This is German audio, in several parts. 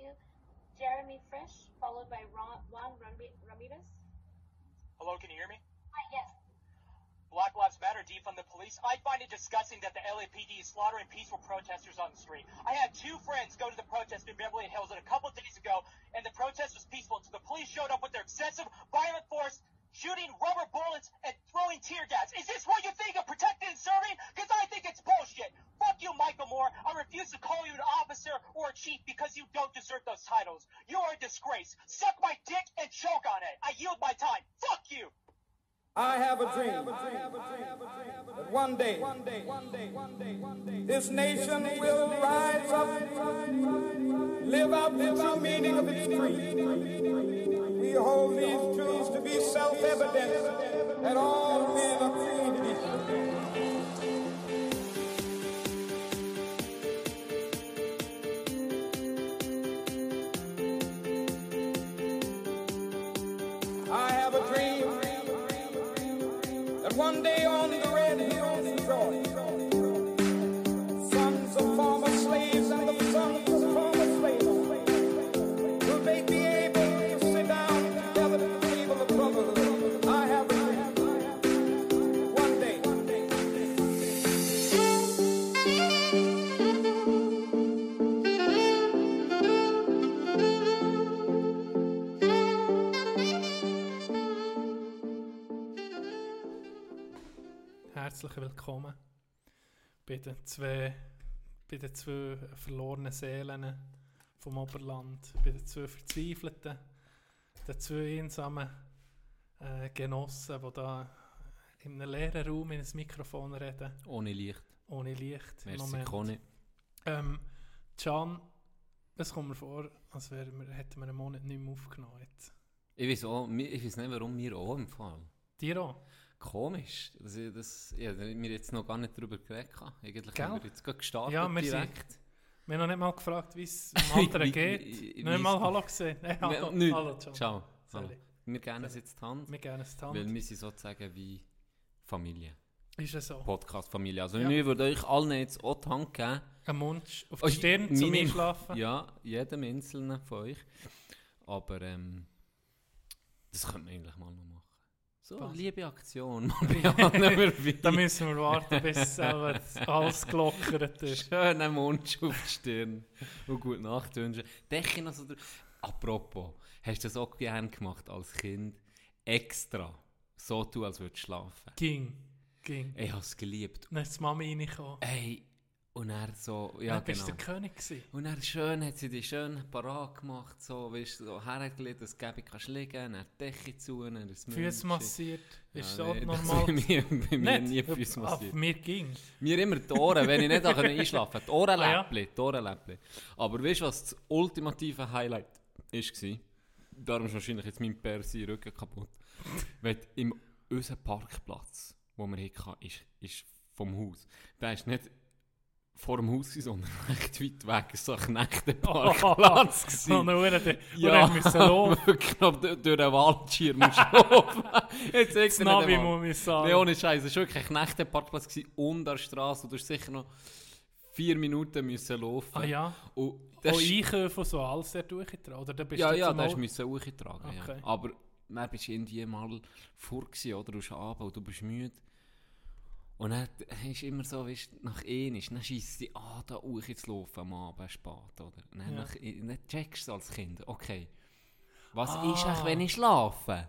you. Jeremy Fresh, followed by Ron, Juan Ramirez. Hello, can you hear me? Hi, yes. Black Lives Matter defund the police. I find it disgusting that the LAPD is slaughtering peaceful protesters on the street. I had two friends go to the protest in Beverly Hills a couple days ago, and the protest was peaceful until the police showed up with their excessive violent force, shooting rubber bullets and throwing tear gas. Is this what you think of protecting and serving? Because I think it's bullshit. Fuck you, Michael Moore. I refuse to call you an officer or a chief because you don't deserve those titles. You are a disgrace. Suck my dick and choke on it. I yield my time. Fuck you. I have a dream that one day this nation will rise up, live out the true meaning of its creed. We hold these truths to be self-evident that all men are created Herzlich willkommen bei den zwei, bei den zwei verlorenen Seelen vom Oberland, bei den zwei Verzweifelten, den zwei einsamen äh, Genossen, die da in einem leeren Raum in ein Mikrofon reden, Ohne Licht. ohne Licht Merci. Conny. Ähm, Can, es kommt mir vor, als wären wir, hätten wir einen Monat nicht mehr aufgenommen. Jetzt. Ich weiß, auch, ich weiß nicht, warum wir auch im Fall. Dir auch? Komisch. Das, das, ja, wir jetzt noch gar nicht darüber geredet. Eigentlich Gell? haben wir jetzt gerade gestartet Ja, wir sind- direkt. Wir haben noch nicht mal gefragt, wie es dem anderen geht. Noch nicht mal Hallo gesehen. Wir- hallo, nicht. hallo Can. Ciao. Hallo. Wir geben es jetzt die Hand, Wir geben es die weil Hand. wir sind sozusagen wie Familie. Ist es so? Podcast-Familie. Also Ja. wir würden euch allen jetzt auch die Hand geben. Ein Mund auf Oh, die Stirn zum meine- Einschlafen? Ja, jedem Einzelnen von euch. Aber ähm, das könnte man eigentlich mal noch. So, Passt. liebe Aktion. Wir Da müssen wir warten, bis alles gelockert ist. Schönen Mund auf die Stirn und gute Nacht wünschen. Denke noch so. Apropos, hast du das auch gerne gemacht als Kind? Extra. So tun, als würdest du schlafen. Ging. Ging. Ich habe es geliebt. Dann ist die Mami reingekommen. Ey, und er so, ja dann bist genau. du der König gewesen. Und er schön hat sie die schön parat gemacht, so, weißt du, so hergelegt, dass du kannst liegen, dann die Decke zu, dann das Füße massiert. Ist Ja, so nee, das normal. Bei mir, bei mir nie Füße Ah, massiert. mir ging. Mir immer die Ohren, wenn ich nicht auch einschlafen konnte. Die Ohrenläppchen, Ah, die Ohrenläppchen. Aber weißt du, was das ultimative Highlight war? Darum ist wahrscheinlich jetzt mein Persi Rücken kaputt. Wenn im unser Parkplatz, wo wir hatten, ist, ist vom Haus. Der ist nicht vor dem Haus, sondern recht weit weg. So ein Knechtenparkplatz. gewesen. Und dann musste Ja, laufen. wirklich noch durch den Waldschirm musst laufen. Jetzt Das er Navi muss ich sagen. Nee, ohne Scheiß, es war wirklich ein Knechtenparkplatz gewesen, unter der Straße. Du hast sicher noch vier Minuten müssen laufen. Ah ja? Und Auch das ist- Einkäufe und so, alles dort durchgetragen? Oder da bist ja, du ja, zum da hast Au- du müssen hochtragen. Okay. Ja. Aber dann bist du irgendwie mal vor gewesen, oder? Du bist und du bist müde. Und dann du immer so, weißt, nach einmal, dann schießt sie an, da hoch zu laufen am Abend spät, oder? Und dann, Ja. nach, dann checkst du als Kind, okay, was Ah. ist eigentlich, wenn ich schlafe?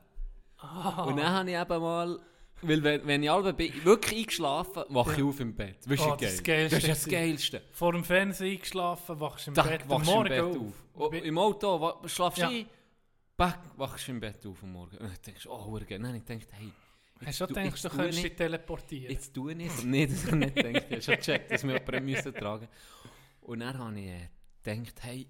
Und dann habe ich eben mal, weil wenn, wenn ich alle bin, wirklich eingeschlafen, wache ich auf im Bett. Weißt Oh, wie das geil? Geilste Das ist das. Geilste. Vor dem Fernsehen eingeschlafen, wachst im Da Bett am wachst im Morgen Bett auf. auf. Oh, Im Auto schlafst du Ja. ein, back, wachst du im Bett auf am Morgen. Und dann denkst du, oh, hure Nein, ich dachte, hey, Hast du tu- gedacht, du könntest ich dich nicht- teleportieren? Jetzt tue ich es. Nein, das habe ich nicht gedacht. Ich habe schon gecheckt, dass wir jemanden müssen tragen Und dann habe ich äh, gedacht, hey,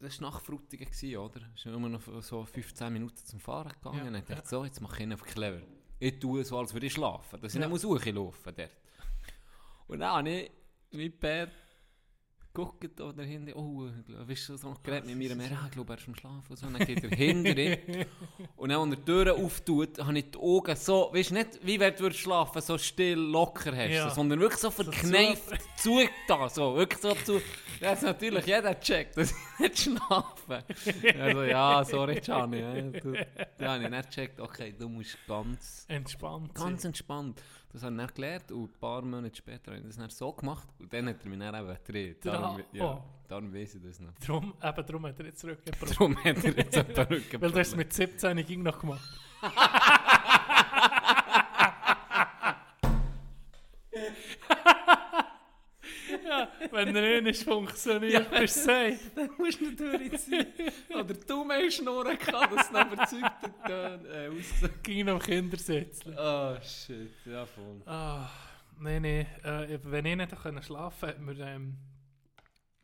das war nach Frutigen, oder? Es war nur noch so 15 Minuten zum Fahren gegangen. Ja, Und dann dachte ja. ich, so, jetzt mache ich ihn auf clever. Ich tue so, als würde ich schlafen, dass ich Ja. nicht muss hochlaufen dort. Und dann habe ich mit Bär guckt da dahinter, oh, weißt du, so noch geredet mit mir, ja, ich glaube, er ist am Schlafen und so. Und dann geht er hinter Und dann, wenn er die Tür auftut, habe ich die Augen so, weißt du, nicht wie wenn du schlafen, so still, locker hast, Ja. sondern wirklich so verkneift, zu da, so, wirklich so zu. Das ist natürlich jeder checkt, dass ich nicht schlafe. Also, ja, sorry, Gianni, ja, du, habe ich nicht gecheckt, okay, du musst ganz Entspannt. Ganz entspannt. Das habe ich dann gelernt und ein paar Monate später habe ich das dann so gemacht und dann hat er mich dann eben gedreht. Darum, Dra- ja, oh. darum weiß ich das noch. Darum, eben darum hat er jetzt zurückgebracht. Darum hat er jetzt Perücke Weil du hast es mit 17 ging noch gemacht. wenn er nicht funktioniert, bist du safe. Dann musst du natürlich sein. Oder du mehr Schnurren gehabt, dass es dann überzeugt hat, äh. Ging noch Kindersitzen. Oh shit, ja voll. Ah, nee, nee. Äh, wenn ich nicht können schlafen konnte, hat mir ähm,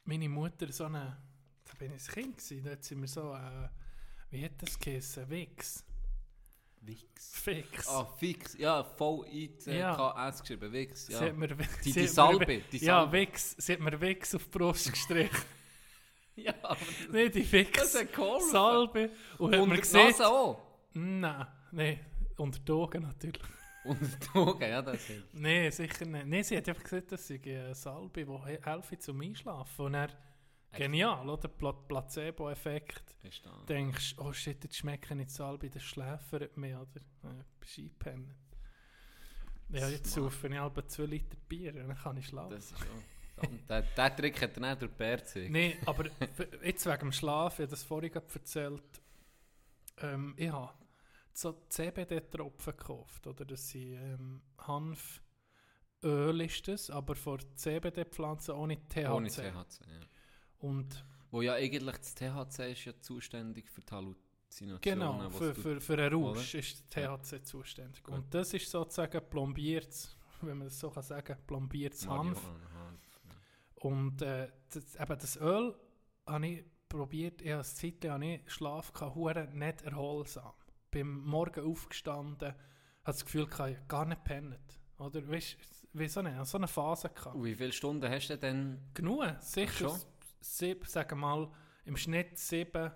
meine Mutter so eine. Da bin ich ein Kind gewesen, da hat sie mir so. Äh, wie hat das geheißen? Wix. Wix. Fix. Ah, fix. Ja, voll I-C-K-S geschrieben. Wix, ja. hat mir, Die, die hat mir- Salbe. Die Ja, Salbe. Wix. Sie hat mir Wix auf die Brust gestrichen. Ja, aber nee, die das Wix. hat geholfen. Salbe. Und hat Und mir die gesehen. Nase auch. Nein, nein. Unter die Augen natürlich. Und die Augen, ja, das hilft. Nein, sicher nicht. Nein, sie hat einfach gesagt, dass sie eine Salbe, die he- helfe zum Einschlafen. Und er genial, oder? Pla Placebo-Effekt. Da. Denkst, oh shit, jetzt schmecke ich nicht Salbe, das schläfert mich, oder? Äh, bist eingepennt. Ja, jetzt saufe ich halb 2 Liter Bier und dann kann ich schlafen. Das ist schon. Der, der Trick hat er nicht durch die Bär gezeigt. Nein, aber jetzt wegen dem Schlaf, ich habe das vorhin erzählt, ähm, ich habe so CBD-Tropfen gekauft, oder? Das sind ähm, Hanföl ist das, aber von CBD-Pflanzen ohne THC. Ohne THC, ja. Und Wo ja eigentlich das THC ist ja zuständig für die Halluzinationen. genau, für, du- für, für einen Rausch oder? ist THC zuständig. Gut. Und das ist sozusagen plombiertes, wenn man das so kann sagen, plombiertes Hanf. Hanf. Und äh, das, eben das Öl habe ich probiert, ich habe eine Zeit lang habe ich Schlaf gehabt, nicht erholsam. Beim Morgen aufgestanden, hatte das Gefühl, ich habe gar nicht pennt. Oder weißt du, nicht? Ich hatte so eine Phase gehabt. Und wie viele Stunden hast du denn? Genug, sicher. Schon? Sieb, sagen wir mal, im Schnitt sieben,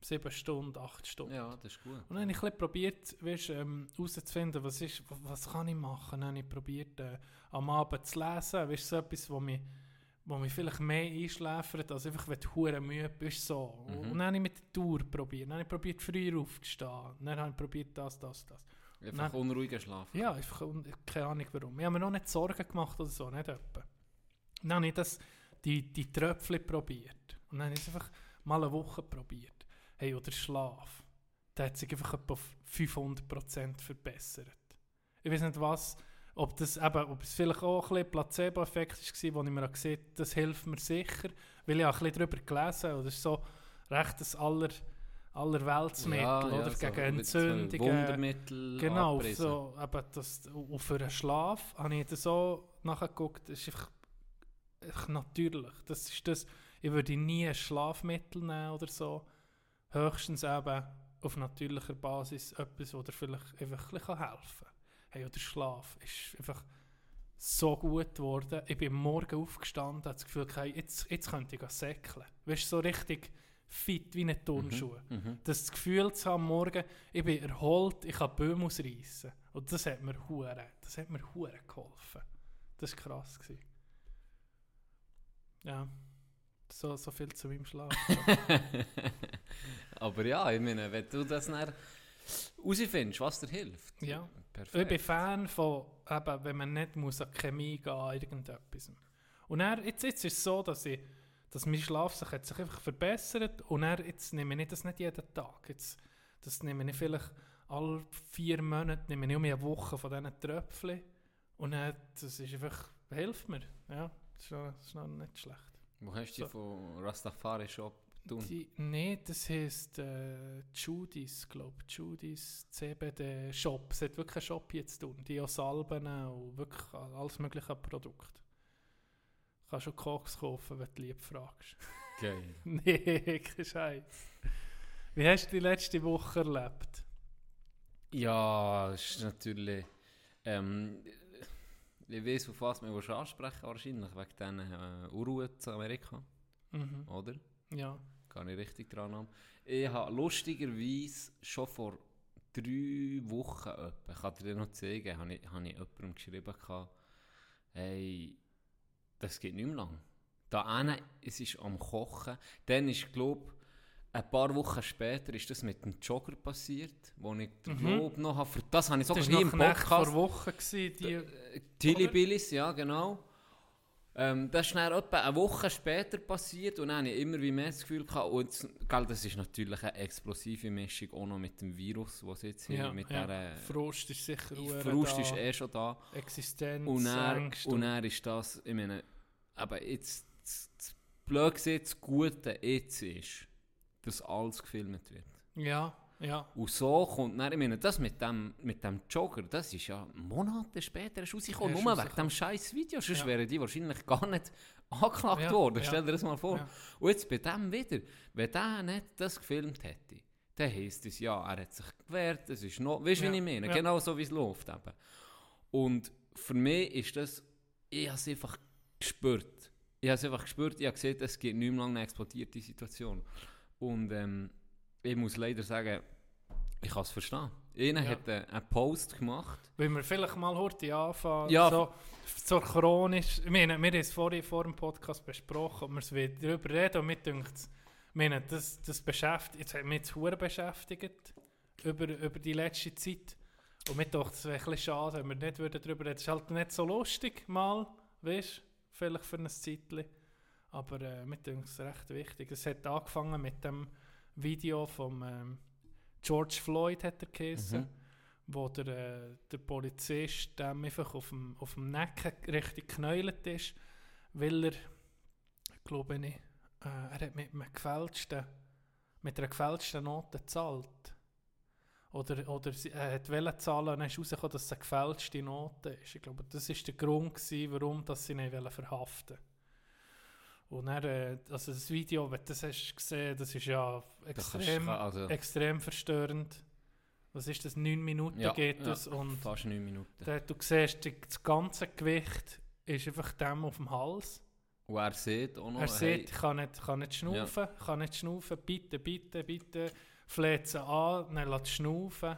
sieben Stunden, acht Stunden. Ja, das ist gut. Und dann habe ich ein probiert, weißt, ähm, herauszufinden, was, ist, wa- was kann ich machen. Dann habe ich probiert, äh, am Abend zu lesen. Weißt, so etwas, wo mich, wo mich vielleicht mehr einschläfert, als einfach, wenn du hure müde bist. So. Mhm. Und dann habe ich mit der Tour probiert. Dann habe ich probiert, früher aufzustehen. Dann habe ich probiert, das, das, das. Einfach Nein. unruhiger Schlaf. Ja, einfach, keine Ahnung warum. Ich habe mir noch nicht Sorgen gemacht oder so, nicht etwa. Dann habe ich das, die, die Tröpfchen probiert. Und dann habe ich es einfach mal eine Woche probiert. Hey, oder Schlaf. Der hat sich einfach etwa auf 500% verbessert. Ich weiß nicht was, ob das eben, ob es vielleicht auch ein bisschen Placebo-Effekt war, wo ich mir gesehen habe, das hilft mir sicher, weil ich auch ein bisschen darüber gelesen habe. Das ist so recht das aller, allerweltsmittel, oder? so Gegen mit so Entzündungen. Wundermittel Genau, so, eben das, und für den Schlaf habe ich das so nachgeguckt, ist einfach, natürlich. Das ist das, ich würde nie ein Schlafmittel nehmen oder so. Höchstens eben auf natürlicher Basis etwas, das dir vielleicht einfach helfen kann. Hey, oder Schlaf ist einfach so gut geworden. Ich bin Morgen aufgestanden, habe das Gefühl, hey, jetzt, jetzt könnte ich säckeln. Weißt so richtig fit wie eine Turnschuhe Mhm. das Gefühl zu haben, morgen, ich bin erholt, ich kann Böhm ausreißen. Und das hat mir hure, das hat mir hure geholfen. Das war krass. Gewesen. Ja, so, so viel zu meinem Schlaf. Aber ja, ich meine, wenn du das dann herausfindest, was dir hilft. Ja. Perfekt. ich bin Fan von, eben, wenn man nicht muss an Chemie gehen, an irgendetwas. Und dann, jetzt, jetzt ist es so, dass, ich, dass mein Schlaf sich, hat sich einfach verbessert und dann, jetzt nehme ich das nicht jeden Tag. Jetzt, das nehme ich vielleicht alle vier Monate, nehme ich um eine Woche von diesen Tröpfchen und dann, das ist einfach, hilft mir. Ja, das ist noch, das ist noch nicht schlecht. Wo hast du So. die von Rastafari Shop tun? Nee, das heisst äh, Judis, glaube ich. Judis CBD Shop. Es hat wirklich einen Shop jetzt tun. Die auch Salben und wirklich alles mögliche an Produkte. Du kannst schon Koks kaufen, wenn du lieb fragst. Geil. nee, kein Scheiß. Wie hast du die letzte Woche erlebt? Ja, ist natürlich. Ähm, ich weiß, auf was wir ansprechen wahrscheinlich, wegen diesen äh, Unruhe zu Amerika, Mhm. oder? Ja. Kann ich richtig dran haben. Ich habe lustigerweise schon vor drei Wochen, etwa, ich kann dir noch zeigen, habe ich, habe ich jemandem geschrieben, gehabt, hey, das geht nicht mehr lang. Da eine, es ist am Kochen. Dann ist, glaube ein paar Wochen später ist das mit dem Jogger passiert, wo ich Mhm. glaube noch habe, für das habe ich sogar Das hier war im noch Knecht Podcast... vor Wochen, die... Tilly? Billis, ja genau. Ähm, das ist dann etwa eine Woche später passiert und dann habe ich immer wie mehr das Gefühl gehabt, und jetzt, gell, das ist natürlich eine explosive Mischung auch noch mit dem Virus, was jetzt hier Ja, mit ja. der Frust ist sicher Frust ist eh schon da. Existenz, Und dann, Ängste und dann ist das, ich meine, aber jetzt, das, das blöd gesehen, das Gute jetzt ist, dass alles gefilmt wird. Ja, ja. Und so kommt dann, ich meine, das mit dem, mit dem Jogger, das ist ja Monate später erst rausgekommen, nur wegen dem scheiß Video, sonst Ja. wären die wahrscheinlich gar nicht angeklagt Ja, worden, ja. stell dir das mal vor. Ja. Und jetzt bei dem wieder, wenn der nicht das gefilmt hätte, dann heisst es, ja, er hat sich gewehrt, es ist noch, weißt du, Ja, wie ich meine, genau so wie es läuft eben. Und für mich ist das, ich habe es einfach gespürt. Ich habe es einfach gespürt, ich habe gesehen, es geht nicht mehr lange eine explodierte Situation. Und ähm, ich muss leider sagen, ich kann es verstehen. Einer Ja. hat äh, einen Post gemacht. Wenn wir vielleicht mal heute anfangen, Ja. so zur chronisch, ich meine, wir haben es vorhin vor dem Podcast besprochen, ob wir es wieder darüber reden und mir denkt, ich meine, das, das beschäftigt, jetzt hat mich jetzt hure beschäftigt, über, über die letzte Zeit. Und mir dachte, es wäre ein bisschen schade, wenn wir nicht würden darüber reden. Es ist halt nicht so lustig, mal, weißt du, vielleicht für ein Zeitchen. Aber äh, mir denkt es recht wichtig. Es hat angefangen mit dem Video von ähm, George Floyd, hat er geheißen Mhm. wo der, äh, der Polizist dem einfach auf dem, auf dem Nacken richtig geknäult ist, weil er, glaube ich, äh, er hat mit, einem gefälschten, mit einer gefälschten Note gezahlt. Oder, oder sie, er hat wollen zahlen und dann ist rausgekommen, dass es eine gefälschte Note ist. Ich glaube, das war der Grund, gewesen, warum dass sie ihn verhaften Und dann, äh, also das Video, wenn du das hast gesehen, das ist ja kannst extrem, du- also, extrem verstörend. Was ist das? 9 Minuten Ja, geht ja. das und fast 9 Minuten. da, du siehst, das ganze Gewicht ist einfach dem auf dem Hals. Und er sieht auch noch, er hey, sieht, ich kann nicht, kann nicht schnaufen, kann nicht schnaufen, bitte, bitte, bitte, fleht sie an, dann lässt schnaufen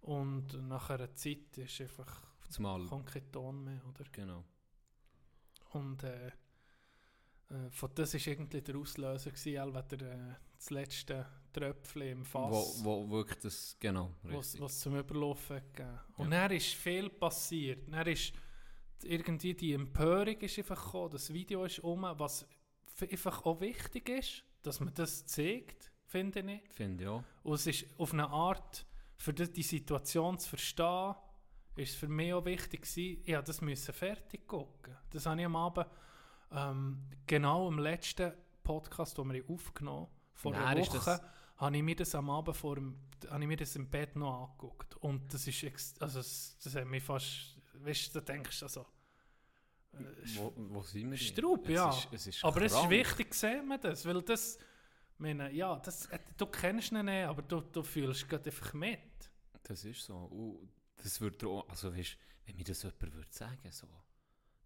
und nach einer Zeit ist einfach, zumal, kommt kein Ton mehr, oder? genau. Und äh, äh, von das war irgendwie der Auslöser, gewesen, wenn der, äh, das letzte Tröpfchen im Fass. Wo, wo wirklich das, genau, was, richtig. was zum Überlaufen gegeben. Und dann ist viel passiert. Dann ist irgendwie die Empörung ist einfach gekommen, das Video ist um, was einfach auch wichtig ist, dass man das zeigt, finde ich. Finde ich auch. Und es ist auf eine Art, für die, die Situation zu verstehen, ist es für mich auch wichtig gewesen, ich musste das müssen fertig gucken. Das habe ich am Abend, ähm, genau im letzten Podcast, den wir aufgenommen haben, vor Nein, einer Woche, habe ich mir das am Abend vor dem, habe ich mir das im Bett noch angeguckt. Und das ist, also das, das hat mich fast, weißt du, da denkst du also, äh, Wo, wo sind wir? Straub, Es ja. Ist, es ist aber es ist krank. wichtig, sehen wir das, weil das, meine, ja, das, äh, du kennst ihn nicht, aber du, du fühlst gerade einfach mit. Das ist so. Und das würde auch, also weißt, wenn mir das jemand würde sagen, so,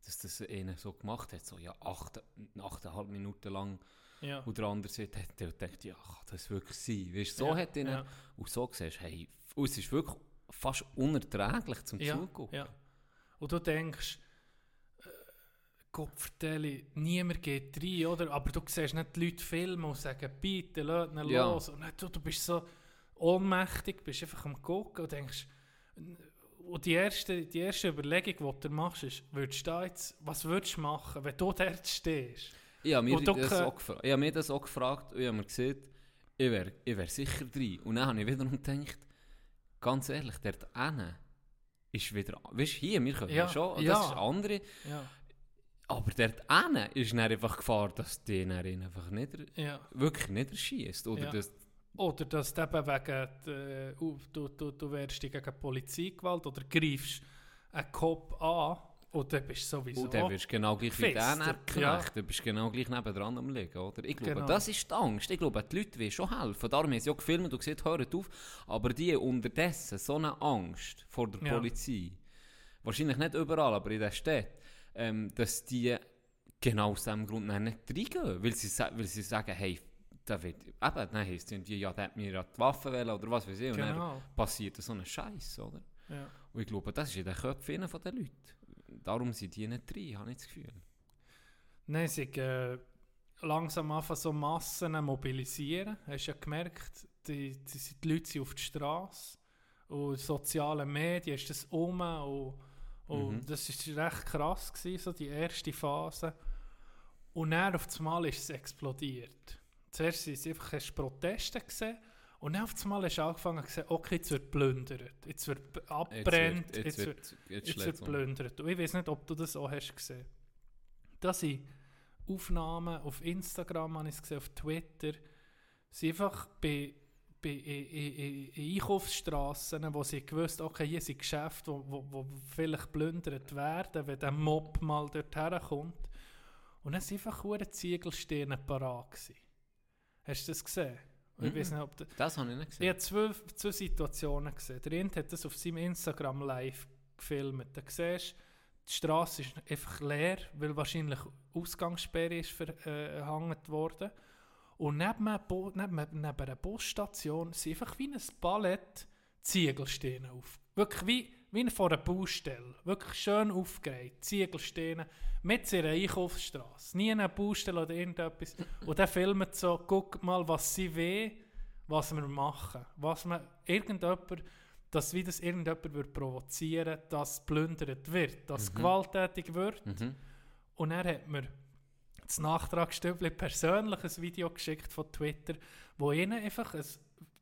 dass das einer so gemacht hat, so ja, acht, achteinhalb Minuten lang, Ja. und der andere sagt, hat der denkt, ja, kann das wirklich sein? Weißt, so ja, hat ihn, ja, und so siehst du, hey, und es ist wirklich fast unerträglich zum ja, Zugucken. ja. Und du denkst, äh, Gott vertelle, niemand geht rein, oder? Aber du siehst nicht die Leute filmen und sagen, bitte, lass ihn los. Und du, du bist so ohnmächtig, bist einfach am gucken und denkst, und die erste, die erste Überlegung, die du machst, ist, würdest du jetzt, was würdest du machen, wenn du dort stehst? Ich habe mir, das auch gefra- ich habe mir das auch gefragt und ich habe mir gesagt, ich wäre ich wär sicher drin. Und dann habe ich wiederum gedacht, ganz ehrlich, dort hinten ist wieder, weißt du, hier, wir können Ja, schon, ja. das ist andere, Ja, aber dort hinten ist dann einfach Gefahr, dass die dann einfach nieder, ja. wirklich niederschießt. Oder Ja. Oder dass du eben wegen, uh, du, du, du wehrst dich gegen Polizeigewalt oder greifst einen Kopf an und dann bist du sowieso... und dann wirst du genau gleich wie der knackt, ja. dann bist du genau gleich nebendran am liegen, oder? Ich glaube, Genau. das ist die Angst. Ich glaube, die Leute wollen schon helfen. Darum haben sie auch gefilmt und gesagt, hört auf. Aber die unterdessen so eine Angst vor der Ja. Polizei, wahrscheinlich nicht überall, aber in den Städten, ähm, dass die genau aus diesem Grund nicht reingehen, weil sie, weil sie sagen, hey, da wird, eben, dann heisst es ja, der hat mir ja die Waffe wählen oder was weiß ich, und dann Genau. passiert so ein Scheiß, oder? Ja. Und ich glaube, das ist in den Köpfen von den Leuten. Darum sind die nicht drin, habe ich das Gefühl. Nein, sie äh, langsam anfangen so Massen mobilisieren. Hast du ja gemerkt, die, die, die Leute sind auf der Straße und soziale Medien ist das um und, und Mhm. das ist recht krass gewesen, so die erste Phase. Und dann auf einmal ist es explodiert. Zuerst sind es einfach hast Proteste gesehen und dann auf einmal hast du angefangen zu sehen, okay, jetzt wird plündert, jetzt wird abbrennt, jetzt wird, jetzt, jetzt jetzt, wird schlägt's um. plündert. Und ich weiß nicht, ob du das auch hast gesehen. Das sind Aufnahmen auf Instagram, habe ich es gesehen, auf Twitter. sind einfach bei, bei in, in, in Einkaufsstrassen, wo sie gewusst okay, hier sind Geschäfte, wo, wo, wo vielleicht plündert werden, wenn der Mob mal dort herkommt. Und dann sind einfach Ziegelsteine parat gewesen. Hast du das gesehen? Ich Mhm. weiß nicht, ob Das habe ich nicht ich gesehen. habe zwei, zwei Situationen gesehen. Der eine hat das auf seinem Instagram live gefilmt. Da siehst du, die Straße ist einfach leer, weil wahrscheinlich Ausgangssperre ist verhangen worden. Und neben, einem Bo- neben, neben einer Busstation sind einfach wie ein Ballett Ziegelsteine auf. Wirklich wie, wie vor einer Baustelle. Wirklich schön aufgereiht. Ziegelsteine mit ihrer Einkaufsstraße. Nie eine Baustelle oder irgendetwas. Und der filmt so, guck mal, was sie will, was wir machen. Was man irgendjemand, dass wie das irgendjemand wird provozieren, dass plündert wird, dass gewalttätig wird. Mhm. Und er hat mir das Nachtragsstübli persönlich ein Video geschickt von Twitter, wo ihnen einfach ein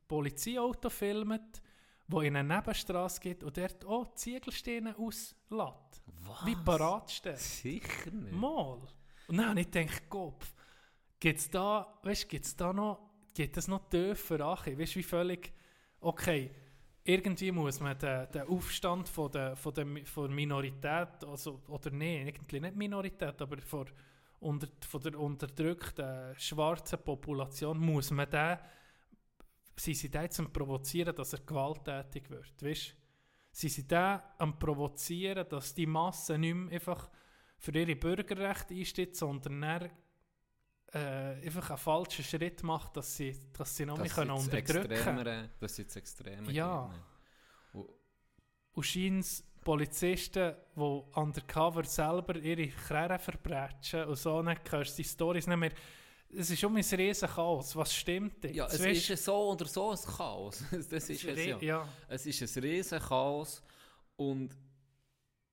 Polizeiauto filmt, wo in eine Nebenstraße geht und dort auch Ziegelsteine auslässt. Wie parat steht. Sicher nicht. Mal. Und dann habe ich gedacht, Kopf, gibt es da, weißt, gibt's da noch, geht das noch tiefer an? Weißt du, wie völlig, okay, irgendwie muss man den, den Aufstand von der, von der, von der Minorität, also, oder nein, irgendwie nicht Minorität, aber von, unter, von der unterdrückten schwarzen Population, muss man den, sie sind da jetzt am provozieren, dass er gewalttätig wird, weißt Sie sind da am provozieren, dass die Masse nicht mehr einfach für ihre Bürgerrechte einsteht, sondern dann, äh, einfach einen falschen Schritt macht, dass sie, dass sie noch mehr Das sind unterdrücken können. Das sind Extreme. Ja. Und Und scheint Polizisten, die undercover selber ihre Krähen verbrechen und so, dann hörst du die Storys nicht mehr. Es ist um ein riesen Chaos. Was stimmt jetzt? Ja, es Weisst- ist so oder so ein Chaos. Das ist es ja. ja. Es ist ein riesen Chaos und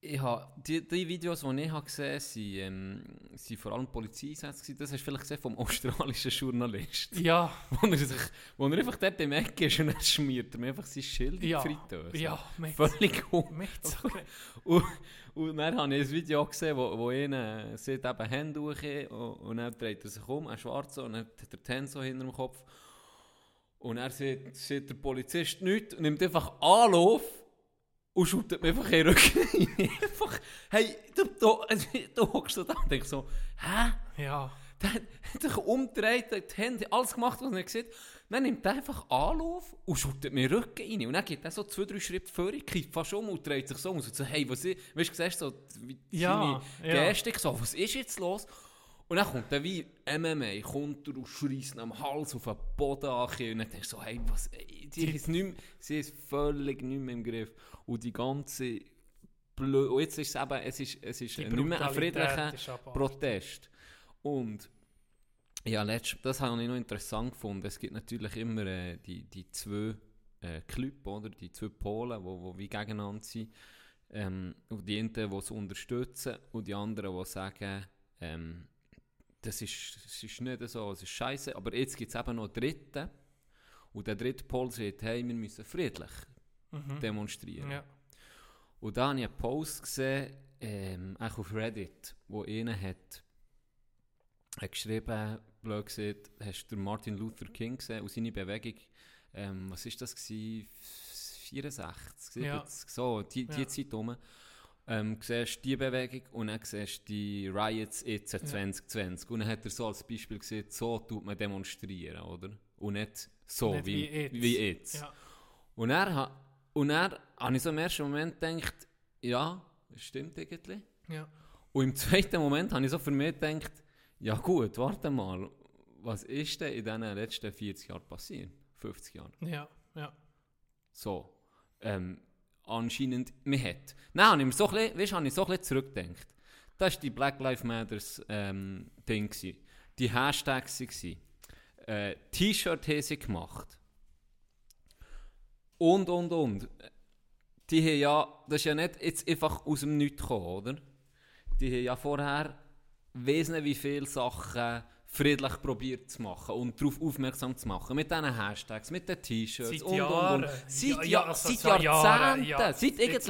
ich habe, die, die Videos, die ich habe gesehen habe, sind, ähm, sind vor allem Polizeieinsätze. Das hast du vielleicht gesehen vom australischen Journalist. Ja, wo, er sich, wo er einfach dort im Eck ist und dann schmiert er mir einfach sein Schild in ja. die Fritteuse. Ja, mit, Völlig um. Und, und dann habe ich ein Video gesehen, wo, wo einer sieht eben Hände durch und, und dann dreht er sich um, ein Schwarzer, und dann hat er die Hände so hinter dem Kopf. Und er sieht, sieht der Polizist nichts und nimmt einfach Anlauf und shootet mir einfach in den Rücken einfach, hey, du, du, also, du hockst da und denkst so, hä? Ja. Der hat sich umgedreht, die Hände, alles gemacht, was er sieht. Dann nimmt er einfach Anlauf und shootet mir den Rücken rein. Und dann geht er so zwei, drei Schritte vor, kippt fast um und dreht sich so um und so, hey, was ist, weißt du, siehst du so, wie Ja, seine ja. Gestik so, was ist jetzt los? Und dann kommt er wie MMA, kommt er und schreist am Hals auf den Boden an. Und dann denkst du so, hey, was, ey, die ist nicht mehr, sie ist völlig nicht mehr im Griff. Und die ganze Blö und jetzt ist es eben, es ist, es ist Die nicht mehr ein friedlicher. Protest. Und ja, letzt, das habe ich noch interessant gefunden. Es gibt natürlich immer äh, die, die zwei äh, Club, oder? Die zwei Polen, die wo, wo wie gegeneinander sind. Ähm, und die einen, die es unterstützen und die anderen, die sagen, ähm, das, ist, das ist nicht so, es ist scheiße. Aber jetzt gibt es eben noch einen dritten. Und der dritte Pol sagt, hey, wir müssen friedlich Mhm. demonstrieren. Ja. Und da habe ich einen Post gesehen, ähm, auch auf Reddit, wo einer hat, hat geschrieben, blöd gesagt, hast du Martin Luther King gesehen und seine Bewegung, ähm, was ist das gewesen? 64, 70, Ja. so, die, die Ja. Zeit rum. Ähm, siehst die Bewegung und dann siehst die Riots jetzt 2020. Und dann hat er so als Beispiel gesehen, so tut man demonstrieren, oder? Und nicht so Nicht wie, wie jetzt. wie jetzt. Ja. Und er und er habe ich so im ersten Moment gedacht, ja, das stimmt irgendwie. Ja. Und im zweiten Moment habe ich so für mich gedacht, ja gut, warte mal, was ist denn in diesen letzten 40 Jahren passiert? 50 Jahren. Ja, ja. So. Ähm, anscheinend, man hat. Nein, habe ich mir so ein bisschen, weißt, habe ich so ein bisschen zurückgedacht. Das war die Black Lives Matters ähm, Ding. Gewesen. Die Hashtags waren. Äh, T-Shirt haben gemacht. Und, und, und. Die haben ja, das ist ja nicht jetzt einfach aus dem Nichts gekommen, oder? Die haben ja vorher, weiss wie viele Sachen friedlich probiert zu machen und darauf aufmerksam zu machen. Mit diesen Hashtags, mit den T-Shirts Seit und, und, Jahren. und. Seit, Ja, ja, ja, also seit seit Jahren, Jahrzehnten. ja. Seit eigentlich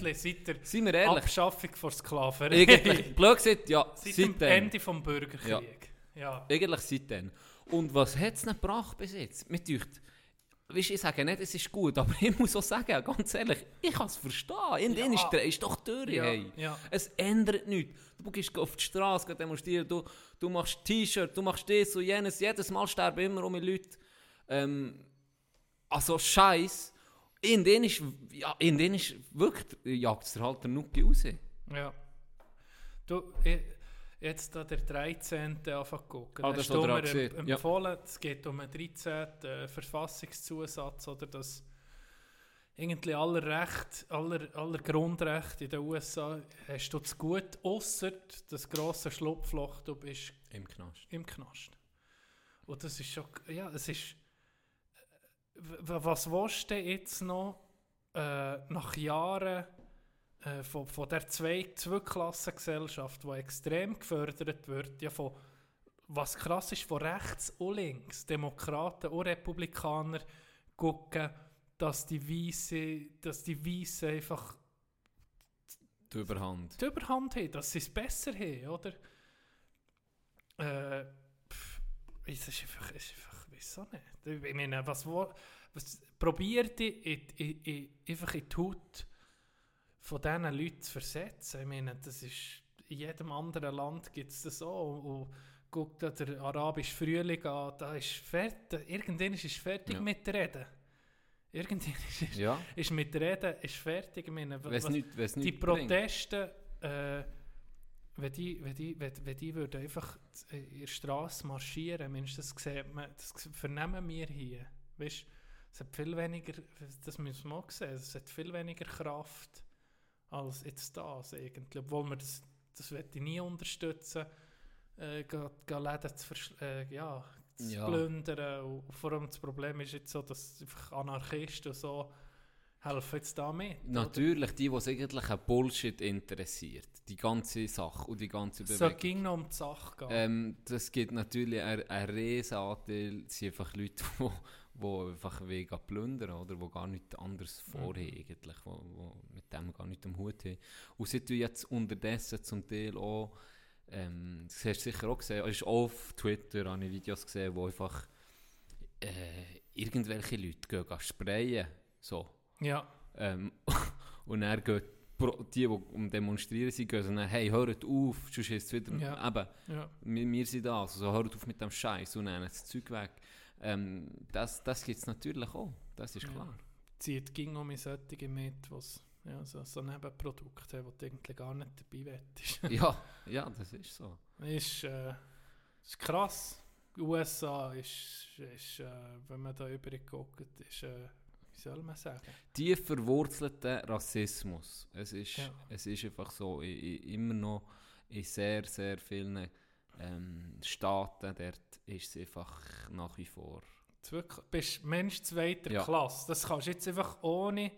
dann. Seit der Seien wir ehrlich. Abschaffung von Sklaverei. Blöd gesagt, ja, Seit dem seitdem. Ende des Bürgerkriegs. Ja. Eigentlich seitdem. Und was hat es nicht gebracht bis jetzt? Mir deucht, weißt, ich sage nicht, es ist gut, aber ich muss auch sagen, ganz ehrlich, ich kann es verstehen. In Ja. ist ist doch durch. Ja, Hey. ja. Es ändert nichts. Du gehst auf die Straße demonstrieren, du, du machst T-Shirt, du machst das und jenes. Jedes Mal sterben immer um Leute. Ähm, also Scheiß. In denen ist, ja, in denen ist wirklich, jagt es halt der Nuki raus. Ja. Du, ich, jetzt da der 13. anfangen gucken. Ah, Da das hast du er mir auch gesehen, em- ja. empfohlen, es geht um einen 13. Verfassungszusatz, oder das irgendwie aller Recht, aller, aller Grundrechte in den USA hast du zu gut, außer das grosse Schlupfloch, du bist Im Knast. im Knast. Und das ist schon, ja, es ist, w- was willst du jetzt noch äh, nach Jahren äh, von, von der zwei, Zweiklassengesellschaft, die extrem gefördert wird, ja von, was krass ist, von rechts und links, Demokraten und Republikaner gucken, dass die Weiße, dass die Weißen einfach Die Überhand. die Überhand haben, dass sie es besser haben, oder? Äh, pff, es ist einfach, es ist einfach, wieso nicht? Ich meine, was, was probiert ich, in, in, in, einfach in die Haut von diesen Leuten zu versetzen? Ich meine, das ist, in jedem anderen Land gibt es das auch. Und, guck da der arabische Frühling an, da ist fertig, irgendwann ist es fertig Ja. mit Reden. Irgendwann ist Ja, ist mit Reden ist fertig. Ich meine, was- nicht, wenn's die. Proteste, äh, wenn die, wenn die, wenn, wenn die würden einfach in der Straße marschieren, Mensch, das, sieht man, das vernehmen wir hier. Weißt, es hat viel weniger, das müssen wir auch sehen, es hat viel weniger Kraft als jetzt das eigentlich. Obwohl man das, das ich nie unterstützen, äh, ga Läden zu, äh, ja, zu Ja. plündern. Und vor allem das Problem ist jetzt so, dass einfach Anarchisten und so helfen jetzt da mit. oder? Natürlich, die, die sich eigentlich an Bullshit interessiert. Die ganze Sache und die ganze Es Bewegung. ging noch um die Sache gehen. Ähm, das gibt natürlich einen, einen riesen Anteil, es sind einfach Leute, die wo einfach wegen plündern oder die gar nichts anderes vorhaben, eigentlich, wo, wo mit dem gar nicht am Hut haben. Und sie tun jetzt unterdessen zum Teil auch, ähm, das hast du sicher auch gesehen, ist auch auf Twitter habe ich Videos gesehen, wo einfach äh, irgendwelche Leute gehen, gehen sprayen, so. ja, Ähm, und gehen pro- die, die um demonstrieren sind, gehen dann, hey, hört auf, sonst ist es wieder, Ja. eben, ja. wir, wir sind da, also hört auf mit dem Scheiß und nehmen das Zeug weg. Ähm, das das gibt es natürlich auch, das ist Ja. klar. Zieht ging um solche mit, was ja, so, so Nebenprodukte haben, wo du eigentlich gar nicht dabei wettest. ja, ja, das ist so. ist, äh, ist krass. Die USA ist, ist äh, wenn man da überguckt, ist, äh, wie soll man sagen? Tief verwurzelter Rassismus. Es ist, Ja. es ist einfach so, i- i- immer noch in sehr, sehr vielen ähm, Staaten, dort ist es einfach nach wie vor. Du bist Mensch zweiter Ja. Klasse. Das kannst du jetzt einfach ohne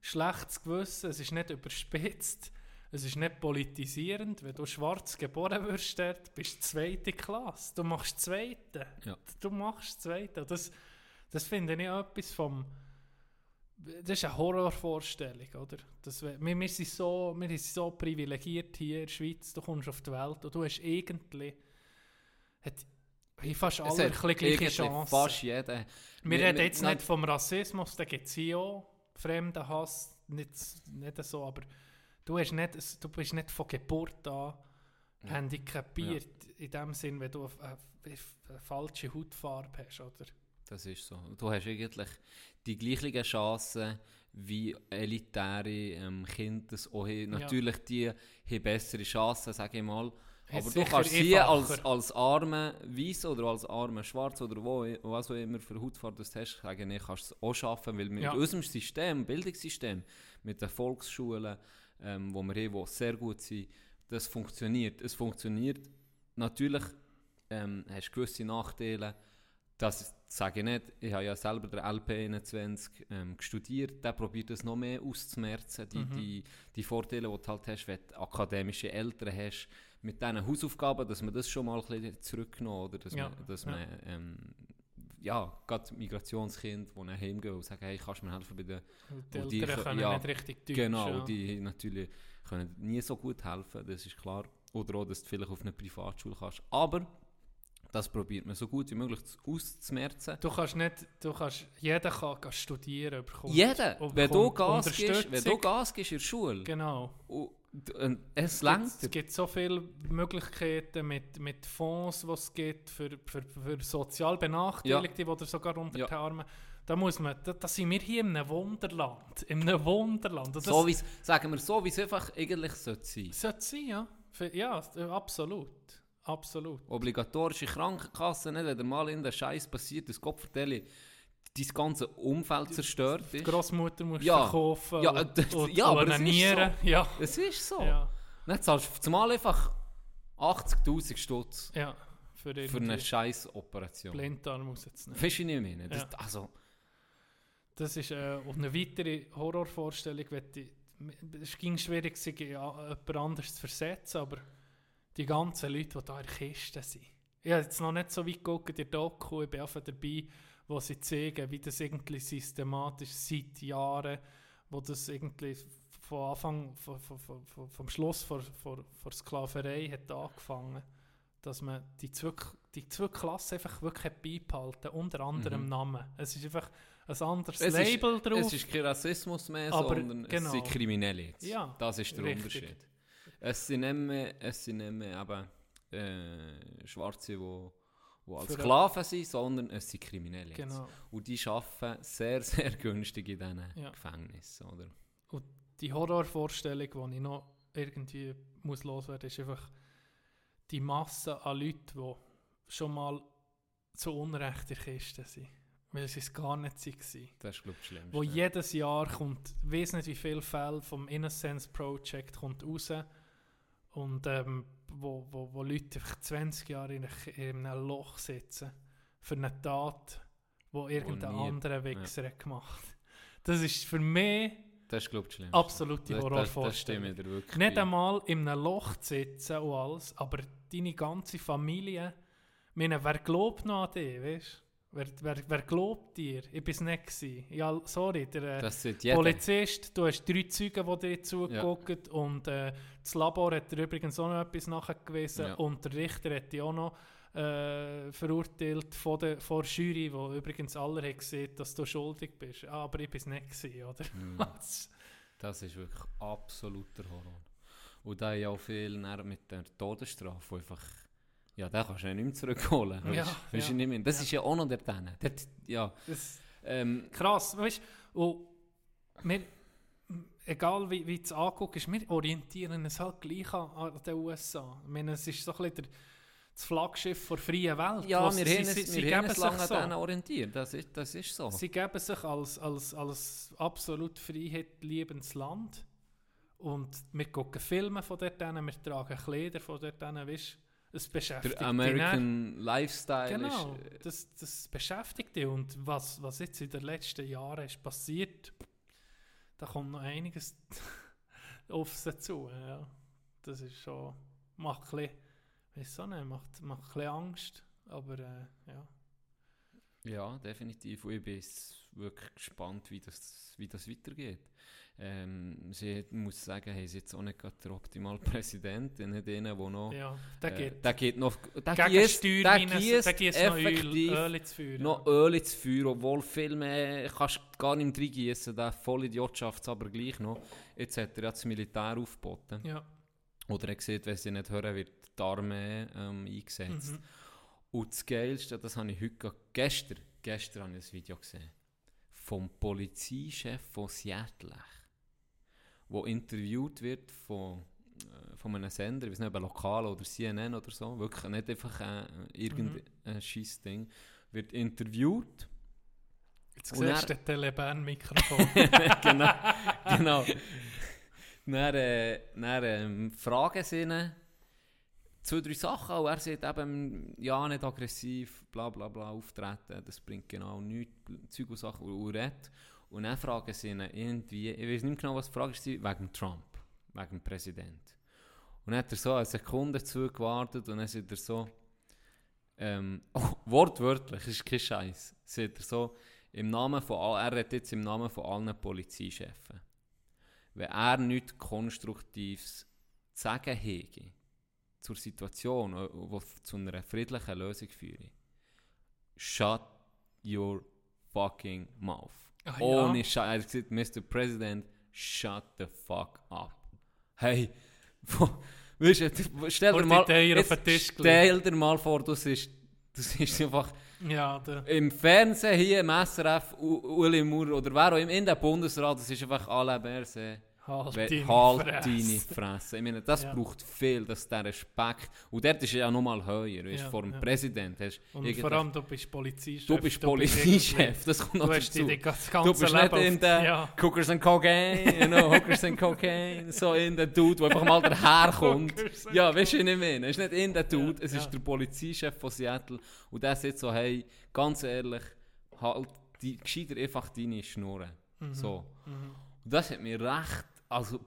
schlechtes Gewissen, es ist nicht überspitzt, es ist nicht politisierend. Wenn du schwarz geboren wirst, dort, bist du zweite Klasse. Du machst zweite. Ja. Du machst zweite. Das, das finde ich etwas vom... Das ist eine Horrorvorstellung, oder? Das, wir, wir, sind so, wir sind so privilegiert hier in der Schweiz. Du kommst auf die Welt und du hast irgendwie... Hat, wie fast alle ein bisschen gleiche Chancen. fast jeder. Wir Wir- reden jetzt nicht vom Rassismus, da gibt es hier auch Fremdenhass, nicht, nicht so, aber du, hast nicht, du bist nicht von Geburt an handicapiert, in dem Sinn, wenn du eine, eine, falsche Hautfarbe hast, oder? Das ist so. Du hast eigentlich die gleichen Chancen wie elitäre ähm, Kinder. Natürlich, die haben bessere Chancen, sage ich mal. Aber du kannst sie als, als arme Weiß oder als arme Schwarz oder wo, was auch immer für Hautfarbe du hast, sagen, ich kannst es auch schaffen, weil mit Ja. unserem System, Bildungssystem, mit den Volksschulen, ähm, wo wir haben, die sehr gut sind, das funktioniert. Es funktioniert. Natürlich ähm, hast du gewisse Nachteile. Das sage ich nicht. Ich habe ja selber den LP21 ähm, studiert. Der probiert es noch mehr auszumerzen. Die, Mhm. die, die Vorteile, die du halt hast, wenn du akademische Eltern hast, mit diesen Hausaufgaben, dass man das schon mal ein bisschen zurückgenommen oder dass Ja, man, dass ja. man ähm, ja, gerade Migrationskind, die dann heimgehen und sagen, hey, kannst du mir helfen bei der Die Und die Eltern kö- können ja, nicht richtig Deutsch. Genau, ja. die natürlich können nie so gut helfen, das ist klar. Oder auch, dass du vielleicht auf eine Privatschule kannst. Aber das probiert man so gut wie möglich zu- auszumerzen. Du kannst nicht, du kannst, jeder kann studieren, bekommt, Jeder, wenn du, Gas gibst, wenn du. Gas gibst in der Schule, Genau. und, und es Es längt dir. gibt so viele Möglichkeiten mit, mit Fonds, die es gibt für, für, für sozial Benachteiligte oder sogar unter Ja. die Arme. Da muss man, da, da sind wir hier in einem Wunderland. In einem Wunderland. Und das So wie's, sagen wir so, wie es einfach eigentlich sollte sein. sollte sein, ja. Für, ja, absolut. Absolut. Obligatorische Krankenkasse, nicht, wenn dir mal in der Scheiß passiert, das Gott vertelle, dein ganze Umfeld zerstört Die ist. Großmutter muss Ja. verkaufen Ja, und, das- und, ja, aber und das eine ist Niere. Ja, Es ist so. ja, Dann zahlst du zumal einfach 80'000 Stutz ja. Für, für eine scheiß Operation. Blinddarm rauszunehmen. Du, wie ich meine? Das, Ja. Also, Das ist äh, eine weitere Horrorvorstellung. wenn die- Es ging schwierig, sich a- jemand anderes zu versetzen, aber die ganzen Leute, die da in der Kiste sind. Ich habe jetzt noch nicht so weit geguckt in der Doku, ich bin einfach dabei, wo sie zeigen, wie das irgendwie systematisch seit Jahren, wo das irgendwie von Anfang, von, von, von, vom Schluss vor, vor, vor Sklaverei hat angefangen, dass man die zwei, die zwei Klassen einfach wirklich beibehalten, unter anderem Mhm. Namen. Es ist einfach ein anderes es Label ist, drauf. es ist kein Rassismus mehr, Aber sondern genau. es sind Kriminelle jetzt. Ja, das ist der richtig. Unterschied. Es sind mehr, es sind mehr eben, äh, Schwarze, die wo, wo als Sklaven sind, sondern es sind Kriminelle. Genau. Und die arbeiten sehr, sehr günstig in diesen Ja. Gefängnissen. Oder? die Horrorvorstellung, die ich noch irgendwie muss loswerden, ist einfach die Masse an Leuten, die schon mal zu Unrecht in der Kiste sind. Weil sie es gar nicht waren. Das ist, glaube ich, das Schlimmste. Wo jedes Jahr kommt, ich weiß nicht wie viele Fälle vom Innocence Project kommt raus und ähm, wo, wo, wo Leute einfach 20 Jahre in, in einem Loch sitzen für eine Tat, wo irgendein anderer Wichser hat gemacht Das ist für mich das ist, das Schlimmste. absolute Das, das, das Horrorvorstellung. wirklich. Nicht einmal in einem Loch zu sitzen und alles, aber deine ganze Familie, meine, wer glaubt noch an dich, weißt? Wer, wer, wer glaubt dir? Ich bin es nicht gewesen. Ja, sorry, der äh. Polizist, du hast drei Zeugen, die dir zugeguckt und äh, das Labor hat dir übrigens auch noch etwas nachgewiesen Ja. und der Richter hat dich auch noch äh, verurteilt von der, von der Jury, wo übrigens alle haben gesehen, dass du schuldig bist. Ah, aber ich bin es nicht gewesen, oder? Mhm. Das ist wirklich absoluter Horror. Und da ja auch viel mit der Todesstrafe, einfach, ja, den kannst du ja nicht mehr zurückholen. Ja, du, ja. nicht mehr. Das Ja. ist ja auch noch der. Dort- Ja, Das, ähm, Krass, weißt du, wir, egal wie, wie du es anguckst, wir orientieren es halt gleich an, an den USA. Ich meine, es ist so ein bisschen der, das Flaggschiff der freien Welt. ja, wir sie- haben sie- es, sie wir haben es lange sich an so. orientiert. Das ist, das ist so. Sie geben sich als, als, als absolut freiheitsliebendes Land. Und wir gucken Filme von dort, wir tragen Kleider von dort, weißt es beschäftigt Der dich. American Lifestyle Genau, ist... äh, das, das beschäftigt dich. Und was, was jetzt in den letzten Jahren ist passiert, da kommt noch einiges auf sie zu. Ja. Das ist schon, macht ein bisschen, weiss auch nicht, macht, macht ein bisschen Angst. Aber äh, ja. Ja, definitiv. Und ich bin wirklich gespannt, wie das, wie das weitergeht. Ähm, sie muss sagen, haben sie jetzt auch nicht gerade den optimalen Präsidenten, nicht einen, der noch... ja der äh, geht der geht noch... Der giesst- der der gießt noch Öl, effektiv Öl ins Feuer. noch Öl ins Feuer, obwohl viel mehr kannst gar nicht reingießen, der Vollidiot schafft es aber gleich noch. Jetzt hat er ja das Militär aufgeboten. ja. Oder er sieht, wenn sie nicht hören, wird die Armee ähm, eingesetzt. Mhm. Und das Geilste, das habe ich heute, ge- gestern, gestern habe ich ein Video gesehen vom Polizeichef von Seattle, wo interviewt wird von, äh, von einem Sender, ich weiß nicht, ob lokal oder CNN oder so, wirklich nicht einfach äh, irgendein mhm. Scheißding, wird interviewt. Jetzt Und siehst du den Telebahn-Mikrofon. genau, genau. Dann, äh, dann ähm, fragen sie ihn zwei, drei Sachen und er sagt eben, ja, nicht aggressiv, bla bla bla, auftreten, das bringt genau nichts, Zeug und Sachen, und, und redet. Und dann fragen sie ihn irgendwie, ich weiß nicht genau, was die Frage war, wegen Trump, wegen dem Präsident. Und dann hat er so eine Sekunde zugewartet und dann sagt er so, ähm, oh, wortwörtlich, ist kein Scheiß, sagt er so, im Namen von all, er redet jetzt im Namen von allen Polizeichefen. Wenn er nichts Konstruktives zu sagen hege zur Situation, die zu einer friedlichen Lösung führt, shut your fucking mouth. Ah, ja. Ohne Scheiß. Er hat gesagt, Mr. President, shut the fuck up. Hey, weißt du, stell dir mal, jetzt stell dir mal vor, du siehst, du siehst einfach ja, im Fernsehen hier, im SRF, U- Uli Maurer oder wer auch immer, in der Bundesrat, das ist einfach alle Berse. Halt We- deine Halt Fresse. deine Fresse. Ich meine, das Ja. braucht viel, dass der Respekt. Und dort ist ja nochmal höher. Weißt, Ja, vor dem ja. Präsident. Hast Und vor allem, du bist Polizeichef. du bist Polizeichef. Das kommt noch dazu. Du bist nicht Leben in auf- der Ja. Cookers and Cocaine, you know, Hookers and Cocaine, so in der Dude, der einfach mal daherkommt. Ja, weißt du, was ich meine? Es ist nicht in der Dude, es ist der Polizeichef von Seattle und der sagt so, hey, ganz ehrlich, halt die, gescheiter einfach deine Schnurren. Mhm. So. Und das hat mir recht, also,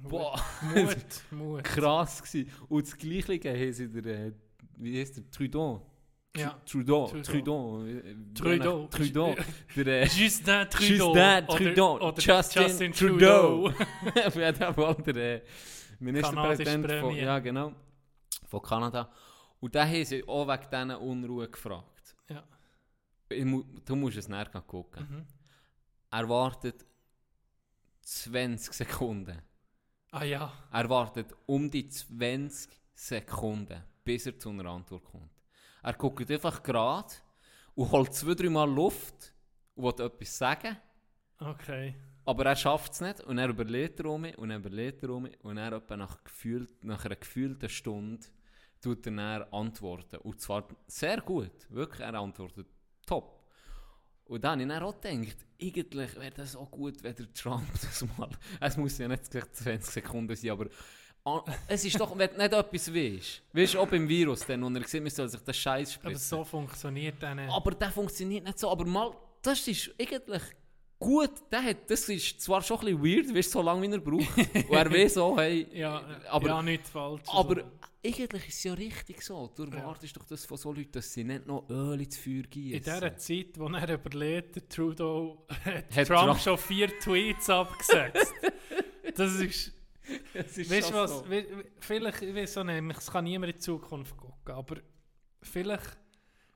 boah, Mut, Mut. krass gewesen. Und das Gleiche haben sie der, äh, wie heißt der, Trudeau. Ja. Trudeau, Trudeau. Trudeau, Trudeau. Der, äh, Justin Trudeau. Justin Trudeau. Oder Justin Justin, Trudeau. Auf jeden Fall der äh, Ministerpräsident von, ja, genau, von Kanada. Und da haben sie auch wegen dieser Unruhe gefragt. Ja. Mu du musst es nachher gucken. Mhm. Er wartet 20 Sekunden. Ah ja. Er wartet um die 20 Sekunden, bis er zu einer Antwort kommt. Er guckt einfach gerade und holt zwei, drei Mal Luft und will etwas sagen. Okay. Aber er schafft es nicht und er überlegt er um mich und er überlegt er um mich und er etwa nach, gefühlt, nach einer gefühlten Stunde tut er antworten. Und zwar sehr gut, wirklich, er antwortet top. Und dann habe ich dann auch gedacht, eigentlich wäre das auch gut, wenn der Trump das mal, es muss ja nicht gleich 20 Sekunden sein, aber es ist doch, wenn du nicht etwas weißt, weißt du, auch beim Virus, dann, und er sieht, man soll sich den Scheiß Aber spritzen. so funktioniert dann. Aber der funktioniert nicht so. Aber mal, das ist eigentlich gut. Der hat, das ist zwar schon ein bisschen weird, weißt du, so lange wie er braucht. Und er weiß so, hey, ja, aber, ja, nicht falsch. aber also. eigentlich ist es ja richtig so. Du erwartest doch das von so Leuten, dass sie nicht noch Öl ins Feuer In gießen. dieser Zeit, wo er überlegt, der Trudeau hat, Hat Trump Trump- schon vier Tweets abgesetzt. das ist, Es ist weißt du was, so. vielleicht, ich weiß auch nicht, es kann niemand in die Zukunft gucken, aber vielleicht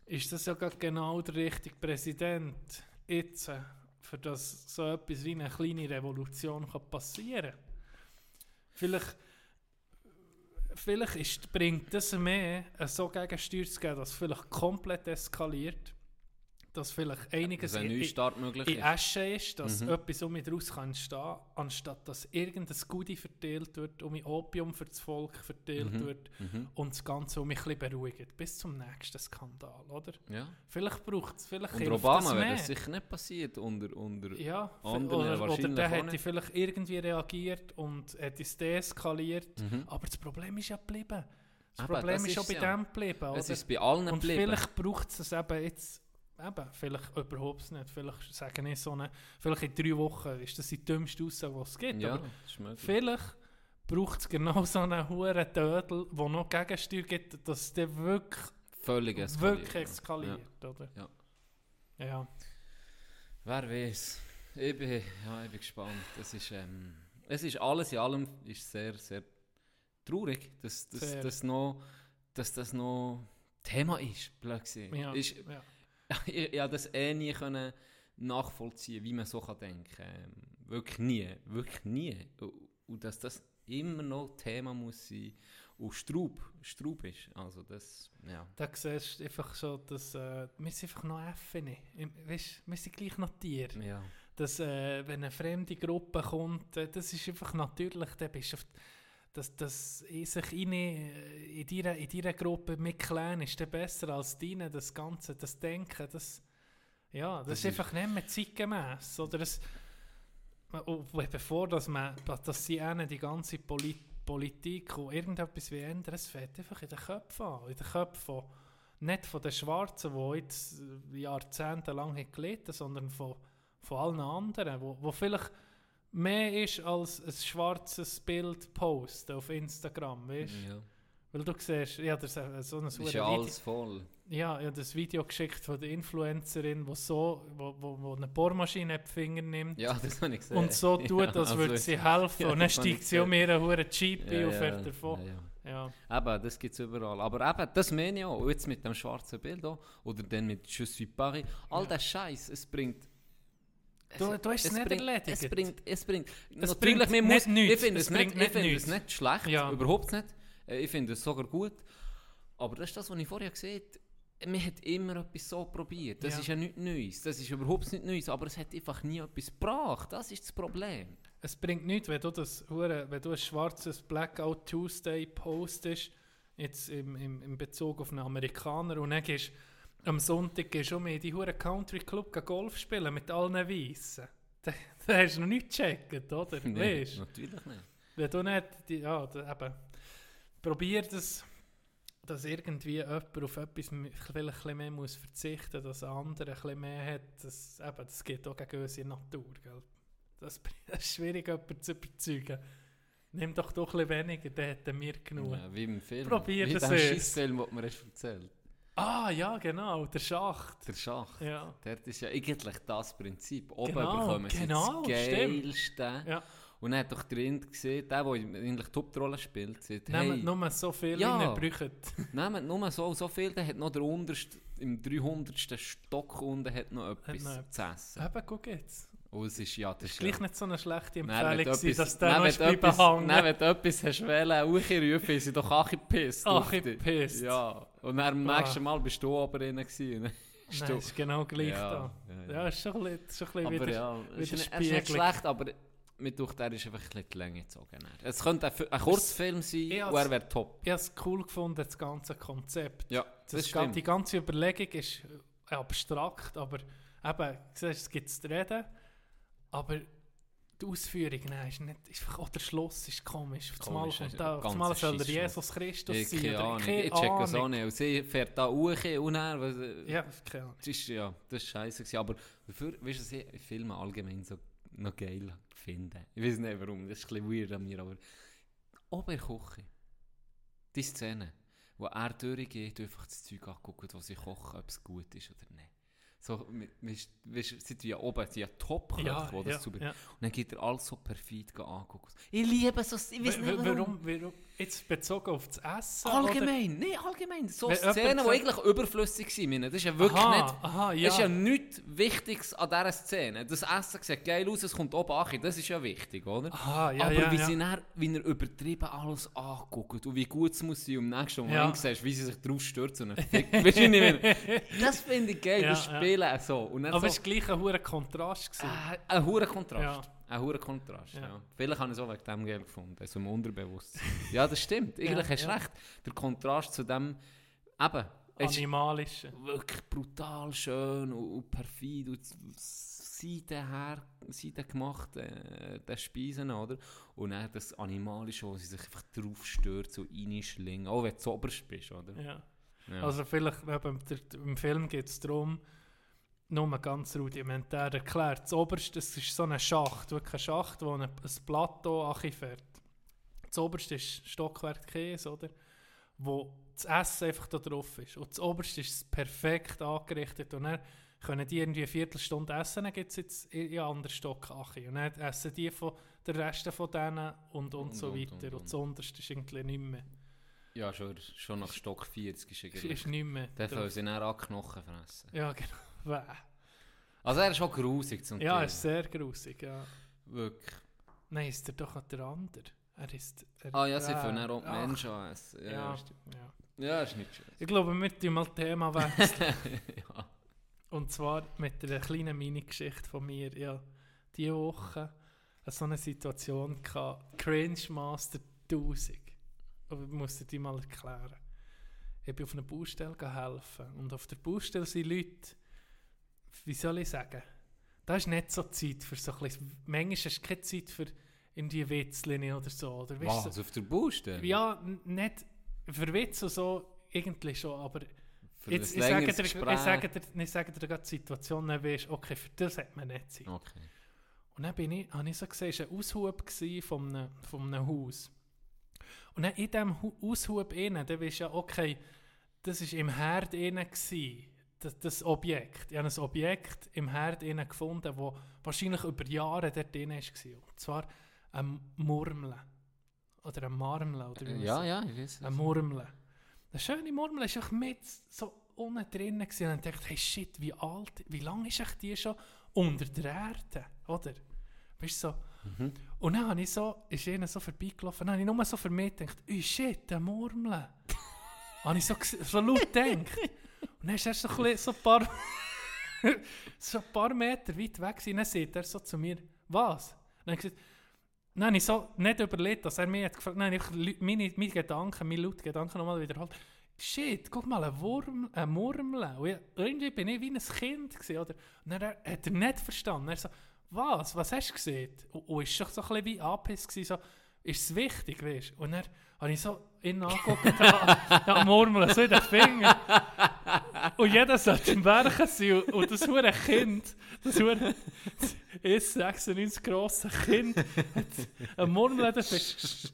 ist das ja genau der richtige Präsident jetzt, für das so etwas wie eine kleine Revolution kann passieren. Vielleicht, vielleicht ist, bringt das mehr, so Gegensteuer zu geben, dass es vielleicht komplett eskaliert, dass vielleicht einiges Dass ein in- möglich in ist. Asche ist, dass Mhm. etwas um mich draus kann entstehen, anstatt dass irgendein Goodie verteilt wird, um mich Opium für das Volk verteilt Mhm. wird Mhm. und das Ganze um mich ein bisschen beruhigt, bis zum nächsten Skandal, oder? Ja. Vielleicht braucht es, vielleicht Unter Obama wäre das sicher nicht passiert. Unter, unter ja, anderen oder, oder wahrscheinlich der auch hätte vielleicht irgendwie reagiert und hätte es deeskaliert, Mhm. aber das Problem ist ja geblieben. Das Eben, Problem das ist schon bei ja. dem geblieben, oder? Es ist bei allen Und geblieben. vielleicht braucht es es eben jetzt, eben, vielleicht überhaupt nicht, vielleicht sagen ich so eine, vielleicht in drei Wochen ist das die dümmste Aussage, die es gibt, ja, aber vielleicht braucht es genau so einen hohen Tödel, der noch Gegensteuer gibt, dass es dann wirklich, Völlig eskaliert. wirklich eskaliert, oder? Ja. Ja. Wer weiß. Ich bin, ja, ich bin gespannt. Das ist, ähm, es ist alles in allem ist sehr, sehr traurig, dass, dass, Sehr. dass, noch, dass das noch Thema ist. Blöd gesagt. Ja, Ist, ja. ich, habe das eh nie können nachvollziehen, wie man so kann denken. Ähm, wirklich nie. Wirklich nie. Und, dass das immer noch Thema muss sein. und Straub, Straub ist. Also das, ja. Da siehst du einfach so, dass äh, wir sind einfach noch Äffchen. Im- Weisst, wir sind gleich noch Tiere. ja. Dass, äh, wenn eine fremde Gruppe kommt, äh, das ist einfach natürlich, dann bist du auf, dass, dass ich sich äh, in deiner, in deiner Gruppe mitklären ist dann besser als deine, das Ganze, das Denken, das, ja, das, Das ist einfach nicht mehr zeitgemäss. Oder es, und bevor dass man, dass sie einen die ganze Poli Politik und irgendetwas wie ändern, es fällt einfach in den Köpfen an, in den Köpfen von, nicht von den Schwarzen, die jetzt äh, jahrzehntelang haben gelitten, sondern von, von allen anderen, wo, wo vielleicht mehr ist als ein schwarzes Bild posten auf Instagram, weißt ja. Weil du siehst, ja, das ist so ein Ist ja Video, alles voll. ja, ich habe das Video geschickt von der Influencerin, wo so, wo, wo, wo eine Bohrmaschine in die Finger nimmt Ja, das habe ich gesehen. und so tut, als also würde sie helfen Ja, und dann steigt sie um ihren hohen Jeep Ja, und ja, fährt davon. Ja, ja. Ja. Eben, das gibt es überall. Aber eben, das meine ich auch. Jetzt mit dem schwarzen Bild auch. Oder dann mit Je suis Paris. All Ja. der Scheiß, es bringt. Du- du hast es nicht bringt, erledigt. Es bringt, es bringt. Es natürlich, bringt muss, nicht nichts. ich finde Es nicht, nicht nichts. es nicht schlecht, Ja. überhaupt nicht. Äh, Ich finde es sogar gut. Aber das ist das, was ich vorher gesehen habe. Man hat immer etwas so probiert. Das Ja. ist ja nichts Neues. Das ist überhaupt nicht Neues. Aber es hat einfach nie etwas gebracht. Das ist das Problem. Es bringt nichts, wenn du, das, wenn du ein schwarzes Blackout Tuesday postest, jetzt im, im, im Bezug auf einen Amerikaner, und dann gehst am Sonntag gehst du um in die hure Country Club Golf spielen mit allen Weißen. Da, da hast du noch nichts gecheckt, oder? Nee, Weißt natürlich nicht. Wenn du nicht, die, ja, eben, probier das, dass irgendwie jemand auf etwas vielleicht mehr muss verzichten muss, dass ein anderer ein mehr hat. Das, eben, das geht auch gegen unsere Natur. Gell? Das, das ist schwierig, jemanden zu überzeugen. Nimm doch doch ein weniger, dann hätten wir genug. Ja, wie im Film. Probier wie das erst. Scheissfilm, den du mir hast erzählt Ah, ja, genau, der Schacht. Der Schacht. Ja, Dort ist ja eigentlich das Prinzip. Oben Genau, bekommen sie genau, das. Geilste. ja. Und dann hat doch der Rind gesehen, der, der eigentlich Hauptrolle spielt, sagt, Nehmt hey, nur so viel, Ja. braucht. nehmt nur so, so viel, der hat noch der unterste, im 300. Stock unten hat noch etwas noch etwas. zu essen. Eben, guck jetzt. Und es ist, ja, das Das ist gleich ja, nicht so eine schlechte Empfehlung, etwas- dass der noch ist bleiben hängen. Nein, wenn du etwas hast wollen, rufen, sind doch auch gepisst. Ach, auf ich dich. pisst. Ja, und dann am Ah. nächsten Mal bist du oben drin gewesen. Bist Nein, du- ist genau gleich Ja, da. ja, Ja, ja. ist schon ein bisschen, schon ein bisschen Aber wieder... ja, es ist, ist nicht schlecht, aber mit durch der ist einfach ein bisschen die Länge gezogen. Es könnte ein, ein Kurzfilm sein Ich und er wäre top. Ich habe es cool gefunden, das ganze Konzept. Ja, das das, die ganze Überlegung ist abstrakt, aber eben, siehst, es gibt zu reden, aber die Ausführung nein, ist nicht, ist einfach, auch der Schluss ist komisch. Auf einmal, Komisch, kommt da, auf soll er Scheissschluss. Jesus Christus Ich sein. keine Ahnung. keine Ich check es auch nicht. Und sie fährt da hoch und er, was, Ja, keine Ahnung. das ist, ja, das ist scheiße. Aber dafür, weißt du, was ich Filme allgemein so noch geil finde? Ich weiß nicht warum, das ist ein bisschen weird an mir, aber der Küche, die Szene, wo er durchgeht und einfach das Zeug anguckt, was sie kochen, ob es gut ist oder nicht. So, weißt tun ja oben, sie ja Top-Köche, Ja, die das ja, super... ja. Und dann geht er alles so perfid angucken. Ich liebe so, ich weiß nicht wa- warum. Warum? Jetzt bezogen auf das Essen? Allgemein, nein, allgemein. So Wenn Szenen, die eigentlich überflüssig sind. Das ist ja wirklich Aha, nicht... aha, ja. Es ist ja nichts Wichtiges an dieser Szene. Das Essen sieht geil aus, es kommt oben an. Das ist ja wichtig, oder? Aha, ja, Aber ja, wie, ja. sie dann, wie er übertrieben alles anguckt und wie gut es muss sein, am nächsten Ja. Moment siehst, wie sie sich drauf stürzen. Weißt du? Das finde ich geil, Ja, das ja. Spielen so. Und dann Aber es so, war gleich ein hoher Kontrast. gewesen. äh, ein hoher Kontrast. Ja. Ein hoher Kontrast, ja. Ja. Vielleicht habe ich es auch wegen dem geil gefunden, also im Unterbewusstsein. ja, das stimmt. Eigentlich hast du ja. recht. Der Kontrast zu dem, eben, es Animalische. wirklich brutal schön und, und perfid und Seiten her, Seiten gemacht, äh, der Speisen, oder? Und dann das Animalische, wo sie sich einfach drauf stört, so reinschlingen, auch wenn du oberst bist, oder? Ja. Ja. Also vielleicht, eben, im Film geht es darum, nur ganz rudimentär erklärt. Das oberste das ist so ein Schacht, wirklich ein Schacht, wo ein, ein Plateau anfährt. Das oberste ist Stockwerk Käse, oder? Wo das Essen einfach da drauf ist. Und das oberste ist perfekt angerichtet. Und dann können die irgendwie eine Viertelstunde essen, dann gibt es jetzt in einen anderen Stock Achi. Und dann essen die von der Rest von denen und, und, Und, so weiter. und, Und, und. das unterste ist irgendwie nicht mehr. ja, schon, schon nach Stock 40 ist irgendwie. ist nicht mehr. Dann können sie dann auch Knochen fressen. Ja, genau. Also er ist schon grusig zum Ja, Teil. ist sehr grusig, ja. Wirklich. Nein, ist der doch auch der andere. Er ist... Er, Ah ja, sie fangen auch die ach, Menschen an. Ja, Ja, stimmt. ja. ja, ist nicht schön. Ich glaube, wir tun mal Thema wechseln. ja. Und zwar mit einer kleinen Mini-Geschichte von mir. Ja, diese Woche so eine Situation gehabt. Cringe Master 1000. Aber ich muss dir die mal erklären. Ich bin auf einer Baustelle helfen. Und auf der Baustelle sind Leute, wie soll ich sagen, da ist nicht so Zeit für so ein bisschen, manchmal hast du keine Zeit für in die Witzlinien oder so. Oder, weißt Was, auf der Baustelle? ja, nicht für Witz und so, irgendwie schon, aber Für jetzt, ich, sage dir, ich, sage dir, ich sage dir gerade die Situation, dann weisst, okay, für das hat man nicht Zeit. Okay. Und dann bin ich, habe ich so gesehen, es war ein Aushub von einem, von einem Haus. Und dann in diesem Hu- Aushub innen, dann weisst du ja, okay, das war im Herd innen, gsi, das, das Objekt. Ich habe ein Objekt im Herd gefunden, das wahrscheinlich über Jahre dort drin war. Und zwar ein Murmeln. Oder ein Marmeln, oder wie Ja, ja, ich weiß. Eine Murmel. Eine schöne Murmel war mit so unten drin gewesen. und dachte, hey shit, wie alt, wie lange ist die schon unter der Erde, oder? Weißt du, so. Mhm. Und dann habe ich so, ist ihnen so vorbeigelaufen, dann habe ich nur so für mich gedacht, oh shit, eine Murmel. habe ich so, so laut gedacht. Und dann ist er so, ein so paar, so ein paar Meter weit weg gewesen. Dann sagt er so zu mir, was? Und dann gesagt, Nein, habe ich so nicht überlegt, dass er mich hat gefragt Nein, meine, meine Gedanken, meine lauten Gedanken nochmal wiederholt. Shit, guck mal, ein Wurm, ein Murmel. Und irgendwie bin ich wie ein Kind gewesen, oder? Und dann hat er nicht verstanden. Er so, was, was hast du gesehen? Und, und ist schon so ein bisschen wie angepisst gewesen, so, ist es wichtig, weißt du? Und dann habe ich so ihn angeguckt, ja, Murmeln, so in den Finger. Und jeder sollte im Werken sein. Und, und das hure Kind, das hure 96 grosse Kind, hat ein Murmel in den Finger.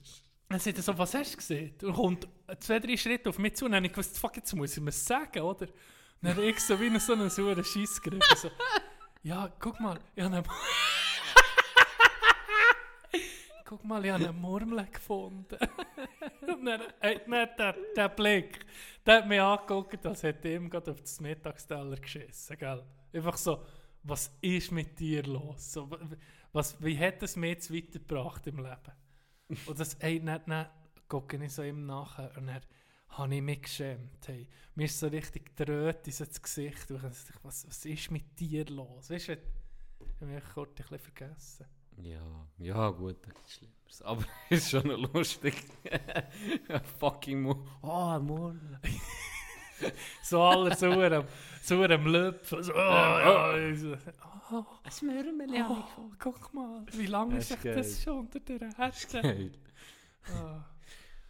Dann sagt er so, was hast du gesehen? Und kommt zwei, drei Schritte auf mich zu und dann habe ich gewusst, fuck, jetzt muss ich mir sagen, oder? Und dann habe ich so wie in so einen sauren Schiss gegriffen. So, ja, guck mal, ich habe einen... guck mal, ich habe eine Murmel gefunden. und dann, dann der, der Blick, der hat mich angeguckt, als hätte ihm gerade auf das Mittagsteller geschissen, gell? Einfach so, was ist mit dir los? So, wa- was, wie hat es mir jetzt weitergebracht im Leben? Und das, ey, dann, gucke ich so ihm nachher und dann habe ich mich geschämt. Hey. Mir ist so richtig dröht in so das Gesicht. Und ich dachte, was, was ist mit dir los? Weißt du, ich habe mich kurz ein bisschen vergessen. Ja, ja, gut, das ist Schlimmeres. Aber es ist schon noch lustig. Fucking Mu. Oh, ein Murmel. So aller so am, so am Löpfen. So, oh, ja, oh, Ein Murmel, oh, guck mal, wie lange Das ist das schon unter der Erde? Geil. Ah.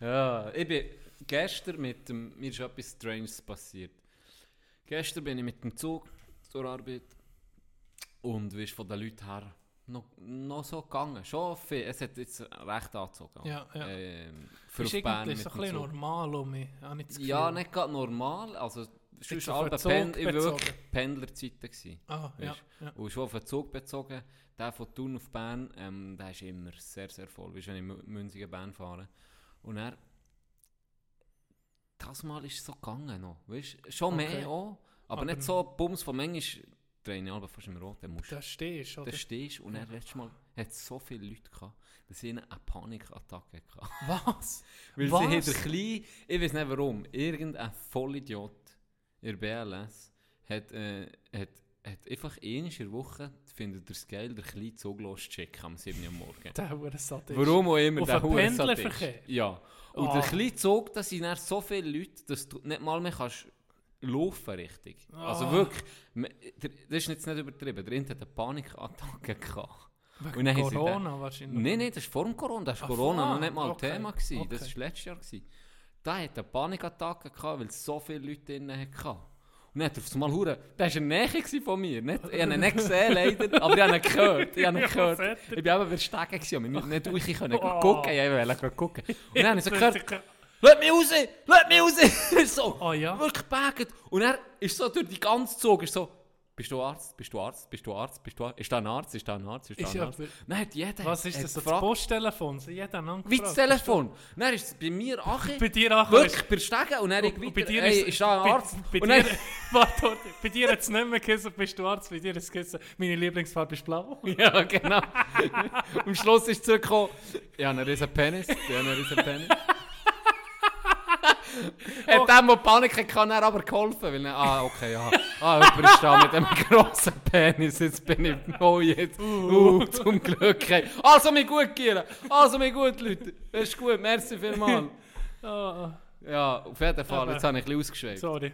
Ja, ich bin gestern mit dem, mir ist etwas Stranges passiert. Gestern bin ich mit dem Zug zur Arbeit und wie ist von den Leuten her noch, noch so gegangen. Schon viel, es hat jetzt recht angezogen. Ja, ja. Ähm, für Ist Bern so ein bisschen normal um mich, Ja, nicht gerade normal, also auf den Pen war wirklich. Pendlerzeiten. Gewesen. Ah, ja, ja. Und schon auf den Zug bezogen, der von Thun auf Bern, ähm, der ist immer sehr, sehr voll, wenn ich Mü- Münzigen Bern fahre. Und er, das Mal ist es so gegangen noch, weißt Schon Okay. mehr auch, aber, Aber- nicht so Bums von manchmal, drehe ich aber fast im Rot, dann musst Da stehst du, oder? stehst und er letztes Mal hat es so viele Leute gehabt, dass sie eine Panikattacke hatten. Was? Weil Was? sie hat der kleine, ich weiß nicht warum, irgendein Vollidiot in der BLS hat, äh, hat, hat einfach einmal in der Woche, findet er es geil, der kleine Zug loszuschicken am 7 Uhr Morgen. Der hure Satt ist. Warum auch immer Auf der Hurensatt ist. Ja. Und Ah. der kleine Zug, da sind dann so viele Leute, dass du nicht mal mehr kannst laufen richtig. Also Ah. wirklich, das ist jetzt nicht übertrieben, der Int hat eine Panikattacke gehabt. Wegen Und Corona wahrscheinlich. Nein, nein, das ist vor dem Corona. Das war Corona noch nicht mal okay, Thema. Gewesen. Das okay. war letztes Jahr. Gewesen. Da hat eine Panikattacke gehabt, weil es so viele Leute drin hatte. Und dann hat er auf einmal hure, der war in der Nähe von mir. Nicht, ich habe ihn nicht gesehen, leider, aber ich habe ihn gehört. Ich habe ihn gehört. Ich bin eben versteckt aber nicht, nicht durch können Oh. Ich wollte gucken. Und dann habe ich so Das gehört, «Lass mich raus! Lass mich raus!» so, Ah, ja? wirklich gebaggt. Und er ist so durch die ganze Zug, ist so, bist du Arzt, bist du Arzt, bist du Arzt, bist du Arzt, ist da ein Arzt, ist da ein Arzt, ist da Ist ein Arzt? Nein, hat jeder Was ist das? So das Posttelefon? So jeder Wie das Telefon. Dann ist es bei mir Achi, Bei dir auch. wirklich, bei der Stege, und dann ich Und weiter, bei dir ist- ist da ein bei- Arzt? Bei, und dir, warte, bei dir hat es nicht mehr geheißen, bist du Arzt, bei dir hat es geheißen, meine Lieblingsfarbe ist blau. ja, genau. Am Schluss ist zurückgekommen, ja, ein riesen Penis, ja, ein riesen Penis. Hat dem, der Panik kann er aber geholfen, weil er, ah, okay, ja, ah, jemand ist da mit einem grossen Penis, jetzt bin ich, oh, jetzt, uh, zum Glück, hey. Also, mir gut, Kira, also, mir gut, Leute, das ist gut, merci vielmals. Ah, Ja, auf jeden Fall, Aber- jetzt habe ich ein bisschen ausgeschweift. sorry.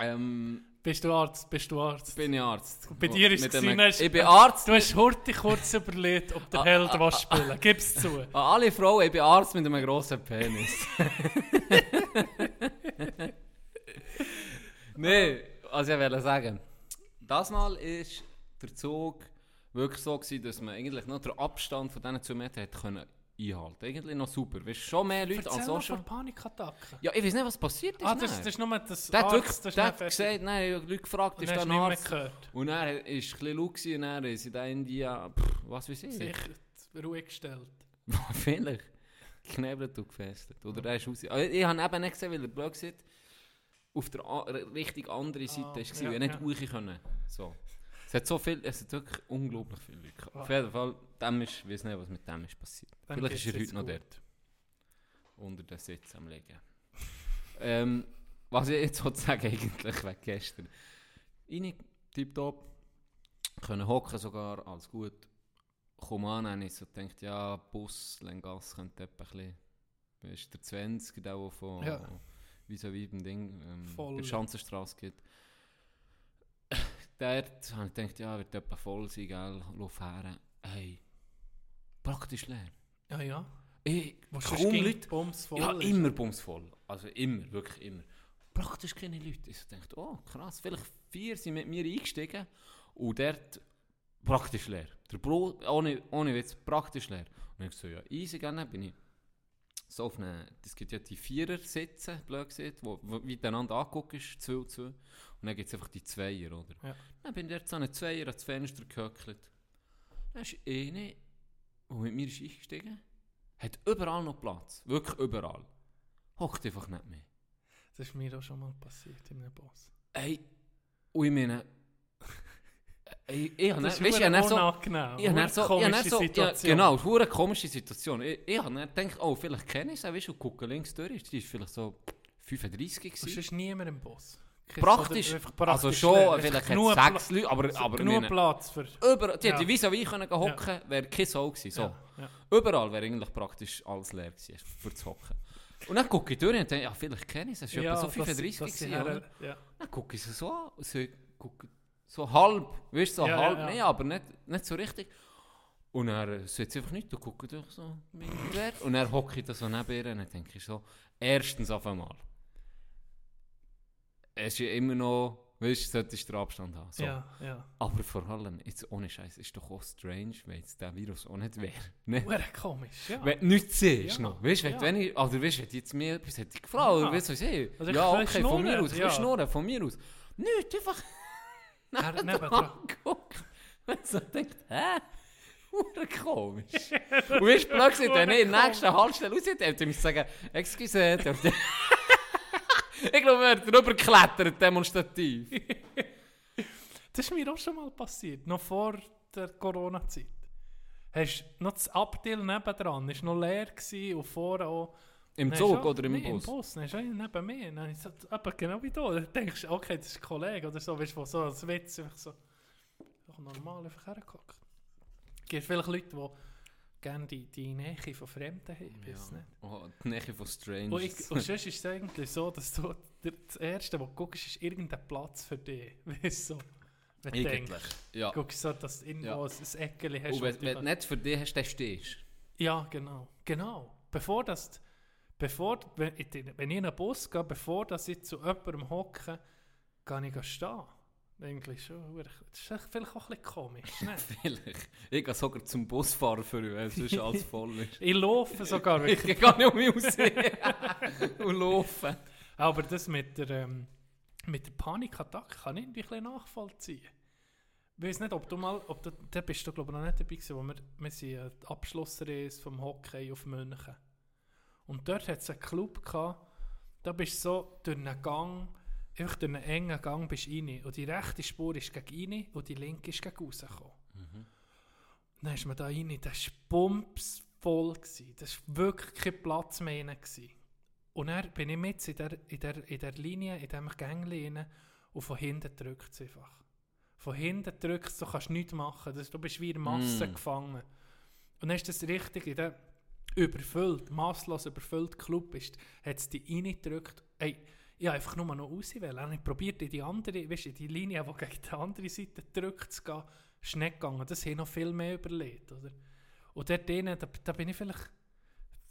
Ähm, Bist du Arzt? Bist du Arzt? bin ich Arzt. Bei dir ist es gewesen, hast- Ich bin Arzt. Du hast heute kurz überlegt, ob der Held was spielen. Gib's zu. An alle Frauen, ich bin Arzt mit einem grossen Penis. Nein, also ich wollte sagen, das Mal ist der Zug wirklich so gewesen, dass man eigentlich noch den Abstand von diesen 2 Metern hätte können einhalten Eigentlich noch super. Weißt, schon mehr Leute Erzähl als mal schon. Panikattacken. Ja, ich weiß nicht, was passiert ist. Ah, das, das ist nur das der hat wirklich das ist der hat gesagt, nein, ich habe Leute gefragt, ist dann da ein mehr Arzt? gehört. Und er war ein bisschen laut und dann ist in India, pff, was weiß ich. Sich ruhig gestellt. Vielleicht. Geknebelt und gefesselt. Oder der ist raus. Also Ich, ich habe eben nicht gesehen, weil er blöd sieht. Auf der richtig anderen Seite Ah, war ja, und er nicht ja. ruhig können. So. Es hat so viel, es hat wirklich unglaublich viel Leute gehabt. Ah. Auf jeden Fall, dem ist, weiß nicht, was mit dem ist passiert. Dann Vielleicht ist er heute noch gut. dort. Unter den Sitz am liegen. ähm, was ich jetzt sagen eigentlich wegen gestern. Rein, tipptopp. Können hocken sogar, alles gut. Komm an, habe ich so gedacht, ja, Bus, Lengas könnte etwa ein bisschen... Weißt, der 20, der auch von... Ja. Wie so wie beim Ding, ähm, Voll. der Schanzenstrasse geht. Dort habe ich gedacht, ja, wird etwa voll sein, gell, lauf her. Hey, praktisch leer. Ja, ja. Ich, Wo kaum Leute. Bums voll Ja, ist. immer bumsvoll. Also immer, wirklich immer. Praktisch keine Leute. Ich dachte, oh krass, vielleicht vier sind mit mir eingestiegen und dort praktisch leer. Der Brot, ohne, ohne Witz, praktisch leer. Und ich so, ja, easy, dann bin ich so auf eine, es gibt ja die Vierer-Sitze, blöd gesagt, wo, wo miteinander angeguckt ist, zwei und zwei. Und dann gibt es einfach die Zweier, oder? Ja. Dann bin ich dort so eine Zweier ans Fenster gehöckelt. Dann ist eine, die mit mir ist eingestiegen hat überall noch Platz. Wirklich überall. Hockt einfach nicht mehr. Das ist mir auch schon mal passiert in einem Bus. Ey, und ich meine... Ich Das ist ich nicht so... unangenehm. Ich habe so, Komische so ja, Situation. genau, es ist eine komische Situation. Ich, ich habe gedacht, oh, vielleicht kenne ich weißt du, und gucke links durch, die ist vielleicht so 35 Und gewesen. sonst niemand im. Kein- Praktisch, einfach also praktisch schon, vielleicht hat es sechs Leute, aber, aber genug Platz für... über, die Ja. hätten wie wie können gehen hocken, wäre kein Soul gewesen, so. Ja, ja. Überall wäre eigentlich praktisch alles leer gewesen, für zu hocken. Und dann gucke ich durch und denke, ja, vielleicht kenne ich sie, es war Ja, so dass- 35 dass sie gewesen, Ja. Dann gucke ich sie so an, so, gucke, so halb, weißt du, so Ja, ja, halb, ja. nee, aber nicht, nicht so richtig. Und er sagt einfach nichts, du guckst durch so. Und er hocke ich da so neben ihr und dann denke ich so, erstens auf einmal, es ist ja immer noch, weißt du, solltest du den Abstand haben. So. ja, ja. Aber vor allem, jetzt ohne Scheiß, ist doch auch strange, wenn jetzt der Virus auch nicht wäre. Ne? Hure komisch, ja. Wenn du nichts siehst Ja, noch. Weißt du, ja. wenn ich, also weißt, wenn jetzt mir etwas hätte gefragt, oder Ja. weißt du, was ich? Also ja, okay, von mir aus, ein ja. bisschen schnurren, von mir aus. Nicht, einfach Er neben nebendran. angeguckt. Und so denkt, hä? Hure komisch. Und weißt du, plötzlich, wenn ich in der nächsten Haltestelle aussieht, hätte ich sagen, excuse, dürft ihr- Ich glaube, er hat drüber geklettert, demonstrativ. Das ist mir auch schon mal passiert, noch vor der Corona-Zeit. Hast noch das Abteil nebendran, ist noch leer gewesen und vorne auch... Im Zug schon- oder im nee, Bus? im Bus, nein, schon neben mir. Dann ist es etwa genau wie da. Dann denkst du, okay, das ist ein Kollege oder so, weißt du, so als Witz einfach so... Einfach normal einfach hergeguckt. Es gibt vielleicht Leute, die gerne die, die Nähe von Fremden haben, ich weiß nicht. Oh, die Nähe von Strange. Und, ich, und sonst ist es eigentlich so, dass du das Erste, was du guckst, ist irgendein Platz für dich. Weißt du, so. Wenn du Eigentlich, denkst, ja. guckst so, dass du irgendwo Ja. ein, Eckchen hast. Und wenn, du du nicht für dich hast, dann stehst du. Ja, genau. Genau. Bevor das... Bevor, wenn, ich, in einen Bus gehe, bevor dass ich zu jemandem hocke, gehe ich stehen. Eigentlich schon. Das ist vielleicht auch ein bisschen komisch. Ne? Vielleicht. Ich gehe sogar zum Busfahrer für ihn, weil sonst alles voll ist. ich laufe sogar Ich gehe nicht um mich raus und laufen. Aber das mit der, ähm, mit der Panikattacke kann ich irgendwie ein bisschen nachvollziehen. Ich weiß nicht, ob du mal, ob du, da bist du glaube ich noch nicht dabei gewesen, wo wir, wir sind die Abschlussreise vom Hockey auf München. Und dort hat es einen Club gehabt, da bist du so durch einen Gang, einfach durch einen engen Gang bist du rein. Und die rechte Spur ist gegen rein und die linke ist gegen rausgekommen. Dann ist man da rein, das war pumpsvoll. gewesen. Das war wirklich kein Platz mehr gewesen. Und dann bin ich mit in der, in der, in der Linie, in diesem Gängli rein und von hinten drückt es einfach. Von hinten drückt es, du kannst nichts machen. Du bist wie in Masse Mm. gefangen. Und dann ist das richtig, in der überfüllt, masslos überfüllt Club ist, hat es dich reingedrückt. Ey, ich einfach nur noch raus. wollen. Ich probierte in die andere, weißt, du, die Linie, die gegen die andere Seite drückt zu gehen, ist nicht gegangen. Das haben noch viel mehr überlebt, oder? Und dort drinnen, da, da bin ich vielleicht,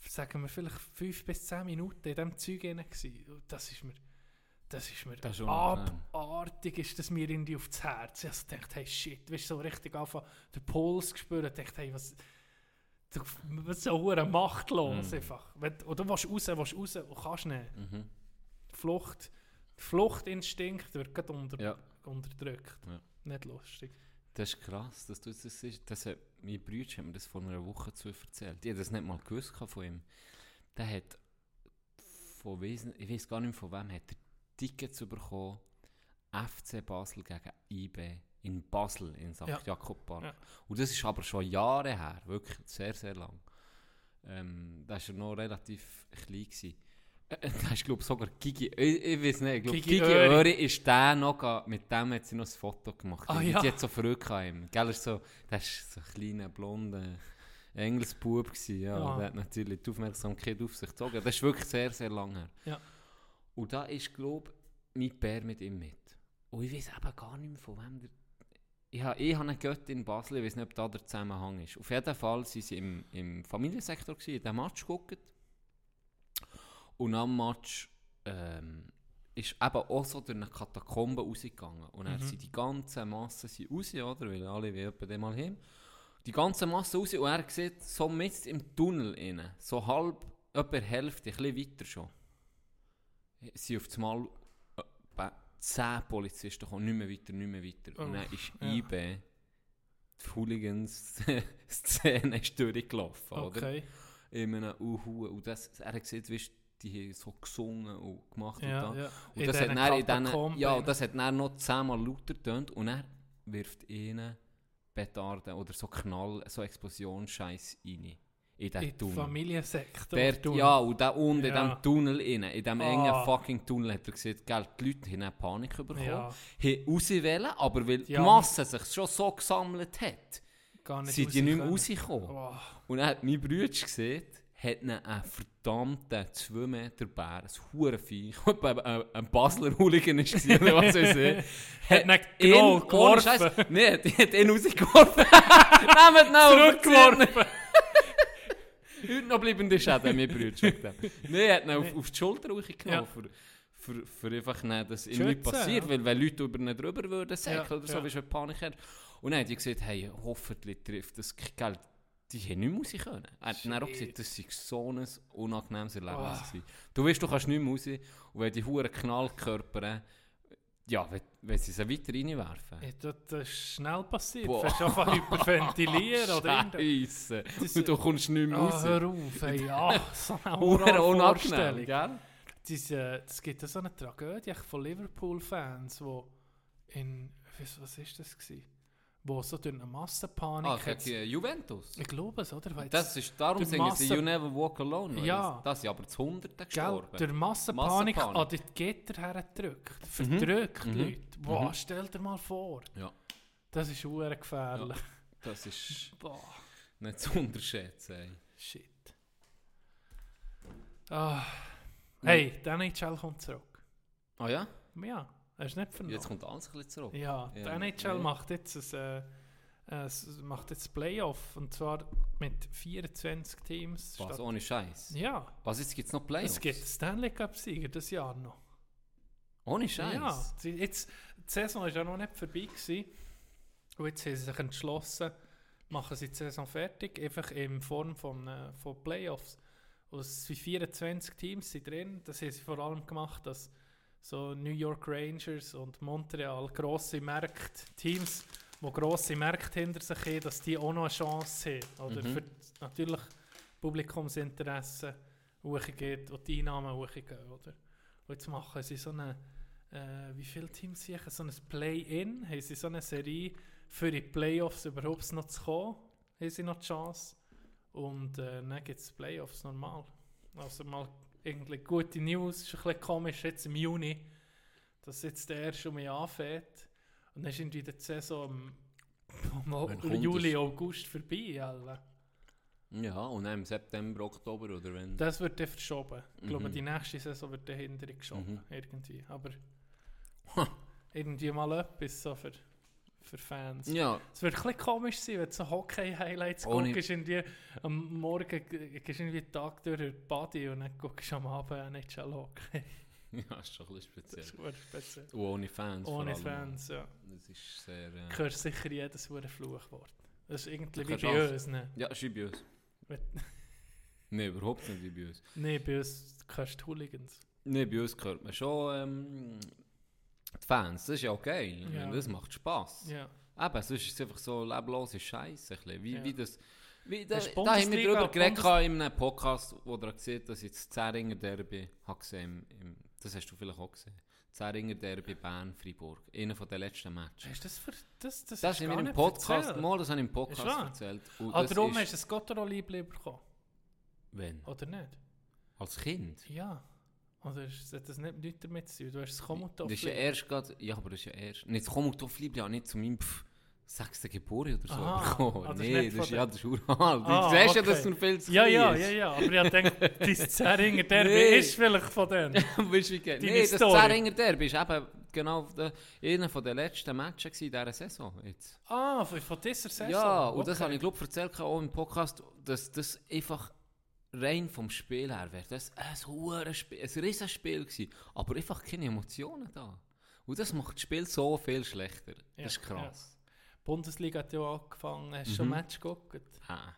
sagen wir, vielleicht fünf bis zehn Minuten in diesem Zeug drin. Und das ist mir, das ist mir Das ist abartig, ist das mir irgendwie aufs Herz. Ich also dachte, hey shit, weißt du, so richtig anfangen, den Puls gespürt, ich dachte, hey, was, du, was so hure machtlos Mhm. einfach. Du willst raus, willst raus und kannst nicht. Mhm. Flucht, Fluchtinstinkt wird gerade unter, Ja. unterdrückt. Ja. Nicht lustig. Das ist krass, dass du das hat, mein Bruder hat mir das vor einer Woche zu erzählt. Ich habe das nicht mal gewusst von ihm. Der hat von Wesen, ich weiß gar nicht mehr von wem, hat er Tickets bekommen, FC Basel gegen IB in Basel, in St. Ja. Jakob Park. Ja. Und das ist aber schon Jahre her, wirklich sehr, sehr lang. Ähm, da war er noch relativ klein. Gewesen. Äh, äh, Da ist, glaube ich, sogar Gigi, ich, ich weiß nicht, ich glaube, Gigi Gigi, Öri. Ist der noch, mit dem hat sie noch ein Foto gemacht. Ah, ja. Die hat so verrückt an ihm. Gell, ist so, das war so ein kleiner, blonder Engelsbub. Gewesen, ja. Ja. Der hat natürlich die Aufmerksamkeit auf sich gezogen. Das ist wirklich sehr, sehr lange her. Ja. Und da ist, glaube ich, mein Bär mit ihm mit. Und ich weiß eben gar nicht mehr, von wem der... Ich habe, ich habe einen Götti in Basel, ich weiß nicht, ob da der Zusammenhang ist. Auf jeden Fall waren sie im, im Familiensektor, gewesen, in diesem Match geguckt. Und am Match ähm, ist eben auch so durch eine Katakombe rausgegangen. Und dann Mhm. sind die ganzen Massen sind raus, oder? Weil alle wollen etwa den mal hin. Die ganze Masse raus und er sieht so mit im Tunnel rein, so halb, etwa Hälfte, ein bisschen weiter schon. Sie auf einmal 10 Polizisten kommen, nicht mehr weiter, nicht mehr weiter. und Oh, dann ist ja. IB, die Hooligans-Szene ist durchgelaufen, oder? Okay. In einem Uhu. Und das, er hat gesehen, weißt, die haben so gesungen und gemacht Ja, und da. ja. Und In das hat dann in Katakomben ja, das hat dann noch zehnmal lauter getönt und er wirft ihnen Petarden oder so Knall, so Explosionsscheiß rein. In in den Tunnel. Familiensektor. Dort, Tunnel. ja, und da unten in Ja. diesem Tunnel rein, in diesem engen Ah. fucking Tunnel hat er gesehen, gell, die Leute haben eine Panik bekommen, Ja, haben raus wollen, aber weil Ja. die Masse sich schon so gesammelt hat, sind die nicht mehr rausgekommen. Oh, Und dann hat mein Bruder gesehen, hat ihn einen verdammten 2 Meter Bär, ein Hurenviech, ein, ein, Basler Hooligan ist gewesen, oder was ich sehe, Hat ihn genau geworfen. Die hat ihn rausgeworfen. Nehmt ihn Zurückgeworfen. Heute noch bleibende Schäden, Bruder. wegen dem. Nein, er hat ihn auf, auf die Schulter Ja. rausgenommen, für, für, für einfach nicht, dass ihm nichts passiert. ja. Weil wenn Leute über ihn drüber würden säckeln Ja, oder so, ja. wie Panik hast. Und dann hat die gesagt, hey, hoffentlich trifft das Geld. Die haben nicht mehr raus können. Er hat dann auch gesagt, das sei so ein unangenehmes Erlebnis. Oh. Du weißt, du kannst nicht mehr raus. Und wenn die Huren Knallkörper, ja, wenn, wenn sie sie weiter reinwerfen. Ja, das, das ist schnell passiert. Du hast einfach hyperventilieren oder irgendwas. Scheisse. Und du kommst nicht mehr Ah, raus. hör auf, ey, ja, so eine Horrorvorstellung. gell? Diese, es gibt ja so eine Tragödie von Liverpool-Fans, wo in, was, was ist das gewesen? Wo so durch eine Massenpanik Ah, hat's- gegen Juventus. ich glaube es, oder? Weil Das ist, darum singen sie Masse- You Never Walk Alone. Ja. Das sind aber zu Hunderten Gell, gestorben. durch Massenpanik, Massenpanik. an die Gitter hergedrückt, verdrückt Mhm. Leute. Boah, Mhm. stell dir mal vor. Ja. Das ist hure gefährlich. Das ist nicht zu unterschätzen. ey. shit. Ah. Hey, der NHL kommt zurück. Ah ja? Ja, hast du nicht vernommen? Jetzt kommt alles ein bisschen zurück. Ja, Ja, der NHL ja. macht jetzt ein, äh, äh, macht jetzt Playoff und zwar mit 24 Teams. Was, ohne Scheiß. Ja, Was, jetzt gibt es noch Playoffs? es gibt Stanley Cup-Sieger das Jahr noch. Ohne Scheiß? Ja, sie- jetzt, die Saison war ja noch nicht vorbei. Gewesen. Und jetzt haben sie sich entschlossen, machen sie die Saison fertig, einfach in Form von, äh, von Playoffs. Und es sind 24 Teams sind drin. Das haben sie vor allem gemacht, dass so New York Rangers und Montreal grosse Märkte, Teams, wo grosse Märkte hinter sich haben, dass die auch noch eine Chance haben. Oder Mhm. für natürlich Publikumsinteresse hochgeht und die Einnahmen hochgehen. Oder? Und jetzt machen sie so eine, äh, wie viele Teams sicher, so ein Play-In, haben sie so eine Serie für die Playoffs überhaupt noch zu kommen, haben sie noch die Chance. Und äh, dann gibt es Playoffs normal. Also mal irgendwie gute News, ist ein bisschen komisch jetzt im Juni, dass jetzt der erste um mich anfängt. Und dann ist irgendwie die Saison im, im Juli? August vorbei. Alter. Ja, und dann im September, Oktober oder wenn. Das wird dann verschoben. Ich glaube, Mhm. die nächste Saison wird dann hinterher geschoben. Mhm. Irgendwie. Aber irgendwie mal etwas so für, für Fans. Ja, Es wird ein komisch sein, wenn du so Hockey-Highlights Ohne- guckst. Irgendwie, am Morgen gehst irgendwie den Tag durch den Body und dann guckst du am Abend nicht schon Hockey. ja, ist schon ein bisschen Das speziell. ist speziell. Und ohne Fans. Ohne. Fans, ja. Das ist sehr. Äh, Du hörst sicher jedes verdammte Fluchwort. Das ist irgendwie wie bei alles. uns. Ne? ja, ist wie bei uns. Nein, überhaupt nicht wie bei uns. Nein, bei uns hörst du Hooligans. Nein, bei uns hört man schon ähm, die Fans. Das ist ja okay. Ja. Das macht Spass. Ja. Eben, sonst ist es einfach so leblose Scheiße. Wie, Ja. wie das, wie da, da haben wir darüber geredet in einem Podcast, wo er gesehen dass ich das Zähringer Derby habe gesehen im, Das hast du vielleicht auch gesehen. Zähringer Derby Bern-Fribourg. Einer von den letzten Matches. Hast das für das? Das, Das wir gar im Podcast, erzählt. mal, das habe ich im Podcast Ist erzählt. Und Ah, das darum ist- hast du ein Gotteron-Liebling bekommen. Wenn? Oder nicht? Als Kind? Ja. Oder ist- hat das nicht nichts damit zu tun? Du hast das Das Kommutopf. ist ja erst gerade, ja, aber das ist ja erst, nicht das Kommutopf-Liebling, ja nicht zu meinem pff, sechsten Geburt oder so Aha. bekommen. Ah, das ist nee, das ist, ja, das ist uralt. Ah, du siehst ja, okay. dass du viel zu Ja, ja, ja, ja. Aber ich denke, dein Zerringer Derby Nee. ist vielleicht von denen. weißt wie geht? Nee, das Story. Zähringer Derby ist eben genau einer der letzten Matches in dieser Saison. Jetzt. Ah, von, dieser Saison? Ja, und das Okay. habe ich glaube erzählt auch im Podcast, dass das einfach rein vom Spiel her wäre. Das ein Spiel, ein Spiel gewesen, aber einfach keine Emotionen da. Und das macht das Spiel so viel schlechter. Ja, Das ist krass. Die Bundesliga hat ja angefangen. Hast du schon Mhm. ein Match geguckt? Ah.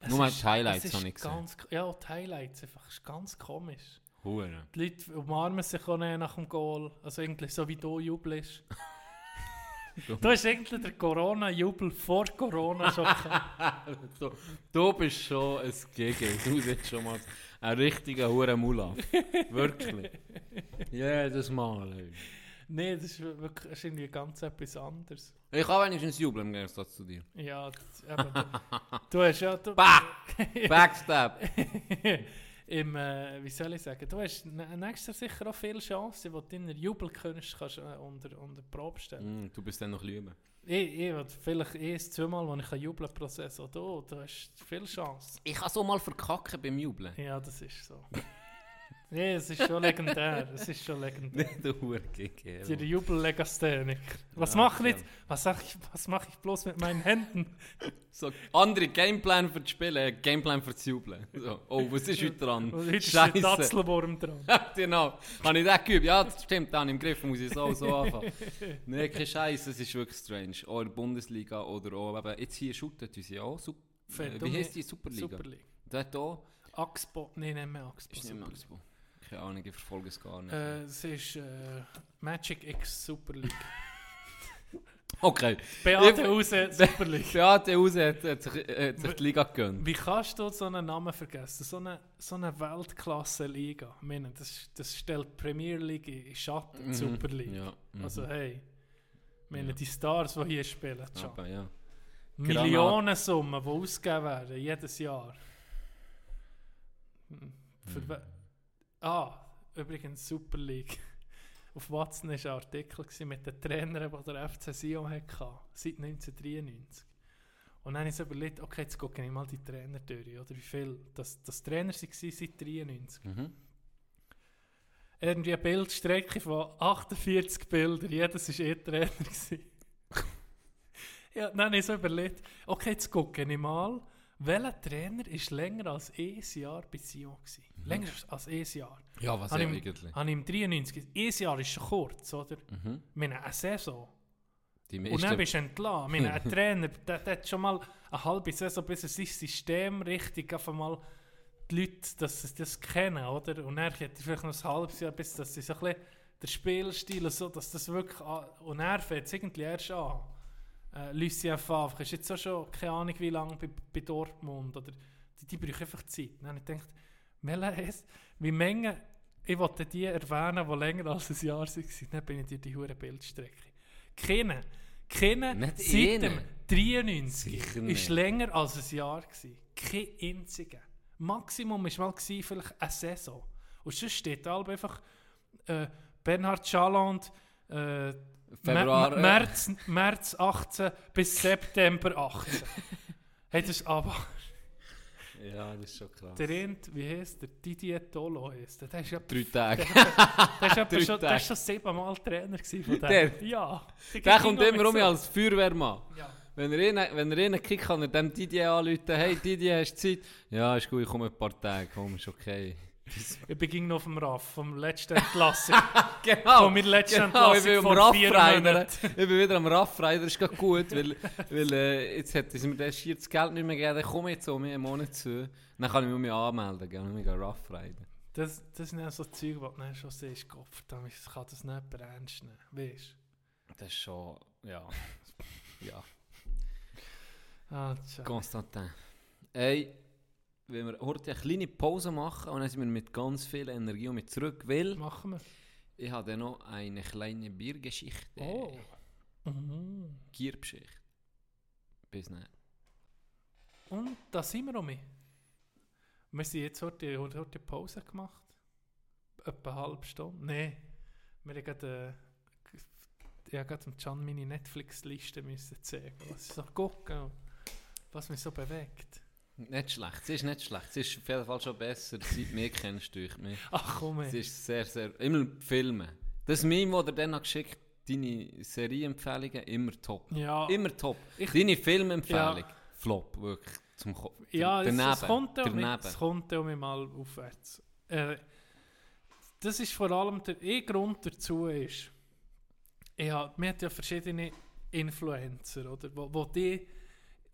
Es Nur ist- die Highlights habe ich gesehen. Ja, die Highlights. Einfach, ist ganz komisch. Hure. Die Leute umarmen sich auch nach dem Goal. Also irgendwie so wie du jubelst. du hast irgendwie den Corona-Jubel vor Corona schon gehabt. du, du bist schon ein GG. Du bist schon mal ein richtiger hure Mullah. Wirklich. Jedes Mal. ey. Nein, das ist wirklich das ist irgendwie ganz etwas anderes. Ich kann wenigstens jubeln im Gegensatz zu dir. Ja, das, eben, du, du hast ja... Du, Bah! Backstab! im, äh, wie soll ich sagen, du hast nä- nächstes Jahr sicher auch viele Chancen, wo du deine Jubelkünste kannst, äh, unter, unter die Probe stellen Mm, du bist dann noch lüben. Ich, ich vielleicht erst zweimal, wo ich kann jubeln pro Saison. Du, du hast viele Chancen. Ich kann so mal verkacken beim Jubeln. Ja, das ist so. Nee, es ist schon legendär. Es ist schon legendär. Nicht der hure GG. Die Jubellegastheniker. Was Ja, mache ich jetzt? Was, ich, was mache ich bloß mit meinen Händen? So, andere Gameplan für das Spielen, Gameplan für das Jubeln. So, oh, was ist heute dran? Heute ist der. Tatzelwurm dran. genau. Habe ich das geübt? Ja, das stimmt, dann im Griff muss ich so so anfangen. Nein, kein Scheiß, es ist wirklich strange. Auch in der Bundesliga oder auch, eben, jetzt hier shootet uns ja auch. Äh, und wie nicht- die Superliga? Superliga. Hat auch, Axpo, nein, nicht mehr Axpo. ist nicht mehr Superliga. Keine Ahnung, ich verfolge es gar nicht. Äh, es ist äh, Magic X Super League. okay. Beate Hause Super League. Beate Hause hat, hat, sich, äh, hat sich die Liga gegönnt. Wie kannst du so einen Namen vergessen? So eine, so eine Weltklasse-Liga. Ich meine, das, das stellt die Premier League in Schatten, die Mhm. Super League. Ja. mhm. Also hey, ich meine, Ja. die Stars, die hier spielen, schon. Aber ja. Millionensummen, die ausgegeben werden, jedes Jahr. Hm, Für Mhm. we- Ah, übrigens Super League. Auf Watson war ein Artikel mit den Trainern, die der FC Sion hatte, seit 1993. Und dann habe ich so überlegt, okay, jetzt gucke ich mal die Trainer durch, oder wie viel das, das Trainer waren seit 1993. Mhm. Irgendwie eine Bildstrecke von 48 Bildern, jedes war eh Trainer. ja, dann habe ich so überlegt, okay, jetzt gucke ich mal, welcher Trainer ist länger als ein Jahr bei Sion gewesen? Länger als ein Jahr. Ja, was ja ich, eigentlich? habe im 93, ein Jahr ist schon kurz, oder? Mhm. Ich meine, eine Saison. Die Und dann meisten, bist du entlassen. Ich meine, ein Trainer, der, der hat schon mal eine halbe Saison, bis er sein System richtig einfach mal die Leute, dass sie das kennen, oder? Und dann hat er vielleicht noch ein halbes Jahr, bis dass sie so ein bisschen der Spielstil und so, dass das wirklich und er fängt es irgendwie erst an. Äh, Lucien Favre ist jetzt auch schon keine Ahnung wie lange bei, bei Dortmund. Oder, die, die brauchen einfach Zeit. Dann habe ich gedacht, welcher ist, wie Menge, ich wollte die erwähnen, die länger als ein Jahr waren. Dann bin ich dir die hure Bildstrecke. Keine, keine seit dem eine. 93 Sicher ist länger als ein Jahr gewesen. Kein einziger. Maximum war mal gewesen, vielleicht eine Saison. Und sonst steht da halt einfach äh, Bernhard Schaland äh, Februar, Mä-. März, März 18 bis September 18. hey, das ist aber Ja, das ist schon krass. der Rind, wie heißt der? Didier Tolo heißt der. Der ist ja Drei Tage. der Drei schon, der ist schon siebenmal Trainer von dem. Der? Ja. Der kommt ging immer um mich als Feuerwehrmann. Ja. Wenn er einen, wenn er einen kickt, kann er dem Didier anrufen, hey Didier, hast du Zeit? Ja, ist gut, ich komme ein paar Tage, komm, ist okay. Ich bin noch auf dem Raff, vom letzten Entlassung. Genau, meiner letzten genau, ich Entlassung bin vor vier. Monaten. Ich bin wieder am Raffreiner, das ist gerade gut, weil, weil äh, jetzt hat es mir das das Geld nicht mehr gegeben, ich jetzt um einen Monat zu. Dann kann ich mich anmelden, gell, und mich Raffreiner. Das, das sind ja so Zeug, wo du schon siehst, verdammt, ich kann das nicht ernst nehmen. Weißt Das ist schon, ja, ja. du? Ah. Konstantin. Ey, wenn wir heute eine kleine Pause machen und dann sind wir mit ganz viel Energie und mit zurück, weil Machen wir. ich habe dann noch eine kleine Biergeschichte. Oh. Mhm. Giergeschichte. Bis dann. Und da sind wir um. Wir sind jetzt heute, heute, heute Pause gemacht. Etwa eine halbe Stunde. Nein. Wir haben gerade, äh, ich habe gerade Can meine Netflix-Liste müssen zeigen, was ich so gucke was mich so bewegt. Nicht schlecht, sie ist nicht schlecht. Sie ist auf jeden Fall schon besser, seit du mich kennst durch mich. Ach komm, Sie ey. ist sehr, sehr... Immer Filme. Das Meme, das er dann noch geschickt deine Serienempfehlungen, immer top. Ja, Immer top. Ich- deine Filmempfehlung, Ja. flop, wirklich. Zum Ko ja daneben. es kommt ja daneben. es kommt ja mal aufwärts. Äh, das ist vor allem der ein Grund dazu ist, hab, wir haben ja verschiedene Influencer, oder, wo, wo die,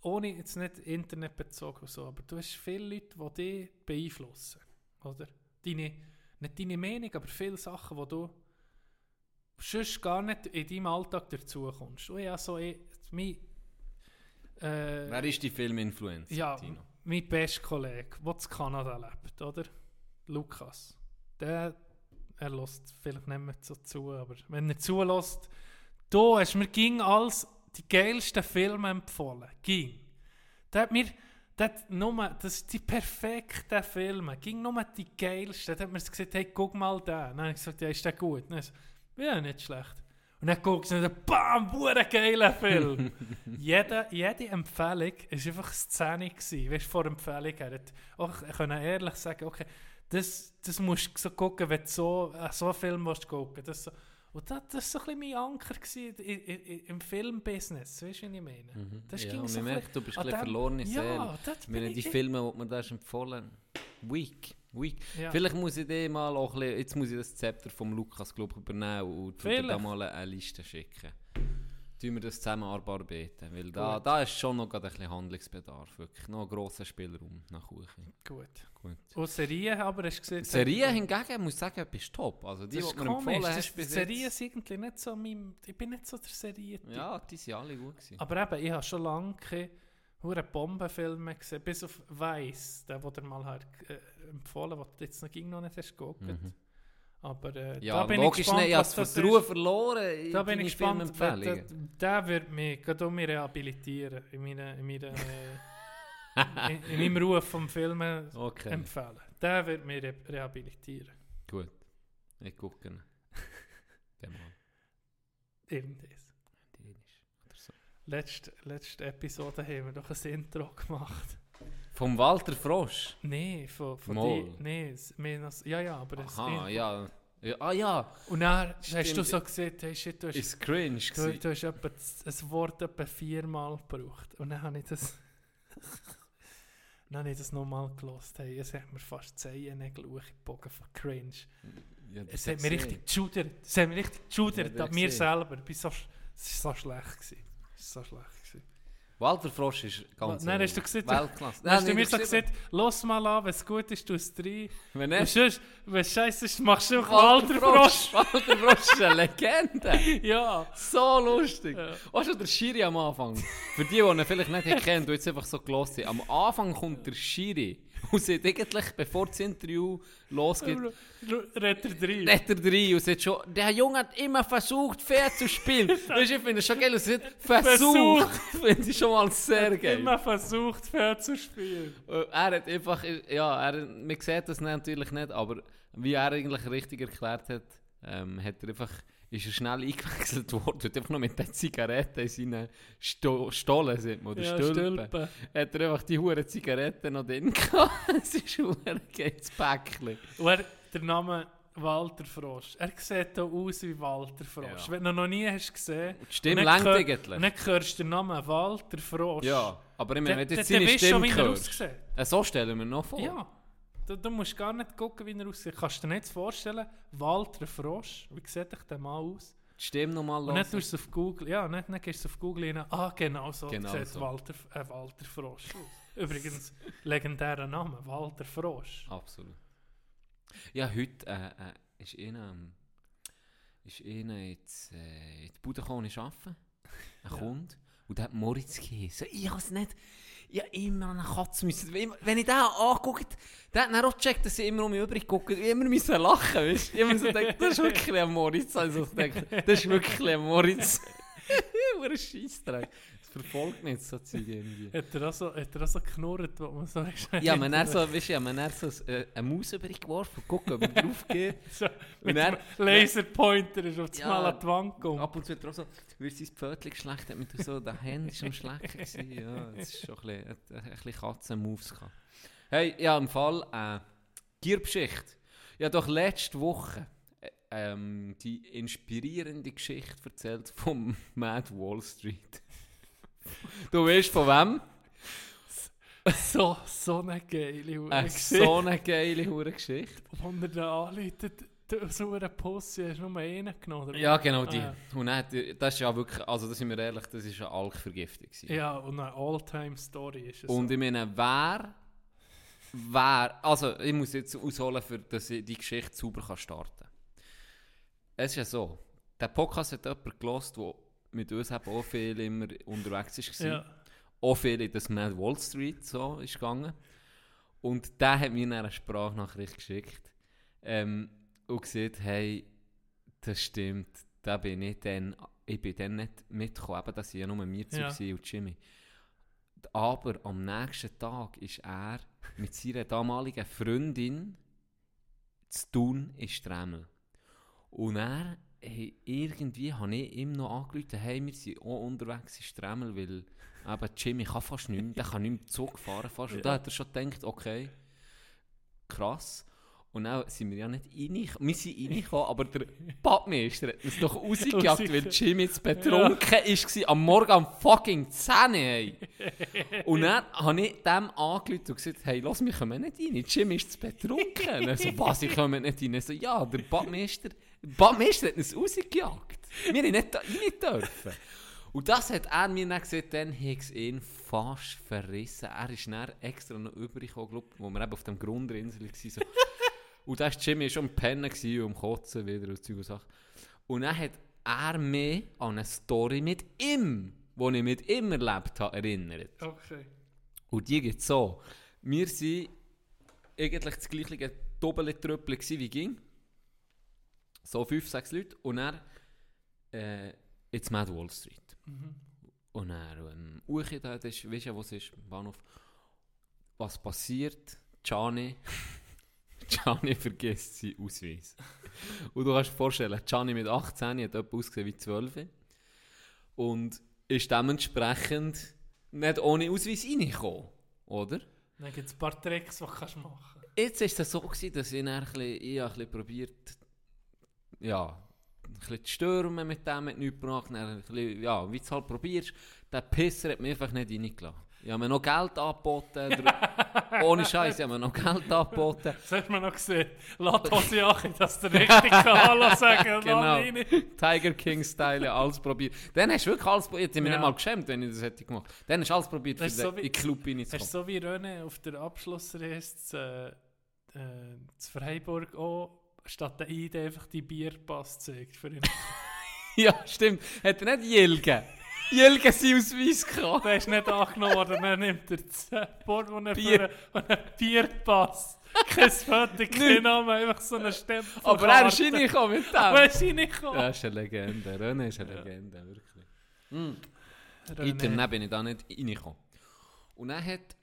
ohne jetzt nicht Internet bezogen und so, aber du hast viele Leute, die dich beeinflussen, oder? Deine, nicht deine Meinung, aber viele Sachen, die du sonst gar nicht in deinem Alltag dazu kommst. Und ich habe so, ich, mein, äh, Wer ist die Filminfluencer, ja, Tino? mein bester Kollege, der in Kanada lebt, oder? Lukas. Der, er lässt vielleicht nicht mehr so zu, aber wenn er zulässt, du hast mir ging als die geilsten Filme empfohlen. Ging. Der hat mir, der hat nur, das sind die perfekten Filme. Ging nur die geilsten. Der hat mir gesagt, hey, guck mal den. Dann habe ich gesagt, ja, ist der gut? Dann ich ja, nicht schlecht. Und dann guckst du und dann, bam, hure geiler Film. jede, jede Empfehlung war einfach Szene. Gewesen, weißt, du, vor Empfehlung. Er hat auch können ehrlich sagen, okay, das, das musst du so gucken, wenn du so, äh, so einen Film willst gucken. So- und das, das war so ein bisschen mein Anker gewesen, i, i, i, im Filmbusiness. Weißt du, was ich meine? Das ja, ging so ich ein merke, du bist ein bisschen verlorene Seele. Ja, das Ich meine, bin die. Filme, die mir da empfohlen weak, weak. Ja. Vielleicht muss ich dir mal auch ein bisschen, jetzt muss ich das Zepter vom Lukas, glaube ich, übernehmen und da mal eine Liste schicken. Tun wir das zusammen arbeiten, weil da, Gut. da ist schon noch gerade ein bisschen Handlungsbedarf, wirklich. Noch ein grosser Spielraum nach Kuchen. Gut. Gut. Und Serien, aber hast du gesehen... Serien hingegen, muss ich sagen, bist top. Also die, Das die ist du mir komisch. empfohlen Das, hast bis Serien sind irgendwie nicht so mein... Ich bin nicht so der Serien. Ja, die sind alle gut gewesen. Aber eben, ich habe schon lange keine hure Bombenfilme gesehen, bis auf Weiss, den, den dir mal hat, äh, empfohlen hat, den du jetzt noch, noch nicht hast geguckt. Aber äh, ja, da bin logisch ich gespannt, nicht, ich habe was das ist. verloren in Da bin ich gespannt, der, der, wird mich gerade um rehabilitieren, in, meiner, in, meiner, äh, in, in meinem Ruf vom Filmen Okay, empfehlen. Der wird mich re rehabilitieren. gut. Ich gucke. Irgendwas. Letzte, letzte Episode haben wir doch ein Intro gemacht. Vom Walter Frosch. Nee, von, von dir. Nee, ja, ja, aber es Aha, ja. ja. Ah ja, Und dann hast Stimmt. du so gesehen, hey, shit, du hast, ist cringe du, du hast etwa ein Wort etwa viermal gebraucht. Und dann habe ich das. dann habe ich das nochmal gelost. Hey, es hat mir fast Zehennägel hochgebogen von Cringe. Ja, Es hat mir richtig geschudert. Es hat mir richtig geschudert Ja, an mir selber. So, es war so schlecht. Gewesen. Es war so schlecht. Walter Frosch ist ganz Nein, hast du gesagt, Weltklasse. Dann hast du Nein, mir so gesagt, los mal an, wenn es gut ist, du es rein. Wenn es scheiße ist, machst du einfach Walter Frosch. Walter Frosch ist eine Legende. Ja. So lustig. Ja. Weißt du, der Schiri am Anfang? Für die, die ihn vielleicht nicht kennen, die jetzt einfach so haben. Am Anfang kommt der Schiri und sagt eigentlich, bevor das Interview losgeht, Redet er rein. redet er rein und sagt schon, der Junge hat immer versucht, fair zu spielen. weißt du, ich finde es schon geil, er sagt, versucht. finde ich schon mal sehr geil. Immer versucht, fair zu spielen. Äh, Er hat einfach, ja, er, man sieht das natürlich nicht, aber wie er eigentlich richtig erklärt hat, ähm, hat er einfach, ist er schnell eingewechselt worden, hat einfach noch mit der Zigarette in seinen Sto Stollen, sieht man, oder Ja, Stülpen, Stülpen. hat er einfach die hure Zigaretten noch drin gehabt. Es ist ein hure geiles Päckchen. Und er, der Name Walter Frosch. Er sieht auch aus wie Walter Frosch. Ja. Wenn du noch nie hast gesehen Die Stimme lenkt eigentlich. Dann hörst du den Namen Walter Frosch. Ja, aber ich meine, wenn du jetzt seine Stimme hörst, äh, so stellen wir noch vor. Ja. Du, du musst gar nicht gucken, wie er aussieht. Kannst du dir nicht vorstellen, Walter Frosch, wie sieht dich der mal aus? Stimme nochmal Und dann hören. tust du auf Google, ja, dann, dann gehst du auf Google rein, ah, genau so Genau sieht so. Walter, äh, Walter Frosch aus. Übrigens, legendärer Name, Walter Frosch. Absolut. Ja, heute äh, äh, ist einer, ist einer jetzt, äh, in die Bude gekommen und arbeiten. Ein Ja. Kunde. Und der hat Moritz geheißen. Ich habe es nicht... Habe immer an eine Katze müssen... Wenn ich den angucke, der hat dann auch gecheckt, dass ich immer um mich übrig gucke. Ich immer müssen lachen, weißt du? Ich so gedacht, das ist wirklich ein Moritz. Also ich gedacht, das ist wirklich ein Moritz. Das verfolgt jetzt so Zeug irgendwie. Hat er auch so, hat er auch so knurrt, wo man so Ja, man hat so, weißt du, ja, man hat so äh, eine Maus über ihn geworfen, gucken, ob er drauf geht. so mit dem Laserpointer ist auf das Ja. Mal an die Wand gekommen. Ab und zu hat er auch so, wie sein Pfötchen geschleckt hat, mit so den Händen ist am Schlecken gewesen. Ja, das ist schon ein bisschen, ein bisschen Katzen-Moves gehabt. Hey, ja, im Fall, äh, Gierbeschicht. Ja, doch letzte Woche äh, ähm, die inspirierende Geschichte erzählt vom Mad Wall Street. Du weißt von wem? So, so eine geile Hure. Äh, so eine geile hure Geschichte. Wenn er da anleitet, so eine Pussy, hast du nur einen genommen? oder Ja, genau die. Ah, Und dann, das ist ja wirklich, also das sind wir ehrlich, das ist eine Alkvergiftung. ja. ja, und eine All-Time-Story ist es. Und so. ich meine, wer, wer, also ich muss jetzt ausholen, für, dass ich die Geschichte sauber kann starten kann. Es ist ja so, der Podcast hat jemand gelost, der mit uns eben auch viel immer unterwegs war. ja. Auch viel in das Mad Wall Street so ist gegangen. Und der hat mir eine Sprachnachricht geschickt ähm, und gesagt, hey, das stimmt, da bin ich dann, ich bin dann nicht mitgekommen, eben, dass ich ja nur mir zu Ja. und Jimmy. Aber am nächsten Tag ist er mit seiner damaligen Freundin zu tun in Stremel. Und er, hey, irgendwie habe ich ihm noch angerufen, hey, wir sind auch unterwegs in Stremel, weil eben Jimmy kann fast nicht mehr, der kann nicht mehr Zug fahren fast. Und da hat er schon gedacht, okay, krass. Und dann sind wir ja nicht reingekommen, wir sind reingekommen, aber der Badmeister hat uns doch rausgejagt, weil Jimmy jetzt betrunken war, am Morgen am fucking 10 hey. Und dann habe ich dem angerufen und gesagt, hey, lass wir kommen nicht rein, Jimmy ist zu betrunken. Und er so, was, ich komme nicht rein? Ich so, ja, der Badmeister, der Badmeister hat uns rausgejagt. Wir haben nicht da rein dürfen. Und das hat er mir dann gesagt, dann hat es ihn fast verrissen. Er ist dann extra noch übergekommen, glaub, wo wir eben auf dem Grundrinsel waren. So. und da war Jimmy schon am Pennen und am Kotzen wieder und Zeug und Sachen. Und dann hat er mich an eine Story mit ihm, die ich mit ihm erlebt habe, erinnert. Okay. Und die geht so. Wir waren eigentlich das gleiche Doppeltröppel wie ging. So fünf, sechs Leute. Und dann äh, jetzt Mad Wall Street. Mhm. Und dann ähm, Uche da, das ist, weißt du, wo es ist, Bahnhof. Was passiert? Gianni, Gianni vergisst seinen Ausweis. Und du kannst dir vorstellen, Gianni mit 18 hat etwa ausgesehen wie 12. Und ist dementsprechend nicht ohne Ausweis reingekommen, oder? Dann gibt es ein paar Tricks, die du kannst machen Jetzt war es so, gewesen, dass ich, dann ein bisschen, ich ein bisschen probiert, ja, ein bisschen zu stürmen mit dem, mit nichts gebracht. Dann bisschen, ja, wie du es halt probierst. Der Pisser hat mich einfach nicht reingelassen. Ich habe mir noch Geld angeboten. Ohne Scheiß, ich habe mir noch Geld angeboten. Das hat man noch gesehen. Lass Hose an, dass der richtig kann Hallo sagen Genau. Tiger King-Style, alles probiert. Dann hast du wirklich alles probiert. Ich habe mich Ja. nicht mal geschämt, wenn ich das hätte gemacht. Dann hast du alles probiert, für den so wie- in den Club Hast du reinzukommen. so wie René auf der Abschlussreise äh, äh, zu Freiburg auch statt der ID einfach die Bierpass gezeigt für ihn. Ja, stimmt. Hat er nicht Jelge? Jelge sein Ausweis gehabt? Der ist nicht angenommen worden, dann nimmt er das äh, Portemonnaie Bier. für einen, einen Bierpass. Kein Foto, kein Name, einfach so einen Stempel. Aber er ist reingekommen mit dem. Aber er ist reingekommen. Das ist eine Legende. René ist eine Legende, wirklich. Mhm. René. Bin ich da nicht reingekommen. Und dann hat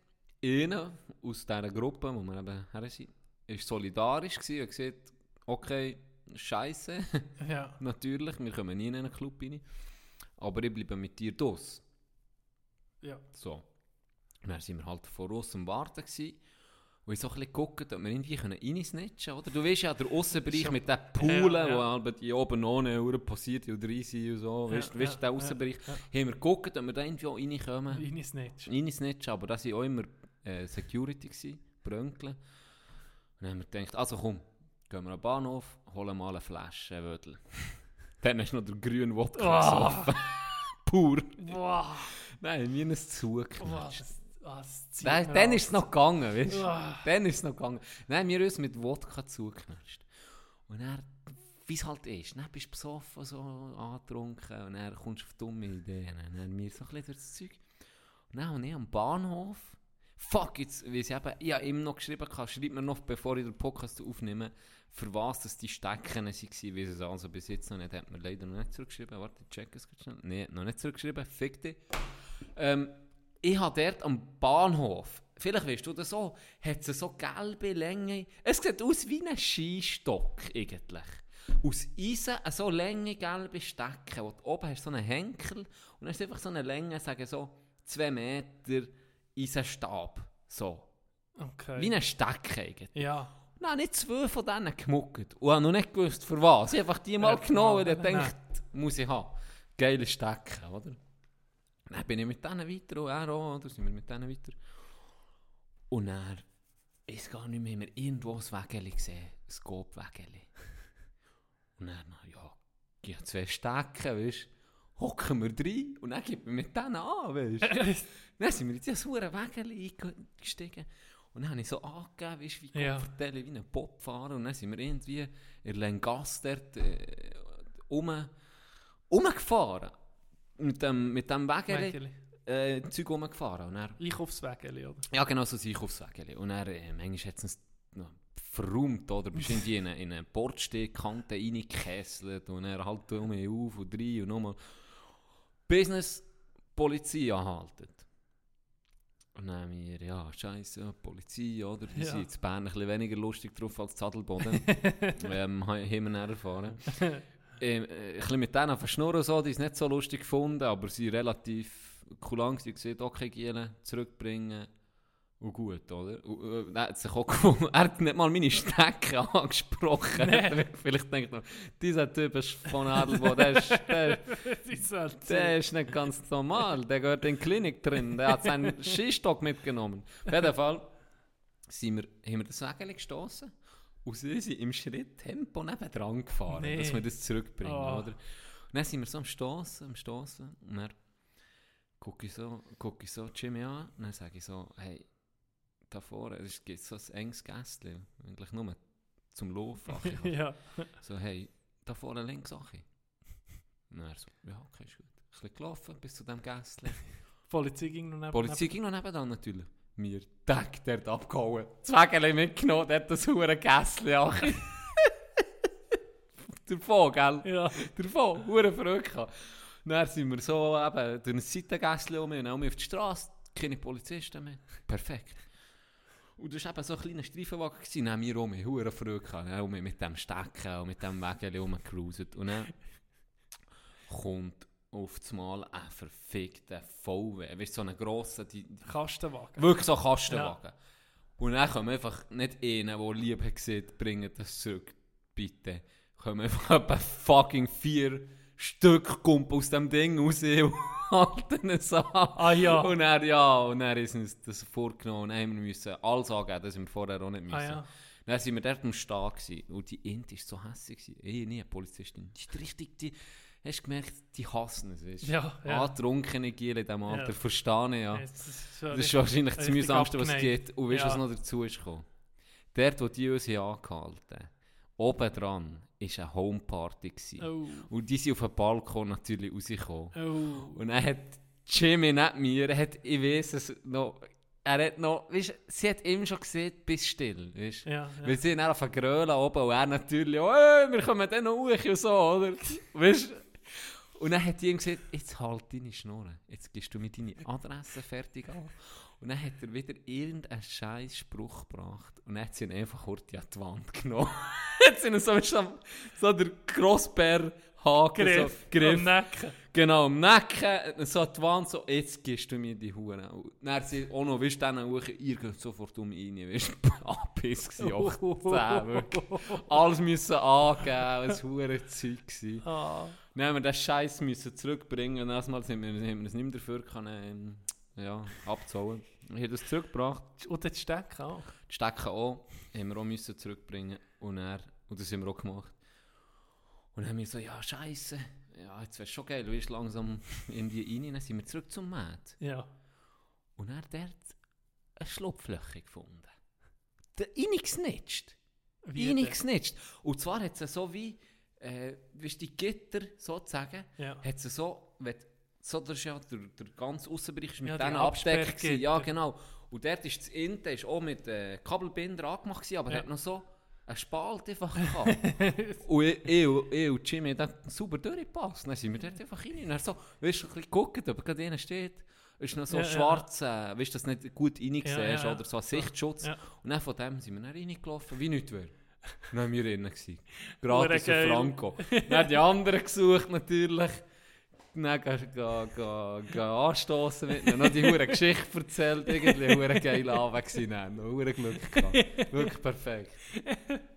einer aus dieser Gruppe, wo wir eben her sind, ist solidarisch gewesen und gesagt, okay, scheiße, Ja. natürlich, wir kommen nie in einen Club rein, aber ich bleibe mit dir dos. Ja. So. Und dann sind wir halt vor uns am Warten gewesen. Und ich so ein bisschen geguckt, ob wir irgendwie können reinsnitchen oder? Du weißt ja, der Aussenbereich Schon- mit den Poolen, Ja, ja. wo halt die oben ohne Uhr passiert und drin sind und so. Ja, weißt du, weißt, ja, der ja, Aussenbereich. ja. Haben wir geguckt, ob wir da irgendwie auch reinkommen. Ines nicht. Reinsnitchen, aber da waren auch immer äh, Security, Brönkeln. Und dann haben wir gedacht, also komm, gehen wir am Bahnhof, holen mal eine Flasche Wödel. dann ist noch der grüne Wodka Oh. Pur. Boah, Nein, mir ist boah, zugeknatscht. ah, zieht Dann, mir dann an. ist es noch gegangen, weißt du? Ah. Dann ist es noch gegangen. Haben wir uns mit Wodka zugeknatscht. Und dann, wie es halt ist, dann bist du besoffen, so angetrunken und dann kommst du auf dumme Ideen. Dann haben wir so ein bisschen durch das Zeug. Und dann habe ich am Bahnhof, fuck, jetzt, wie ich eben, ich habe ihm noch geschrieben, kann, schreib mir noch, bevor ich den Podcast aufnehme, für was das die Stecken waren, wie sie es also bis jetzt noch nicht, hat mir leider noch nicht zurückgeschrieben. Warte, ich check es kurz schnell. Nein, noch nicht zurückgeschrieben, fick dich. Ähm, ich habe dort am Bahnhof, vielleicht weißt du das so, hat es so gelbe Länge. Es sieht aus wie ein Skistock eigentlich. Aus Eisen eine so lange gelbe Stecke. Wo du oben hast so einen Henkel und dann ist einfach so eine Länge, sagen so 2 Meter Eisenstab. So. Okay. Wie eine Stecke eigentlich. ja. Nein, nicht zwei von denen gemuckt. Und habe noch nicht gewusst, für was. Ich habe einfach die mal Ja, genommen und ich genau. gedacht, muss ich haben. Geile Stecken, oder? Dann bin ich mit denen weiter und er auch, oder? Sind wir mit denen weiter. Und er ist gar nicht mehr, haben wir irgendwo ein Wägeli gesehen. Ein Skop-Wägeli. Und na ja, ich habe zwei Stecken, weißt du. Hocken wir rein und dann gibt man mit denen an, weißt du. Dann sind wir in dieses hure Wägeli eingestiegen. Und dann habe ich so angegeben, weißt, wie Ja. Kopfverteile, wie ein Popfahrer. Und dann sind wir irgendwie in Lengas dort äh, um, umgefahren. Mit dem, mit dem Wägeli äh, Zeug umgefahren. Und dann, Einkaufswägeli, oder? ja, genau so ein Einkaufswägeli. Und dann, äh, manchmal hat es noch verräumt, oder? Bist irgendwie in eine, in eine Bordstehkante reingekesselt und dann halt um auf und rein und nochmal. Business Polizei anhalten. Und dann haben wir, ja, scheiße, Polizei, oder? Die Ja. sind jetzt in Bern ein bisschen weniger lustig drauf als Zadelboden. ähm, ha- haben wir dann erfahren. ähm, äh, ein bisschen mit denen verschnurren so, die es nicht so lustig gefunden, aber sie relativ cool gesagt, okay, Giele, zurückbringen. Und gut, oder? Und, äh, er hat sich auch gefunden, er hat nicht mal meine Stecke angesprochen. Nee. Vielleicht denkt man, dieser Typ ist von Adelboden, der ist, der, der ist nicht ganz normal, der gehört in die Klinik drin, der hat seinen Skistock mitgenommen. Auf jeden Fall sind wir, haben wir das Wägeli gestossen und sie sind im Schritt Tempo nebendran gefahren, Nee. dass wir das zurückbringen, Oh. oder? Und dann sind wir so am Stossen, am Stossen und dann gucke ich so, gucke ich so Jimmy an und dann sage ich so, hey, da vorne, es gibt so ein enges Gästchen, eigentlich nur zum Laufen. Ja. So, hey, da vorne links, Achi. Und er so, ja, okay, ist gut. Ein bisschen gelaufen bis zu dem Gästchen. Polizei ging noch neben. Polizei ging noch nebenan natürlich. Mir, Tag, der hat abgehauen. Das Wägele mitgenommen, der hat das hure Gästchen, Achi. Davon, gell? Ja. Davon, hure Freude gehabt. Dann sind wir so eben durch ein Seitengässchen um und dann auf die Straße. Keine Polizisten mehr. Perfekt. Und das war eben so ein kleiner Streifenwagen. gewesen. Dann haben wir um hure Freude gehabt. Haben wir mit dem Stecken und mit dem Wägeli rumgecruiset. Und dann kommt auf Mal ein verfickter VW. Weißt du, so einen grossen, die, die Kastenwagen. Wirklich so Kastenwagen. Und dann kommen einfach nicht einen, der lieb hat gesehen, bringen das zurück. Bitte. Kommen einfach etwa fucking vier Stück kommt aus dem Ding raus und halten es an. Ah ja. Und er, ja, und dann ist uns das vorgenommen und haben wir müssen alles angeben, das wir vorher auch nicht müssen. Ah ja. Dann sind wir dort am gewesen, und die Int war so hässlich. Ich nie eine Polizistin. Die ist richtig, die, hast du gemerkt, die hassen es. Ja, ja. Antrunkene Giel in diesem Alter, Ja. verstehe ich ja. Das ist, Das ist wahrscheinlich das mühsamste, was es gibt. Und weißt du, was Ja. noch dazu ist gekommen? Dort, wo die uns haben angehalten oben dran war eine Homeparty. Oh. Und die sind auf den Balkon natürlich rausgekommen. Oh. Und er hat Jimmy nicht mir, er hat, ich weiß es noch, er hat noch, weißt, sie hat ihm schon gesehen, bist still, weißt. Ja, ja. Weil sie dann auf den Grölen oben und er natürlich, oh, hey, wir kommen dann noch hoch und so, oder? Weißt Und dann hat ihm gesagt, jetzt halt deine Schnurren, jetzt gibst du mir deine Adresse fertig an. Und dann hat er wieder irgendeinen scheiß Spruch gebracht und dann hat sie ihn einfach kurz an die Wand genommen. hat sie ihn so, so, so der Crossbär-Haken so, Griff. Griff. Am Nacken. Genau, am Nacken, so an die Wand, so, jetzt gibst du mir die Huren. Und dann sie auch noch, weißt du, dann auch, ihr geht sofort um rein, weißt du, Abbiss gsi, 18, wirklich. Alles müssen angeben, ein Huren Zeug gsi. Ah. Dann haben wir den Scheiß müssen zurückbringen und erstmal sind wir, haben wir es nicht mehr dafür können, ja, abzahlen. Ich habe das zurückgebracht, Und das Stecken auch. die Stecken auch, haben wir auch müssen zurückbringen und, dann, und das haben wir auch gemacht. Und dann haben wir so, ja, Scheiße, ja, jetzt wäre schon geil, du bist langsam in die rein, dann sind wir zurück zum Matt. Ja. Und er hat dort eine Schlupflöche gefunden. Der reingesnitcht. Reingesnitcht. Und zwar hat es so wie, äh, weißt die Gitter sozusagen, Ja. hat es so, wenn, so das ist ja der, der ganze Aussenbereich ist mit Ja, denen gewesen. Ja, genau. Und dort ist das Inte ist auch mit äh, Kabelbinder angemacht, gewesen, aber Ja. hat noch so einen Spalt einfach gehabt. und ich, ich, ich und Jimmy haben dann super durchgepasst. Dann sind wir dort einfach rein. Und er so, weißt du, ein bisschen geguckt, ob gerade einer steht. Ist noch so Ja, ja. schwarz, äh, weißt du, dass du nicht gut reingesehen Ja, ja, ja. oder so ein Sichtschutz. Ja. Und dann von dem sind wir dann reingelaufen, wie nichts wäre. Dann waren wir gewesen. Gratis geil. Franco. Dann haben die anderen gesucht natürlich. Dann ga, ga, ga anstoßen mit ihnen. Noch die hure Geschichte erzählt. Irgendwie hure geile Abend gewesen. dann. Hure Glück gehabt. Wirklich perfekt.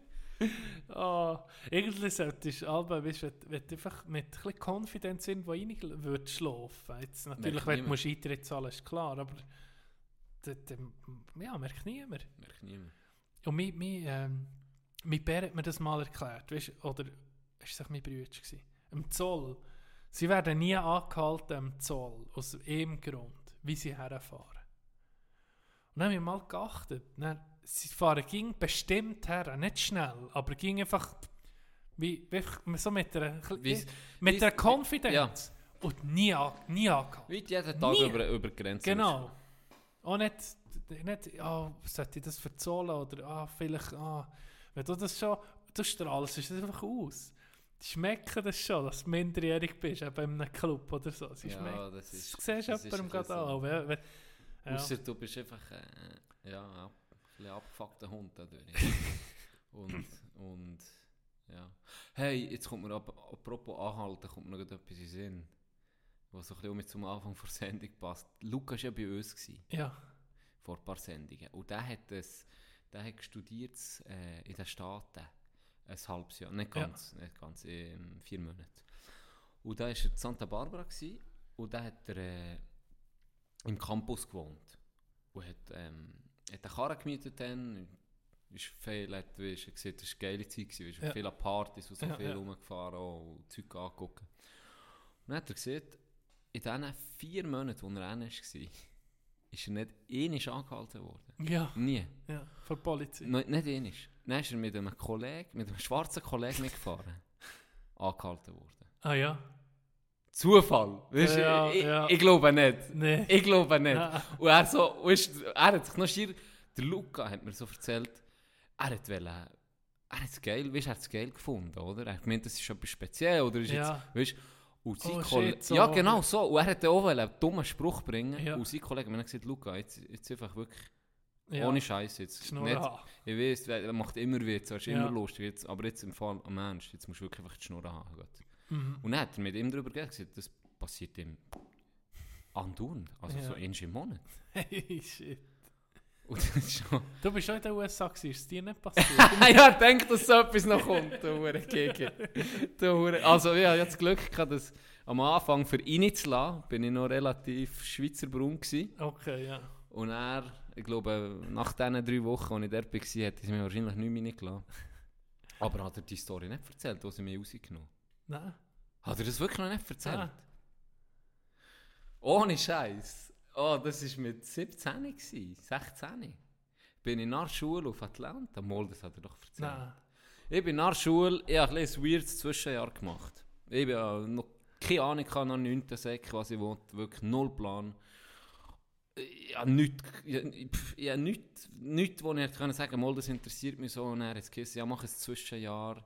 Ah, irgendwie solltest du aber, weißt, wenn, wenn du einfach mit ein bisschen Confidence irgendwo rein würdest schlafen. Jetzt natürlich, wenn du musst Eintritt zahlen, ist klar, aber das, ja, merkt niemand. Merkt niemand. Und mein, mein, ähm, mein Bär hat mir das mal erklärt, weißt, oder ist es mein Bruder gewesen? Im Zoll. Sie werden nie angehalten am Zoll, aus dem Grund, wie sie herfahren. Und dann habe ich mal geachtet, dann, sie fahren ging bestimmt her, nicht schnell, aber ging einfach wie, wie so mit einer, Wie's- mit einer Confidence. ja. Und nie, an- nie angehalten. Wie jeden Tag Nie. über, über die Grenze. Genau. Auch nicht, nicht ah, sollte ich das verzollen oder ah, vielleicht, ah, wenn du das schon, du strahlst es einfach aus. Die schmecken das schon, dass du minderjährig bist, eben in einem Club oder so. Sie Ja, schmecken, das ist- das siehst das jemandem gerade an. Wenn, wenn, ja. Ausser du bist einfach äh, ja, ein abgefuckter Hund dadurch. und, und ja. Hey, jetzt kommt mir ab, apropos anhalten, kommt mir noch etwas in Sinn, was so ein bisschen zum Anfang der Sendung passt. Luca war ja bei uns, gewesen, ja. vor ein paar Sendungen. Und der hat, das, der hat studiert äh, in den Staaten. Ein halbes Jahr, nicht Ja. ganz, nicht ganz, ähm, vier Monate. Und da war er in Santa Barbara gewesen, und da hat er äh, im Campus gewohnt. Und hat, ähm, hat eine Karre gemietet dann, ist viel, hat, weißt, er sieht, das war eine geile Zeit, gewesen, Ja. viel an Partys und so Ja, viel ja. rumgefahren und Zeug angeguckt. Und dann hat er gesehen, in diesen vier Monaten, wo er war, ist er nicht ähnlich angehalten worden. Ja, Nie. ja, von der Polizei. Nein, nicht ähnlich. Dann ist er mit einem Kollegen, mit einem schwarzen Kollegen mitgefahren. angehalten worden. Ah ja? Zufall. Weisst, Ja, ich, ja. ich glaube nicht. Nee. Ich glaube nicht. Ja. Und er so, weisst, er hat sich noch schier, der Luca hat mir so erzählt, er hat wollen, er hat es geil, weißt, er hat es geil gefunden, oder? Er hat gemeint, das ist etwas speziell, oder ist Ja. jetzt, weißt, und sein Oh, Kolle- shit, so. Ja, genau so. Und er hat auch einen dummen Spruch bringen. Ja. Und sein Kollege hat mir gesagt, Luca, jetzt, jetzt einfach wirklich, Ja. ohne Scheiß jetzt. Nicht, ich weiß, er macht immer Witz, er ist Ja. immer lustig, jetzt, aber jetzt im Fall am Ernst, jetzt musst du wirklich einfach die Schnur haben. Gott. Mhm. Und dann hat er mit ihm darüber gesagt, das passiert ihm andauernd, also Ja. so in im Monat. Hey, shit. Schon... Du bist schon in den USA, gewesen, ist es dir nicht passiert? ja, ich denke, dass so etwas noch kommt, du Hure Gege. Also ja, ich hatte das Glück gehabt, dass am Anfang für ihn zu lassen, bin ich noch relativ Schweizer Braun gewesen. okay, ja. Und er, ich glaube, nach diesen drei Wochen, als ich dort war, hätte ich mir wahrscheinlich nicht mehr reingelassen. Aber hat er die Story nicht erzählt, wo sie mich rausgenommen Nein. Hat er das wirklich noch nicht erzählt? Ah. Ohne Scheiß. Oh, das war mit 17 gewesen, 16. Bin ich nach der Schule auf Atlanta. Mal, das hat er doch erzählt. Nein. Ich bin nach der Schule, ich habe ein weirdes Zwischenjahr gemacht. Ich habe noch keine Ahnung, nach 9. Sek, was ich wollte. Wirklich null Plan. Habe nichts, ich habe nichts, nichts, wo ich hätte können sagen mal, das interessiert mich so. Und er hat gesagt, ja, mach ein Zwischenjahr.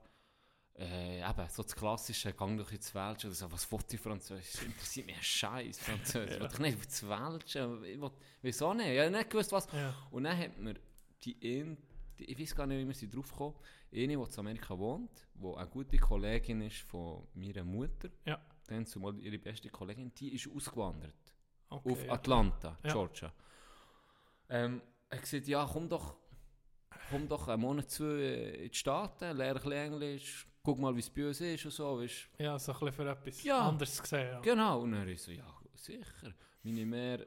Äh, eben, so das klassische, gang doch ins Welsche oder so, was wollte ich Französisch? Interessiert mich ein Scheiß Französisch. ja. Ich nicht ins Welsche, ich will, wieso nicht? Ich habe nicht gewusst, was. Ja. Und dann hat mir die, ein, die ich weiß gar nicht, wie wir sie drauf kommen, eine, die in Amerika wohnt, die eine gute Kollegin ist von meiner Mutter, Ja. dann zumal ihre beste Kollegin, die ist ausgewandert Okay, auf. Atlanta, Ja. Georgia. Ähm, er hat gesagt, ja, komm doch, komm doch einen Monat zu äh, in die Staaten, lerne ein bisschen Englisch, guck mal, wie es bei uns ist und so, weißt Ja, so ein bisschen für etwas Ja. anderes gesehen. Ja. Genau, und dann ich so, ja, sicher. Meine Mehr,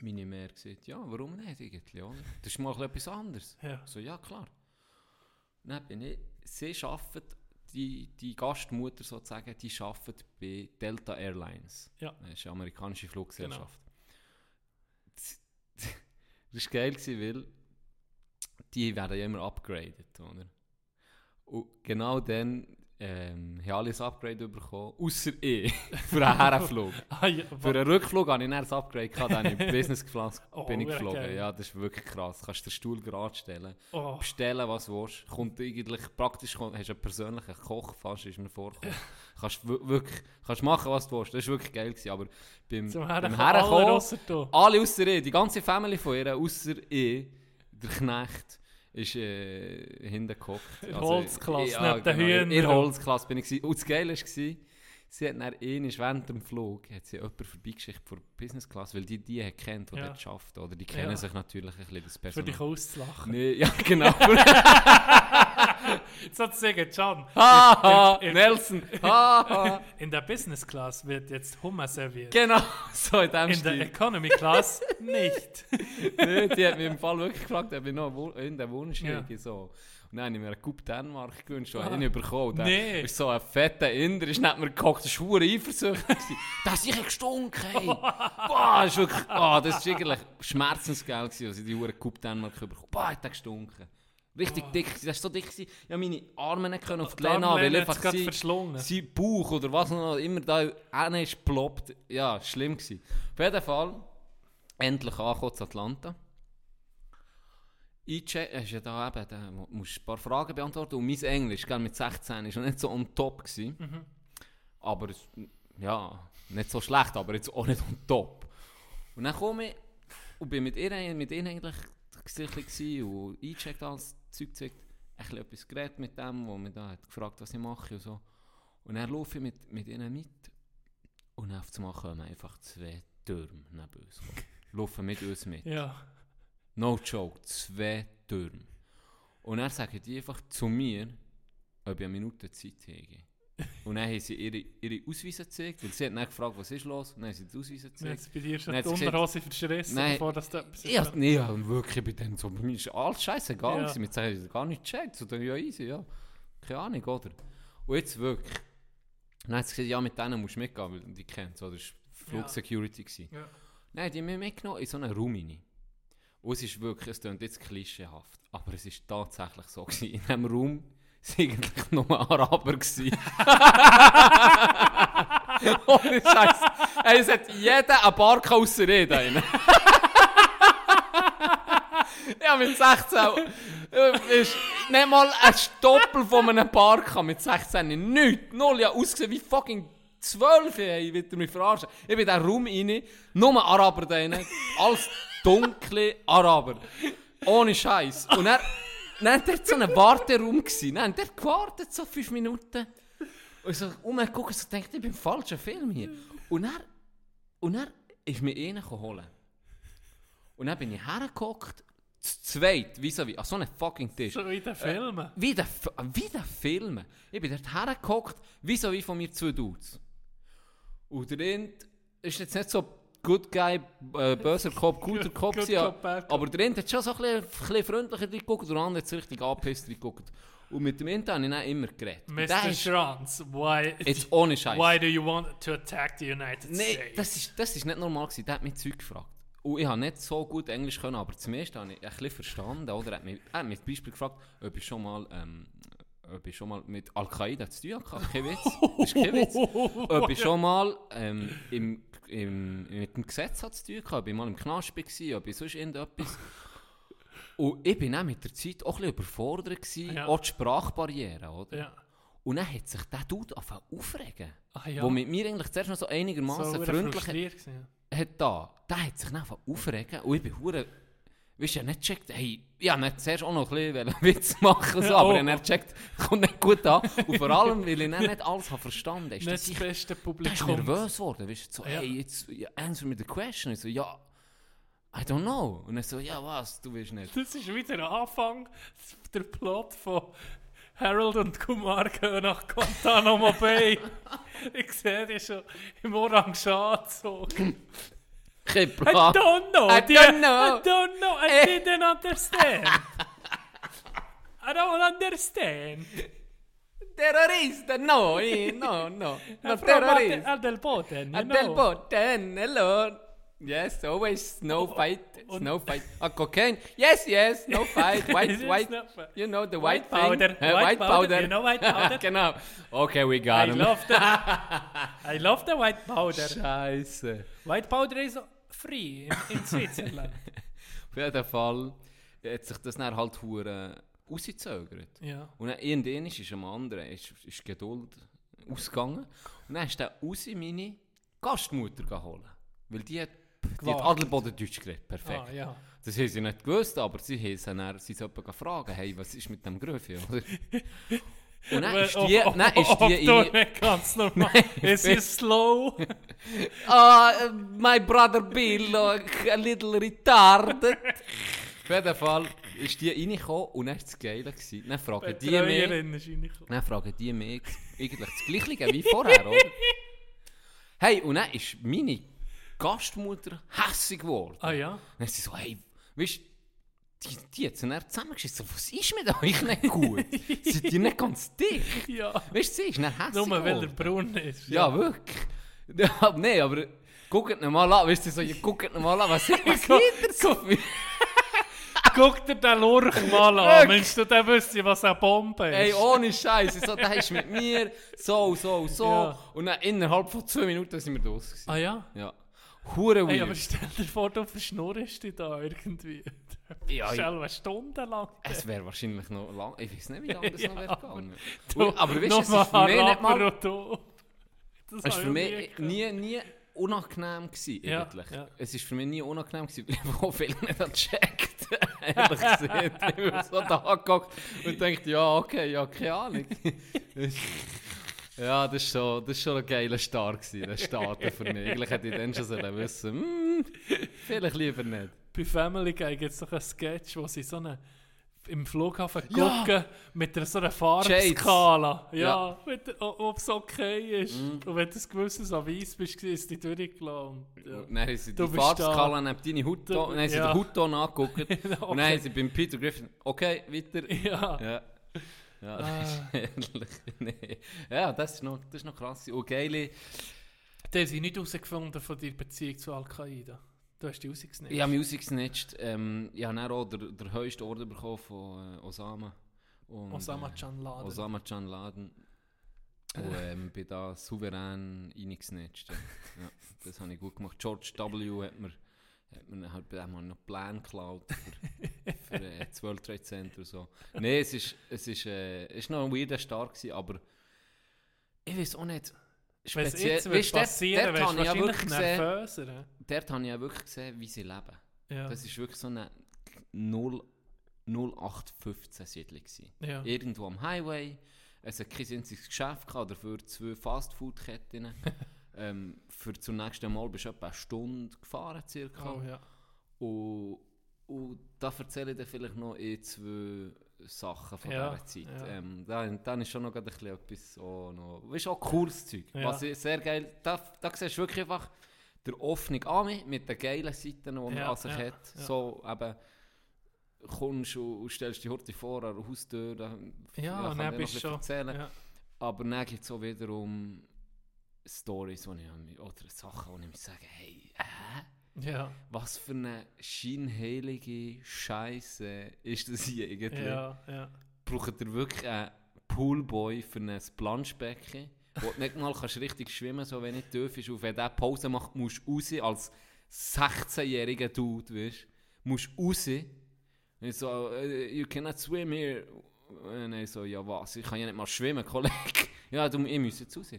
meine Mehr gesagt, ja, warum nicht eigentlich, oder? Das ist mal etwas anderes. Ja. So, ja, klar. Dann bin ich, sie arbeitet, die, die Gastmutter sozusagen, die arbeitet bei Delta Airlines. Ja. Das ist eine amerikanische Fluggesellschaft. Das, das war geil, weil die werden ja immer upgraded, oder? Und genau dann ähm, haben alle ein Upgrade bekommen, außer ich, für einen Herrenflug. Ah, ja, Für einen Rückflug hatte ich dann ein Upgrade, gehabt, dann in Business Class Oh, bin ich geflogen. geil. Ja, das ist wirklich krass. Du kannst den Stuhl gerade stellen, oh, bestellen, was du willst. Kommt eigentlich praktisch, kommt- hast du einen persönlichen Koch, fast ist mir vorgekommen. kannst wi- wirklich, kannst machen, was du willst. Das war wirklich geil. Gewesen. Aber beim, zum beim Herren Herrenkommen, alle alle außer ich, die ganze Family von ihr, außer ich, der Knecht, ist äh, hinten gehockt. In Holzklasse, neben den genau, In Hühnern. der Holzklasse bin ich. gewesen. Und das Geile war, sie hat dann einmal während dem Flug hat sie jemanden vorbeigeschickt von Business Class, weil die die hat kennt, die Ja. dort arbeitet. Oder die kennen Ja. sich natürlich ein bisschen, das Für Personal. dich auszulachen. Nee, ja, genau. Sozusagen, John. Haha, in- in- Nelson. Haha. In der Business Class wird jetzt Hummer serviert. Genau, so in dem In der Stil. Economy Class nicht. nee, die hat mich im Fall wirklich gefragt, ob ich noch in den Wunsch Ja. So. Habe ich mir einen Coupe Dänemark gewünscht, und habe ihn bekommen. Und der Nee. ist so ein fetter Inder, ist neben mir gehockt, das war verdammt eifersüchtig. das ist gestunken, hey. Boah, das ist wirklich, oh, das ist eigentlich schmerzensgeld gewesen, als ich die hure Coupe Dänemark bekommen Boah, hat der gestunken. Richtig dick, gewesen. das war so dick, gewesen. ich meine Arme nicht können auf die Lena, weil einfach sie, verschlungen. sein Bauch oder was noch immer da hinten ist geploppt. Ja, schlimm gewesen. Auf jeden Fall, endlich angekommen zu Atlanta. Eincheck, hast ja da eben, da mu- musst ein paar Fragen beantworten und mein Englisch, gell, mit 16, ist noch nicht so on top gewesen. Mhm. Aber, ja, nicht so schlecht, aber jetzt auch nicht on top. Und dann komme ich und bin mit ihr, mit ihnen eigentlich gewesen und eingecheckt alles, Zeug gezeigt, ein bisschen etwas geredet mit dem, wo mir da hat gefragt, was ich mache und so. Und dann laufe ich mit, mit ihnen mit und auf einmal kommen einfach zwei Türme neben uns. laufen mit uns mit. Ja. No joke, zwei Türme. Und sagen die einfach zu mir, ob ich eine Minute Zeit habe. Und dann haben sie ihre, ihre Ausweise gezeigt, weil sie hat dann gefragt, was ist los, und dann haben sie die Ausweise gezeigt. Jetzt bei dir schon die Unterhose verschrissen, Nein. bevor das da etwas Ja, nee, ja, und wirklich, bei denen so, mir ist alles scheißegal Ja. gewesen. Sagen, ich gar nicht gecheckt, so, dann, ja, easy, ja. Keine Ahnung, oder? Und jetzt wirklich. Dann hat sie gesagt, ja, mit denen musst du mitgehen, weil die kennt so, das war Flugsecurity. gewesen. Ja. Nein, die haben mich mitgenommen in so einen Raum rein. Und es ist wirklich, es klingt jetzt klischeehaft, aber es ist tatsächlich so gewesen. In diesem Raum waren eigentlich nur Araber. gewesen. Ohne Scheiß. Ey, es hat jeder eine Barke ausser ich drin. ja, mit 16 äh, ist nicht mal ein Stoppel von einem Barke mit 16. Nichts. Null. Ja, ausgesehen wie fucking 12. Ey, wird er mich verarschen. Ich bin in diesen Raum rein, nur Araber da. Alles dunkle Araber. Ohne Scheiß. Und er dann war dort so ein Warteraum. gewesen. Dann hat er gewartet, so fünf Minuten. Und ich so umgeguckt und so denkt, ich bin im falschen Film hier. Und er, und er ist mir einen holen. Und dann bin ich hergeguckt, zu zweit, wie so wie, an so einem fucking Tisch. So wie in den Filmen. Wie der, F- wie der Film. Ich bin dort hergeguckt, wie so wie von mir zwei Dudes. Und der eine ist jetzt nicht so Good Guy, äh, böser Cop, guter Cop, Good ja. Cop, aber der eine hat schon so ein bisschen, ein bisschen freundlicher geguckt und der andere hat so richtig angepisst geguckt. Und mit dem Inter habe ich dann immer geredet. Mr. ist- Schranz, why, Jetzt ohne Scheiß. why do you want to attack the United Nein, States? das ist, das ist nicht normal gewesen. Der hat mich Zeug gefragt. Und ich habe nicht so gut Englisch können, aber zumindest habe ich ein bisschen verstanden. Oder er hat mich, er hat mich zum Beispiel gefragt, ob ich schon mal, ähm, ob ich schon mal mit Al-Qaida zu tun hatte. Kein Witz. Das ist kein Witz. Ob ich schon mal ähm, im, im, mit dem Gesetz hat zu tun hatte, ob ich mal im Knast war, ob ich sonst irgendetwas... Und ich bin auch mit der Zeit auch ein bisschen überfordert gewesen, Ja. auch die Sprachbarriere, oder? ja. Und dann hat sich der Dude angefangen aufregen. Ah, ja. Wo mit mir eigentlich zuerst noch so einigermaßen so freundlich gewesen. hat da, der hat sich dann angefangen aufregen und ich bin weißt du, ja nicht gecheckt, hey, ich habe zuerst auch noch ein bisschen Witz machen, so, Oh. aber ich habe nicht gecheckt, kommt nicht gut an. Und vor allem, weil ich nicht alles habe verstanden habe, Nicht das ich, beste Publikum. nervös geworden, weißt du, so, Ja. hey, jetzt, answer me the question. Ich so, ja, I don't know. Und er so, ja, was, du willst nicht. Das ist wieder der Anfang, der Plot von Harold und Kumar gehen nach Guantanamo Bay. ich sehe die schon im orangen I don't know. I don't know. I don't know. I didn't understand. I don't understand. Terrorista, no, eh, no, no. No from terrorist. Ad- Adelboden, you At. Del Boten, hello. Yes, always no fight, und- no fight. Ah, cocaine? Yes, yes, no fight. White, white, you know the white, White powder. Uh, white white powder, powder. you know white powder? genau. Okay, we I got him. love the I love the white powder. Scheiße. White powder is free in, in Switzerland. Auf jeden Fall hat sich das dann halt hure rausgezögert. ja. Und dann irgendwann ist am anderen, ist, ist Geduld ausgegangen. Und dann ist der Usi meine Gastmutter geholt. Weil die hat, die hat. Adelboden Deutsch geredet. Perfekt. Ah, ja. Das haben sie nicht gewusst, aber sie haben sie dann sie sollten gefragt, hey, was ist mit dem Gröfi? Und dann ist die, Ob- dann ist ob die nicht ganz normal. Es ist slow. ah, uh, my brother Bill, a little retarded. Auf jeden Fall ist die reingekommen und dann war es geil. gewesen. Dann fragen die mich, ist reingekommen. dann fragen die mich eigentlich das Gleiche wie vorher, oder? Hey, und dann ist meine Gastmutter hässig geworden. Ah ja? Dann ist sie so, hey, weißt du, die, die hat sie dann zusammengeschissen. Was ist mit euch nicht gut? Seid ihr nicht ganz dick? Ja. Weißt du, sie ist dann hässlich Nur weil er geworden. braun ist. Ja, wirklich. Ja, nee, aber guckt ihn mal an. Weißt du, so, ja, guckt ihn mal an. Was, was liegt er so? Guck dir den Lurch mal an. Meinst du, der wüsste, was eine Bombe ist? Ey, ohne Scheiße. So, der ist mit mir so, so, so. Ja. Und dann innerhalb von zwei Minuten sind wir gewesen. Ah ja? Ja. Hure Ey, aber stell dir vor, du verschnurrst dich da irgendwie. Ja, Stell eine Stunde lang. es wäre wahrscheinlich noch lang. Ich weiß nicht, wie lange das Ja, noch aber- gegangen. Du, aber weißt du, es ist für mich nicht mal... Das Es war habe für ich mich nie nie, unangenehm gewesen, Ja, ja. Es ist für mich nie unangenehm gewesen, weil ich viel nicht gecheckt. Ehrlich gesagt. Ich bin so da angeguckt und dachte, ja, okay, ja, keine Ahnung. Ja, das ist schon, das ist schon ein geiler Start gewesen, der Starten für mich. Eigentlich hätte ich dann schon sollen wissen, hm, vielleicht lieber nicht. Bei Family Guy gibt es doch einen Sketch, wo sie so eine im Flughafen Ja. gucken mit einer so einer Farbskala. Ja, Ja. ob es okay ist. Und wenn du ein gewisses an weiß bist, ist die durchgelassen. Ja. Und dann haben sie die Farbskala neben deine Hautton, dann haben sie Ja. den Hautton angeguckt und dann Okay. haben sie beim Peter Griffin, okay, weiter. Ja. Ja. Ja, das Ah. ehrlich. Nee. Ja, das ist noch, das ist noch krass. Und geile. Die haben sie nicht herausgefunden von deiner Beziehung zu Al-Qaida. Du hast die rausgesnitcht. Ich habe Music snitcht. Ähm, ich habe dann auch den, den höchsten Orden bekommen von äh, Osama. Und, Osama äh, Can Laden. Osama Can Laden. Und ähm, bin da souverän reingesnitcht. Ja, das habe ich gut gemacht. George W. hat mir, hat mir halt bei dem noch Pläne geklaut für, für äh, das World Trade Center. So. Nein, es ist, es ist, äh, es ist noch ein weirder Start gewesen, aber ich weiß auch nicht. Speziell, weißt du, passieren, dort, dort habe ich wirklich nervöser. dort habe ich ja wirklich gesehen, wie sie leben. Ja. Das ist wirklich so eine 0, 0815 Siedlung. ja. Irgendwo am Highway. Es hat kein einziges Geschäft gehabt, dafür zwei Fastfood-Ketten. ähm, für zum nächsten Mal bist du etwa eine Stunde gefahren circa. Oh, ja. Und, und da erzähle ich dir vielleicht noch eh zwei Sachen von Ja, dieser Zeit. ja. Ähm, da, dann ist schon noch ein bisschen etwas so noch... Weißt auch cooles Zeug. Ja. Was ich sehr geil... Da, da siehst du wirklich einfach der offene Ami mit den geilen Seiten, die man Ja, an sich ja, hat. So eben... Kommst und, und stellst die Horte vor an der Haustür. Da, Ja, kann und ich dann noch ein bisschen erzählen. Aber dann geht es auch wiederum Stories, die ich oder Sachen, wo ich mir sage, hey, hä? Ja, Was für eine scheinheilige Scheiße ist das hier irgendwie? ja, ja. Braucht ihr wirklich einen Poolboy für ein Planschbecken, wo du nicht mal kannst richtig schwimmen so wenn nicht tief ist. Und wenn der Pause macht, musst du raus, als 16-jähriger Dude, weißt du, musst du raus. Und ich so, äh, you cannot swim here. Und ich so, ja was, ich kann ja nicht mal schwimmen, Kollege. ja, du, ich muss jetzt raus.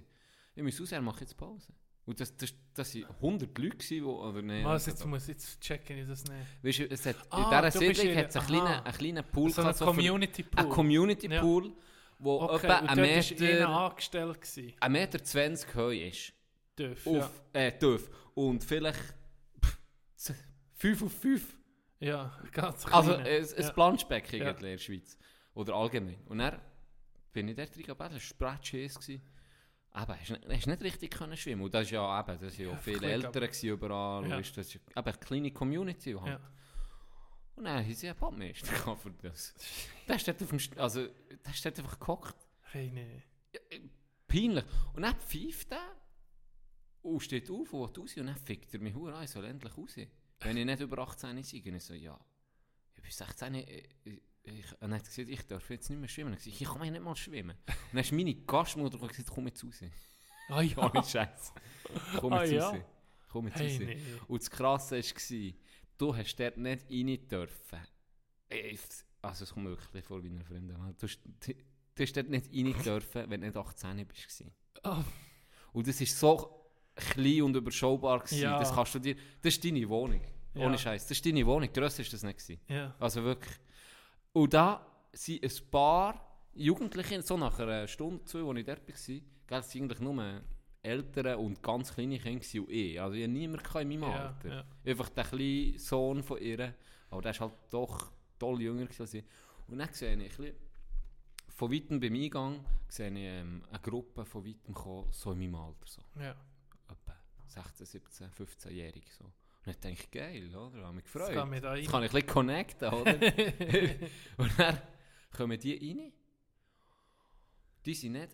Ich muss raus, er macht jetzt Pause. Und das, das, das waren 100 Leute, wo, oder nee, Was, jetzt muss ich jetzt checken, ich das nicht. Weißt du, es hat, Ah, in dieser Siedlung hat es einen kleinen, einen kleinen Pool So ein gehabt, so für- Community Pool. Ein Community Ja. Pool, wo Okay, etwa ein Meter, angestellt. Gewesen. ein Meter 20 Höhe ist. Dürf, ja. Auf, äh, tief. Und vielleicht 5 auf 5. Ja, ganz Also klein. ein, ein ja. Planschbecken Ja. in der Schweiz. Oder allgemein. Und dann bin ich dort reingegangen, das war Spreadsheet. Aber hast nicht, hast nicht richtig können schwimmen Und das ist ja eben, das sind ja, Ja, viele Eltern überall. Ja. Weißt, das ist eben eine kleine Community. Halt. Ja. Und dann haben sie einen Badmeister gehabt für das. Der ist dort, auf dem, St- also, der ist dort einfach gehockt. Hey, nee. Peinlich. Und dann pfeift er und steht auf und will raus und dann fickt er mich an, ich soll endlich raus. Wenn ich nicht über 18 sei. Ich so, ja, ich bin 16, ich, ich, ich, dann hat gesagt, ich darf jetzt nicht mehr schwimmen. Und ich gesagt, ich kann ja nicht mal schwimmen. Und dann ist meine Gastmutter gesagt, komm jetzt raus. Ah ja. Ohne Scheiß. Komm Ah, jetzt ja. raus. Komm jetzt Hey, raus. nee. Und das Krasse war, du hast dort nicht rein dürfen. Also es kommt wirklich vor wie eine Freundin. Du, hast- du hast dort nicht rein dürfen, wenn du nicht 18 bist. Oh, Und das ist so klein und überschaubar gewesen. Ja. Das kannst du dir... Das ist deine Wohnung. Ja. Ohne Scheiß. Das ist deine Wohnung. Grösser ist das nicht gewesen. ja. Also wirklich. Und da sind ein paar Jugendliche, so nach einer Stunde, zwei, als ich dort war, gell, es waren eigentlich nur ältere und ganz kleine Kinder und ich. Also ich hatte niemanden in meinem Alter. ja. Einfach der kleine Sohn von ihr. Aber der ist halt doch toll jünger als ich. Und dann sehe ich ein bisschen, von weitem beim Eingang sehe ich ähm, eine Gruppe von weitem kommen, so in meinem Alter. So. ja. Etwa 16, 17, 15-jährig. So. Und dann denke ich, geil, oder? Ich habe mich gefreut. gehen wir da rein. Jetzt kann ich ein bisschen connecten, oder? und dann kommen die rein. Die sind nicht,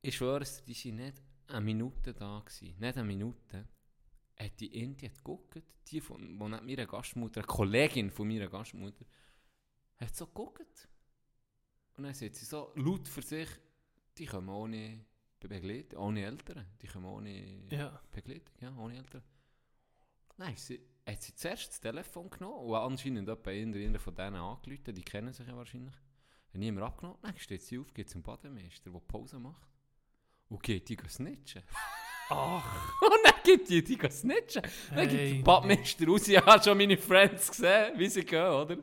ich schwöre es, die sind nicht eine Minute da gewesen. Nicht eine Minute. Hat die Indie hat geguckt, die von die nicht meiner Gastmutter, eine Kollegin von meiner Gastmutter, hat so geguckt. Und dann sagt sie so laut für sich, die kommen ohne Begleitung, ohne Eltern. Die kommen ohne Ja. Begleitung, ja, ohne Eltern. Nein, sie, hat sie zuerst das Telefon genommen und anscheinend jemand von denen angerufen, die kennen sich ja wahrscheinlich. Hat niemand abgenommen. Dann steht sie auf, geht zum Bademeister, der Pause macht. Und geht die snitchen. Ach, Und dann geht die die snitchen. Dann Hey, geht der Badmeister raus. Ich habe schon meine Friends gesehen, wie sie gehen, oder?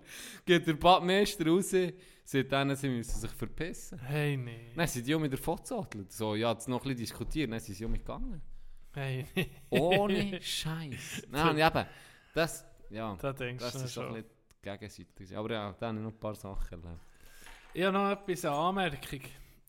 Geht der Badmeister raus, sagt denen, sie müssen sich verpissen. hey, nee. Dann sind die auch mit der Fotzottel. So, ja, jetzt noch ein bisschen diskutieren, dann sind sie auch mitgegangen. Hey. Ohne Scheiß. Nein, eben, das, ja, Da denkst das du ist so ein schon. bisschen die Gegenseite. Aber ja, da habe ich noch ein paar Sachen erlebt. Ich habe noch etwas, eine Anmerkung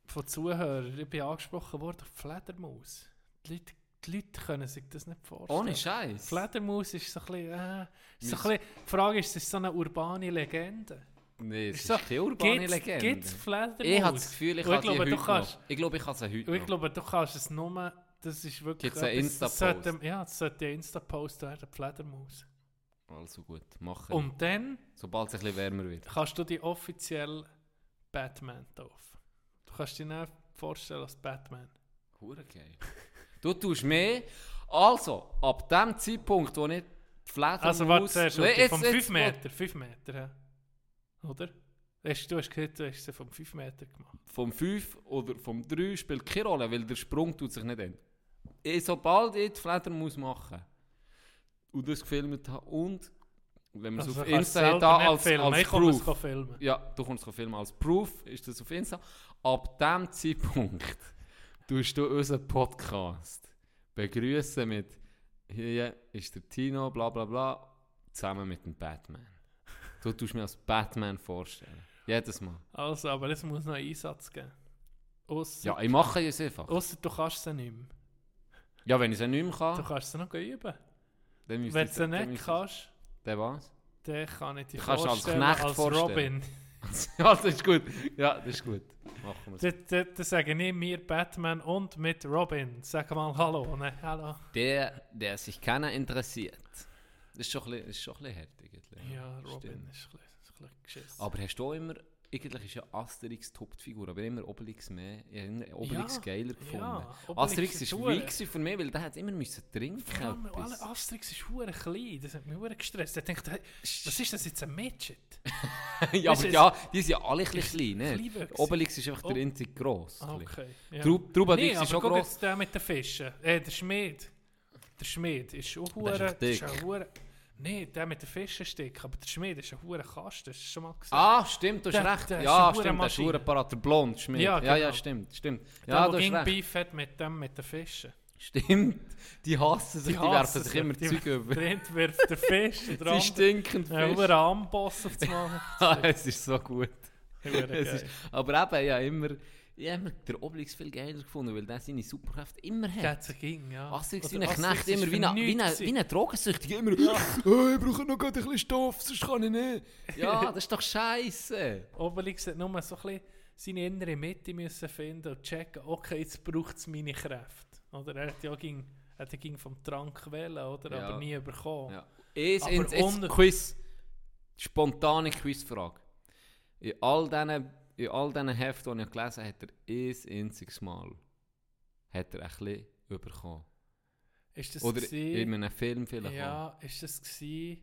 von Zuhörern. Ich bin angesprochen worden auf Fledermaus. Die Leute, die Leute können sich das nicht vorstellen. Ohne Scheiß. Fledermaus ist so ein bisschen, äh, ist so ein bisschen, die Frage ist, ist es so eine urbane Legende? Nee, es Ist ist, so, keine urbane Gibt's- Legende. Gibt's Fledermaus? ich habe das Gefühl, ich Und kann glaube, heute du kannst. Ich glaube, ich kann sie heute ich glaube, du kannst es nur, das ist wirklich einen das Insta-Post? sollte- Ja, das sollte ein Insta-Post werden, Fledermaus. Also gut, machen. Und dann Sobald es ein bisschen wärmer wird. kannst du dich offiziell Batman taufen. Du kannst dich nicht vorstellen als Batman. Hure geil. Du tust mehr. Also, ab dem Zeitpunkt, wo ich die Fledermaus... Also warte zuerst, Nee, vom jetzt- 5 jetzt- Meter, 5 Meter, ja. Oder? Hast, du hast gesagt, du hast sie vom 5 Meter gemacht. vom 5 oder vom 3 spielt keine Rolle, weil der Sprung tut sich nicht ändern. Ich, sobald ich die Fledermaus machen und das gefilmt habe und wenn man es Also auf Insta hat, als, filmen, als ich es Proof. filmen. Ja, du kannst es filmen als Proof, ist das auf Insta. Ab dem Zeitpunkt tust du unseren Podcast begrüßen mit hier ist der Tino, bla bla bla. zusammen mit dem Batman. Du tust mir als Batman vorstellen. Jedes Mal. Also, aber es muss noch einen Einsatz geben. Ausser, Ja, ich mache es einfach. ausser du kannst sie nicht mehr. Ja, wenn ich es nicht mehr Du kann, kannst sie noch üben. dann müsste Wenn du dann nicht müsste kannst, Dann was? dann kann ich dich Du kannst als vorstellen Knecht als vorstellen. Robin. ja, das ist gut. Ja, das ist gut. Machen wir es. Dann, dann, dann sagen ich mir Batman und mit Robin. Sag mal Hallo. Ne? Hallo. Der, der sich keiner interessiert. Das ist schon ein bisschen, das ist schon ein bisschen hart eigentlich. Ja, Robin Stimmt. ist ein bisschen, ist ein bisschen geschissen. Aber hast du auch immer, eigentlich ist ja Asterix Hauptfigur, aber immer Obelix mehr, ich habe Obelix Ja, geiler gefunden. ja, Obelix Asterix ist weak für mich, weil der hat immer müssen trinken alle Asterix ist hure klein. Das hat mich hure gestresst. Ich dachte, hey, was ist das jetzt, ein Midget? ja, aber ja, die sind ja alle ein bisschen klein, ne? Obelix ist einfach Ob- der einzige gross. Okay. Ja. Trub- Trubadix nee, ist schon gross. der mit den Fischen. Äh, der Schmied. Der Schmied ist auch das ist hure... Nee, der mit den Fischenstick, aber der Schmied ist ein hure Kasten, hast du schon mal gesehen? Ah, stimmt, du hast Der- recht. der ist ja, eine stimmt, der ist parat, der Blond, Schmied. Ja, Ja, ja, genau. stimmt, stimmt. der, Ja, der du recht. Beef hat mit dem mit den Fischen. Stimmt, die hassen sich, die, hassen werfen sich immer die- Zeug über. Der wirft den Fisch, der andere... stinken Ja, Fisch. hure Amboss auf das Mal. Ah, es ist so gut. Ist, aber eben, ja, immer, ich habe immer den Obelix viel geiler gefunden, weil der seine Superkräfte immer Der hat. hat sich ging, ja. Asterix Oder wie ein Asterix Knecht, immer ist wie ein, wie nichts ein, wie immer «Oh, ich brauche noch gerade ein bisschen Stoff, sonst kann ich nicht. Ja, das ist doch scheiße. Obelix hat nur so ein bisschen seine innere Mitte müssen finden und checken, okay, jetzt braucht es meine Kräfte. Oder er hat ja ging, hat ja ging vom Trank wählen, oder? Ja. Aber nie bekommen. Ja. Jetzt ohne- Quiz, spontane Quizfrage. In all diesen, in all diesen Heften, die ich gelesen habe, hat er ein einziges Mal hat er ein bisschen bekommen. Ist das Oder gewesen- in einem Film vielleicht auch. Ja, ist das gewesen,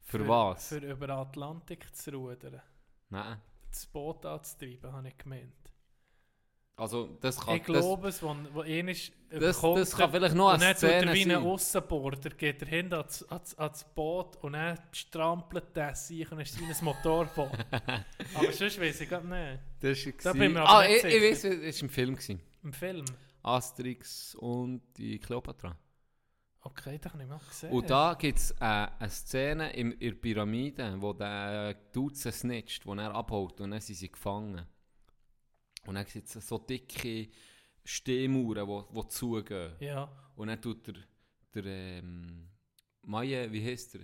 Für, was? Für über Atlantik zu rudern. Nein. Das Boot anzutreiben, habe ich gemeint. Also, das kann... ich glaube es, wo, wo einer ist, das, bekommt das kann vielleicht noch und eine dann tut er Szene wie ein sein. Aussenborder, geht er hin ans, ans, ans Boot und dann strampelt er sich und ist wie ein Motorboot. aber sonst weiß ich gar nicht. Das war Da bin ich Ah, ich, ich weiß, es war im Film. Gewesen. Im Film. Asterix und die Kleopatra. Okay, das habe ich mal gesehen. Und da gibt es äh, eine Szene in, in der Pyramide, wo der Dude snitcht, wo er abhaut und dann sind sie gefangen. Und dann gibt es so dicke Stehmauern, die zugehen. Ja, Und dann tut der, der ähm, Maye, wie heißt der?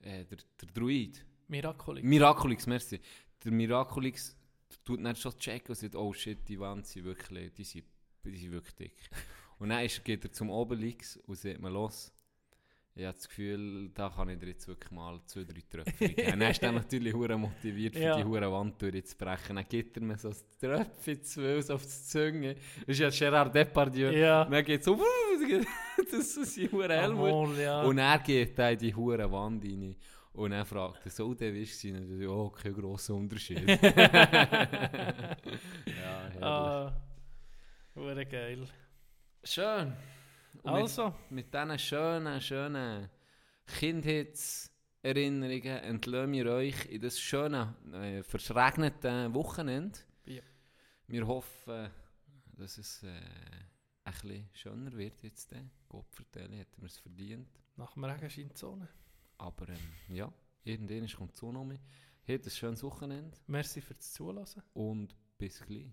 Äh, der? Der Druid. Miraculix. Miraculix, merci. Der Miraculix tut dann schon checken und sagt, oh shit, die Wände sind wirklich, die sind, die sind wirklich dick. und dann ist, geht er zum Obelix und sagt mir, los, ich habe das Gefühl, da kann ich dir jetzt wirklich mal zwei, drei Tröpfchen geben. dann ist er natürlich hure motiviert, für Ja. die hure Wand durchzubrechen. Dann gibt er mir so ein Tröpfchen zwei so auf die Zunge. Das ist ja Gerard Depardieu. Ja. Und dann geht es so, das ist sein hure Helmut. Ja. Und er geht da in die hure Wand rein. Und er fragt er, so der ist sie natürlich, oh, kein grosser Unterschied. ja, herrlich. ah, hure geil. Schön. Und Also, mit, mit diesen schönen, schönen Kindheitserinnerungen entlösen wir euch in das schöne, äh, verschregnete Wochenende. Ja. Wir hoffen, dass es äh, ein bisschen schöner wird jetzt. Äh. Gott vertelle, hätten wir es verdient. nach dem Regen scheint die Sonne. Aber ähm, ja, irgendwann kommt die Sonne um mich. Heute ein schönes Wochenende Merci fürs Zulassen. und bis gleich.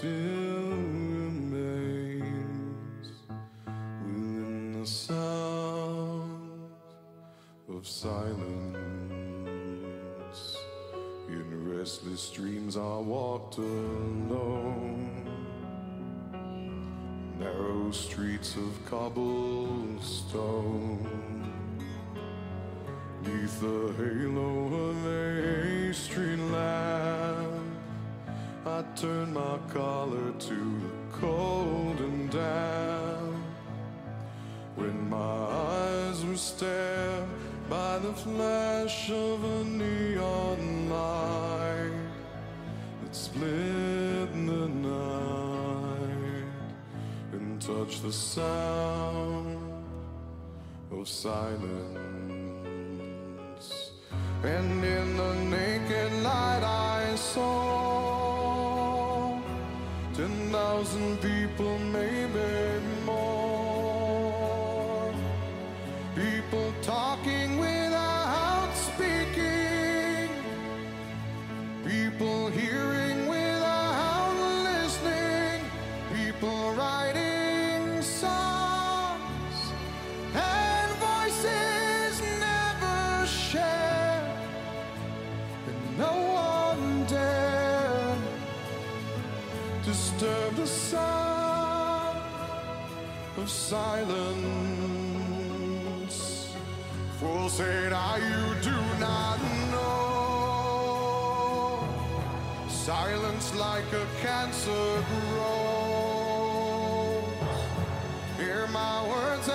still remains within the sound of silence. In restless dreams, I walked alone. Narrow streets of cobblestone. Neath the halo of a street I turned my collar to the cold and damp. When my eyes were stared by the flash of a neon light that split the night and touched the sound of silence. And in the naked light I saw 10,000 people maybe. Silence. Fools say that ah, you do not know. Silence like a cancer grows. Hear my words